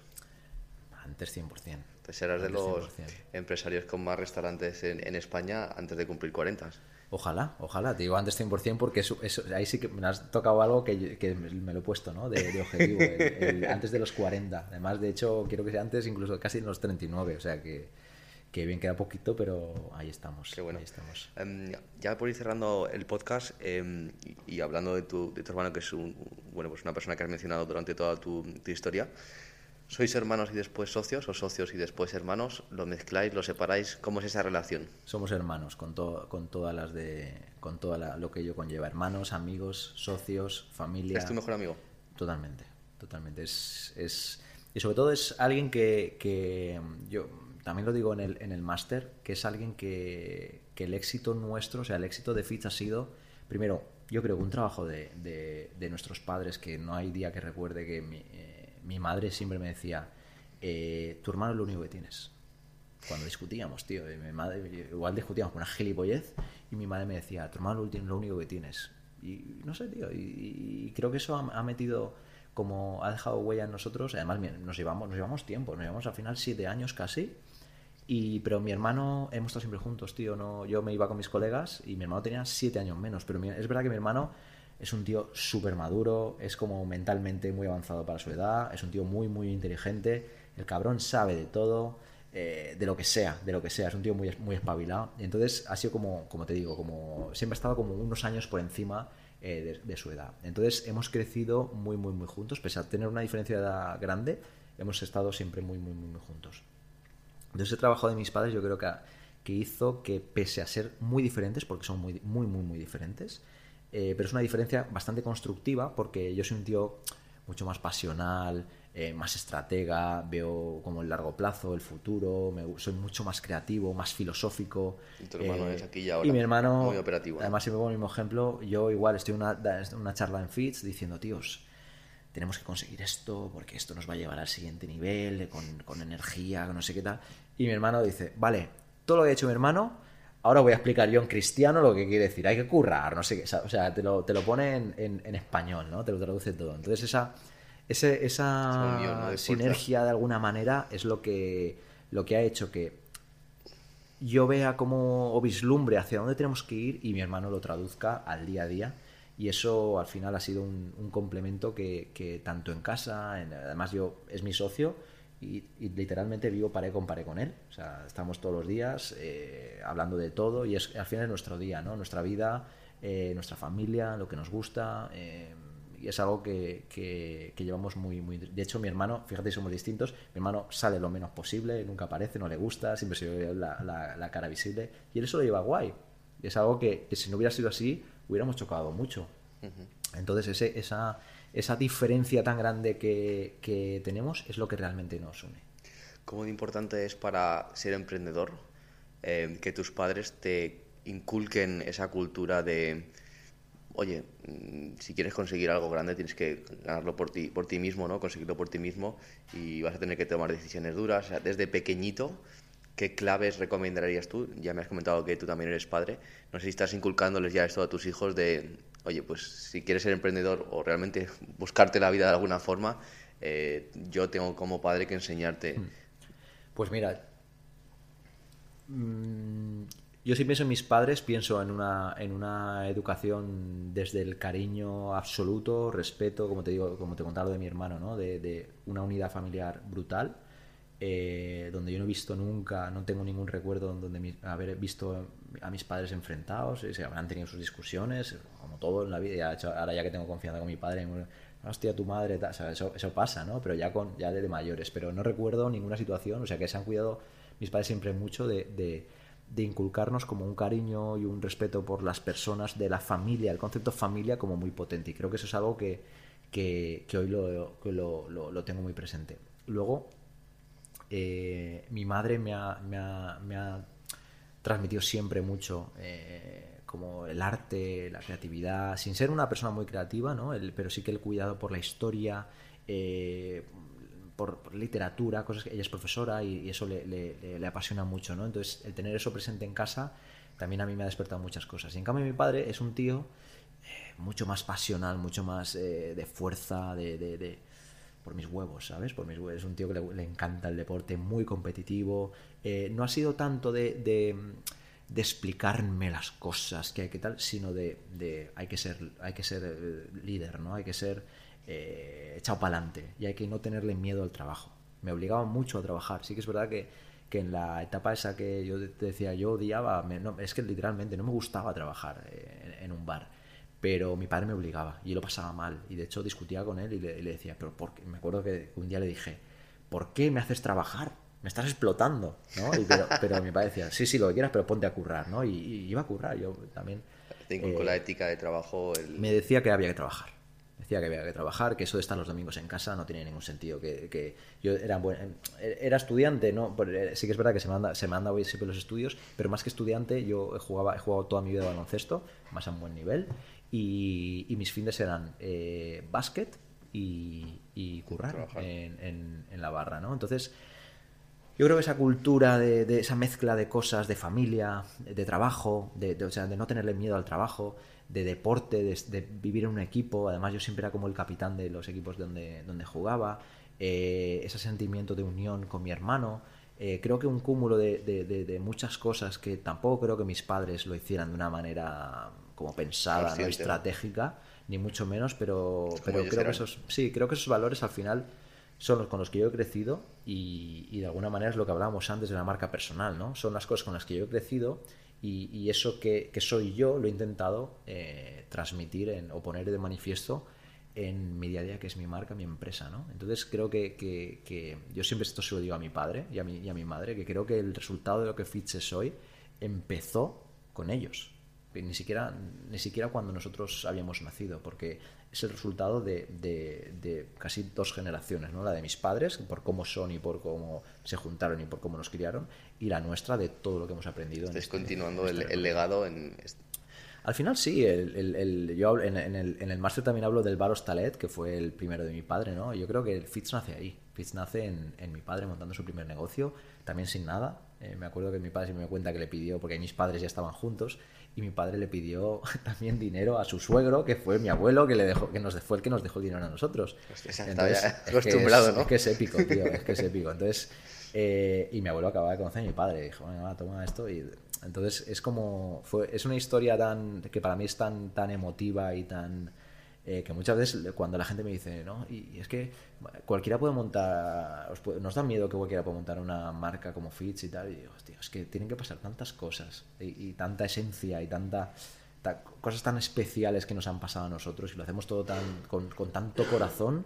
Antes 100%. Eras de los 100%. empresarios con más restaurantes en, en, España antes de cumplir 40. Ojalá, ojalá, te digo antes 100% porque eso, eso, ahí sí que me has tocado algo que, que me lo he puesto, ¿no? De, de objetivo, el, el, antes de los 40. Además, de hecho, quiero que sea antes incluso casi en los 39, o sea que que bien queda poquito, pero ahí estamos. Qué bueno. Ahí estamos. Um, ya por ir cerrando el podcast um, y, y, hablando de tu, de tu, hermano, que es un, bueno, pues una persona que has mencionado durante toda tu, tu, historia, ¿sois hermanos y después socios o socios y después hermanos? ¿Lo mezcláis, lo separáis? ¿Cómo es esa relación? Somos hermanos con, to, con todas las de con todo lo que ello conlleva. Hermanos, amigos, socios, familia. ¿Es tu mejor amigo? Totalmente, totalmente. Es, es, y sobre todo es alguien que, que yo también lo digo en el, en el máster, que es alguien que, que, el éxito nuestro, o sea, el éxito de Fitch ha sido, primero, yo creo que un trabajo de, de, de nuestros padres, que no hay día que recuerde que mi, mi madre siempre me decía, eh, tu hermano es lo único que tienes. Cuando discutíamos, tío, mi madre, igual discutíamos con una gilipollez, y mi madre me decía, tu hermano es lo único que tienes. Y no sé, tío, y, y creo que eso ha, ha metido como ha dejado huella en nosotros, además nos llevamos, nos llevamos tiempo, nos llevamos al final siete años casi, y, pero mi hermano, hemos estado siempre juntos, tío. No, yo me iba con mis colegas y mi hermano tenía siete años menos. Pero mi, es verdad que mi hermano es un tío súper maduro, es como mentalmente muy avanzado para su edad, es un tío muy, muy inteligente. El cabrón sabe de todo, eh, de lo que sea, de lo que sea. Es un tío muy, muy espabilado. Entonces ha sido como, como te digo, como siempre ha estado como unos años por encima eh, de, su edad. Entonces hemos crecido muy, muy, muy juntos. Pese a tener una diferencia de edad grande, hemos estado siempre muy, muy, muy, muy juntos. Entonces, ese trabajo de mis padres yo creo que, que, hizo que, pese a ser muy diferentes, porque son muy, muy, muy, muy diferentes, eh, pero es una diferencia bastante constructiva, porque yo soy un tío mucho más pasional, eh, más estratega, veo como el largo plazo, el futuro, me, soy mucho más creativo, más filosófico. Y tu hermano eh, es aquí y ahora. Y mi hermano, muy operativo. Además, si me pongo el mismo ejemplo, yo igual estoy en una, una charla en Fitch diciendo, tíos, tenemos que conseguir esto porque esto nos va a llevar al siguiente nivel, con, con energía, no sé qué tal. Y mi hermano dice, vale, todo lo que ha hecho mi hermano, ahora voy a explicar yo en cristiano lo que quiere decir. Hay que currar, no sé qué. O sea, te lo, te lo pone en, en, en español, ¿no? Te lo traduce todo. Entonces esa, ese, esa unión, ¿no? de sinergia de alguna manera es lo que, lo que ha hecho que yo vea como o vislumbre hacia dónde tenemos que ir y mi hermano lo traduzca al día a día y eso al final ha sido un, un complemento que, que, tanto en casa, en, además yo es mi socio y, y, literalmente vivo paré con paré con él, o sea, estamos todos los días eh, hablando de todo y es al final es nuestro día, ¿no? nuestra vida, eh, nuestra familia, lo que nos gusta, eh, y es algo que, que, llevamos muy, muy... De hecho, mi hermano, fíjate, somos distintos, mi hermano sale lo menos posible, nunca aparece, no le gusta, siempre se ve la, la, cara visible, y él eso lo lleva guay. Y es algo que, si no hubiera sido así, hubiéramos chocado mucho. Entonces, ese, esa, esa diferencia tan grande que, que tenemos es lo que realmente nos une. ¿Cómo de importante es para ser emprendedor eh, que tus padres te inculquen esa cultura de oye, mm, si quieres conseguir algo grande tienes que ganarlo por ti, por ti mismo, ¿no? Conseguirlo por ti mismo y vas a tener que tomar decisiones duras. desde pequeñito, ¿qué claves recomendarías tú? Ya me has comentado que tú también eres padre. No sé si estás inculcándoles ya esto a tus hijos de, oye, pues si quieres ser emprendedor o realmente buscarte la vida de alguna forma, eh, yo tengo como padre que enseñarte. Hmm. Pues mira, mm, yo si pienso en mis padres, pienso en una, en una educación desde el cariño absoluto, respeto, como te digo, como te contaba de mi hermano, ¿no? de, una unidad familiar brutal, eh, donde yo no he visto nunca, no tengo ningún recuerdo donde haber visto a mis padres enfrentados, se habrán tenido sus discusiones, como todo en la vida, ahora ya que tengo confianza con mi padre, hostia, tu madre, eso, eso, pasa, ¿no? Pero ya, con, ya de, mayores, pero no recuerdo ninguna situación, o sea que se han cuidado mis padres siempre mucho de de inculcarnos como un cariño y un respeto por las personas de la familia, el concepto familia como muy potente. Y creo que eso es algo que, hoy lo, lo, tengo muy presente. Luego, eh, mi madre me, ha, me ha, transmitido siempre mucho eh, como el arte, la creatividad, sin ser una persona muy creativa, ¿no? pero sí que el cuidado por la historia, eh, por, literatura, cosas que ella es profesora y, eso le, apasiona mucho, ¿no? Entonces, el tener eso presente en casa también a mí me ha despertado muchas cosas. Y en cambio, mi padre es un tío eh, mucho más pasional, mucho más de fuerza, de, por mis huevos, ¿sabes? Por mis huevos. Es un tío que le, encanta el deporte, muy competitivo. Eh, no ha sido tanto de, explicarme las cosas que hay que tal, sino de, hay que ser, hay que ser líder, ¿no? Hay que ser eh, echado para adelante y hay que no tenerle miedo al trabajo. Me obligaba mucho a trabajar. Sí que es verdad que, que en la etapa esa que yo te decía, yo odiaba, es que literalmente no me gustaba trabajar eh, en, un bar, pero mi padre me obligaba y lo pasaba mal. Y de hecho discutía con él y le, decía, pero ¿por qué? me acuerdo que un día le dije, ¿por qué me haces trabajar? Me estás explotando, ¿no? pero, mi padre decía, sí, sí, lo que quieras, pero ponte a currar, ¿no? Y, iba a currar, yo también. Tengo con la eh, ética de trabajo. Me decía que había que trabajar decía que había que trabajar, que eso de estar los domingos en casa no tiene ningún sentido, que, yo era, era estudiante, ¿no? Eh, sí que es verdad que se me, anda, se me anda hoy siempre los estudios, pero más que estudiante yo jugaba, he jugado toda mi vida baloncesto, más a un buen nivel, y, mis fines eran eh, básquet y, currar en, la barra, ¿no? Entonces... Yo creo que esa cultura de, esa mezcla de cosas, de familia, de trabajo, de, o sea, de no tenerle miedo al trabajo, de deporte, de, vivir en un equipo. Además, yo siempre era como el capitán de los equipos donde, donde jugaba. Eh, ese sentimiento de unión con mi hermano. Eh, creo que un cúmulo de, muchas cosas que tampoco creo que mis padres lo hicieran de una manera como pensada, no estratégica, ni mucho menos, pero, pero creo que esos, sí, creo que esos valores al final son los con los que yo he crecido y, de alguna manera es lo que hablábamos antes de la marca personal, ¿no? Son las cosas con las que yo he crecido y, eso que, soy yo lo he intentado eh, transmitir en, o poner de manifiesto en mi día a día, que es mi marca, mi empresa, ¿no? Entonces creo que, yo siempre esto se lo digo a mi padre y a mi, y a mi madre, que creo que el resultado de lo que Fitch hoy empezó con ellos. Ni siquiera, ni siquiera cuando nosotros habíamos nacido, porque es el resultado de, de, casi dos generaciones, ¿no? La de mis padres, por cómo son y por cómo se juntaron y por cómo nos criaron, y la nuestra de todo lo que hemos aprendido. Estás este, continuando el, el, legado en... Al final sí, el, el, yo en, el, en el máster también hablo del Bar Hostalet, que fue el primero de mi padre, ¿no? Yo creo que Fitz nace ahí. Fitz nace en, en mi padre montando su primer negocio, también sin nada. Eh, me acuerdo que mi padre se me cuenta que le pidió, porque mis padres ya estaban juntos, y mi padre le pidió también dinero a su suegro, que fue mi abuelo, que le dejó, que nos fue el que nos dejó dinero a nosotros. Entonces, acostumbrado, ¿no? Es que es épico, tío, es que es épico. Entonces, eh, y mi abuelo acababa de conocer a mi padre, dijo, bueno, toma esto y entonces es como fue es una historia tan que para mí es tan tan emotiva y tan eh, que muchas veces cuando la gente me dice, ¿no? Y, es que cualquiera puede montar, nos da miedo que cualquiera pueda montar una marca como Fitch y tal, y digo, hostia, es que tienen que pasar tantas cosas y, tanta esencia y tanta cosas tan especiales que nos han pasado a nosotros y lo hacemos todo tan, con, con tanto corazón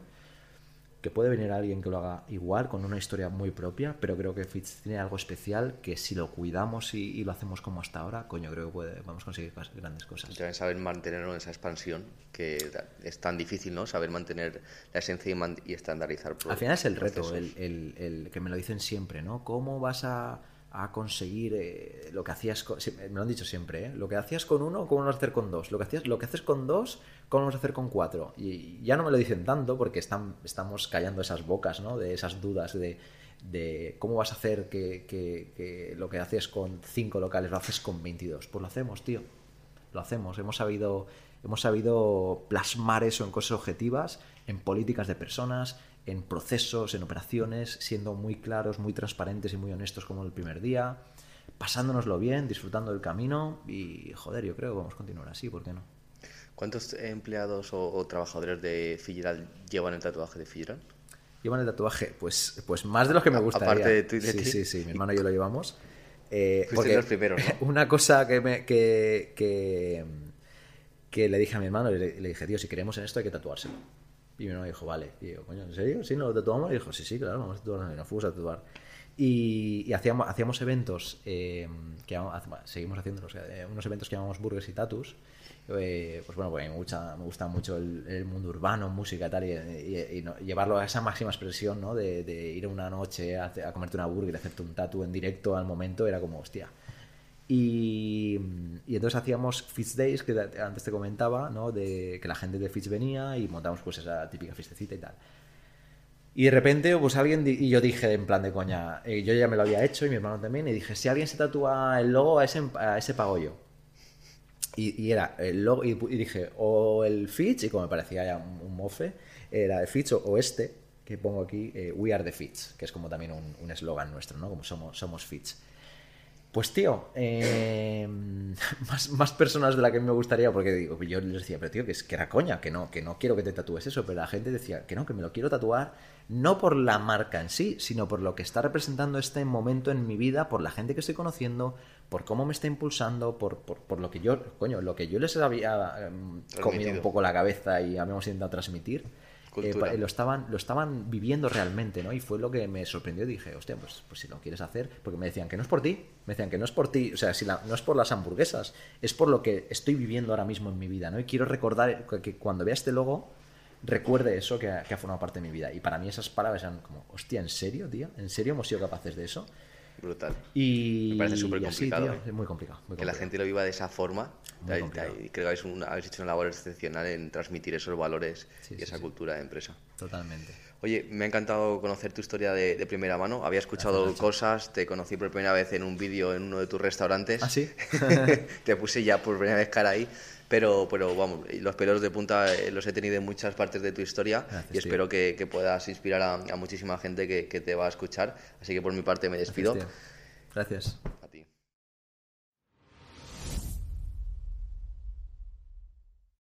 que puede venir alguien que lo haga igual, con una historia muy propia, pero creo que Fitch tiene algo especial que si lo cuidamos y, lo hacemos como hasta ahora, coño, creo que puede, vamos a conseguir grandes cosas. También saber mantener esa expansión, que es tan difícil, ¿no? Saber mantener la esencia y, estandarizar. Al final es el reto, el, el, el, que me lo dicen siempre, ¿no? ¿Cómo vas a a conseguir eh, lo que hacías con, me lo han dicho siempre ¿eh? lo que hacías con uno cómo lo a hacer con dos lo que hacías lo que haces con dos cómo lo a hacer con cuatro y ya no me lo dicen tanto porque están, estamos callando esas bocas ¿no? de esas dudas de, de cómo vas a hacer que, que, lo que haces con cinco locales lo haces con 22 pues lo hacemos tío. Lo hacemos. Hemos sabido hemos sabido plasmar eso en cosas objetivas en políticas de personas en procesos, en operaciones, siendo muy claros, muy transparentes y muy honestos como el primer día, pasándonoslo bien, disfrutando del camino y, joder, yo creo que vamos a continuar así, ¿por qué no? ¿Cuántos empleados o, trabajadores de Figueral llevan el tatuaje de Figueral? Llevan el tatuaje, pues, pues más de los que me gustaría. Aparte de, tu, de sí, ti. sí, sí, mi hermano y yo lo llevamos. Eh, porque los primeros, ¿no? Una cosa que, me, que, que, que, le dije a mi hermano, le, le dije, tío, si queremos en esto hay que tatuárselo. Y mi hermano dijo, vale. Y yo, coño, ¿en serio? ¿Sí? ¿No lo tatuamos? Y dijo, sí, sí, claro, vamos a tatuar. Y nos fuimos a tatuar. Y, hacíamos, hacíamos eventos, eh, que seguimos haciendo eh, unos eventos que llamamos Burgers y Tatus. Eh, pues bueno, pues me gusta, me gusta mucho el, mundo urbano, música y tal, y, llevarlo a esa máxima expresión, ¿no? De, ir una noche a, a, comerte una burger y hacerte un tatu en directo al momento, era como, hostia, y, entonces hacíamos Fitch Days, que antes te comentaba, ¿no? de que la gente de Fitch venía y montamos pues esa típica fiestecita y tal. Y de repente, pues alguien, y yo dije en plan de coña, eh, yo ya me lo había hecho y mi hermano también, y dije, si alguien se tatúa el logo, a ese, a ese pago yo. Y, era el logo, y, dije, o el Fitch, y como me parecía ya un, mofe, era el Fitch o, este, que pongo aquí, eh, We Are the Fitch, que es como también un eslogan nuestro, ¿no? Como somos, somos Fitch. Pues tío, eh, más, más, personas de las que me gustaría, porque digo, yo les decía, pero tío, que, es, que era coña, que no, que no quiero que te tatúes eso, pero la gente decía que no, que me lo quiero tatuar, no por la marca en sí, sino por lo que está representando este momento en mi vida, por la gente que estoy conociendo, por cómo me está impulsando, por, por, por lo que yo, coño, lo que yo les había em, comido un poco la cabeza y habíamos intentado transmitir eh, lo, estaban, lo estaban viviendo realmente, ¿no? Y fue lo que me sorprendió. Dije, hostia, pues, pues si lo quieres hacer, porque me decían que no es por ti, me decían que no es por ti, o sea, si no es por las hamburguesas, es por lo que estoy viviendo ahora mismo en mi vida, ¿no? Y quiero recordar que, cuando vea este logo, recuerde eso que ha, que ha, formado parte de mi vida. Y para mí esas palabras eran como, hostia, ¿en serio, tío? ¿En serio hemos sido capaces de eso? Brutal. Y, Me parece súper complicado. ¿eh? es muy complicado, Que la gente lo viva de esa forma. Creo que habéis, hecho una labor excepcional en transmitir esos valores y esa cultura de empresa. Totalmente. Oye, me ha encantado conocer tu historia de, primera mano. Había escuchado cosas, te conocí por primera vez en un vídeo en uno de tus restaurantes. ¿Ah, sí? te puse ya por primera vez cara ahí. Pero, pero vamos, los pelos de punta eh, los he tenido en muchas partes de tu historia y espero que, puedas inspirar a, muchísima gente que, te va a escuchar. Así que por mi parte me despido. Gracias.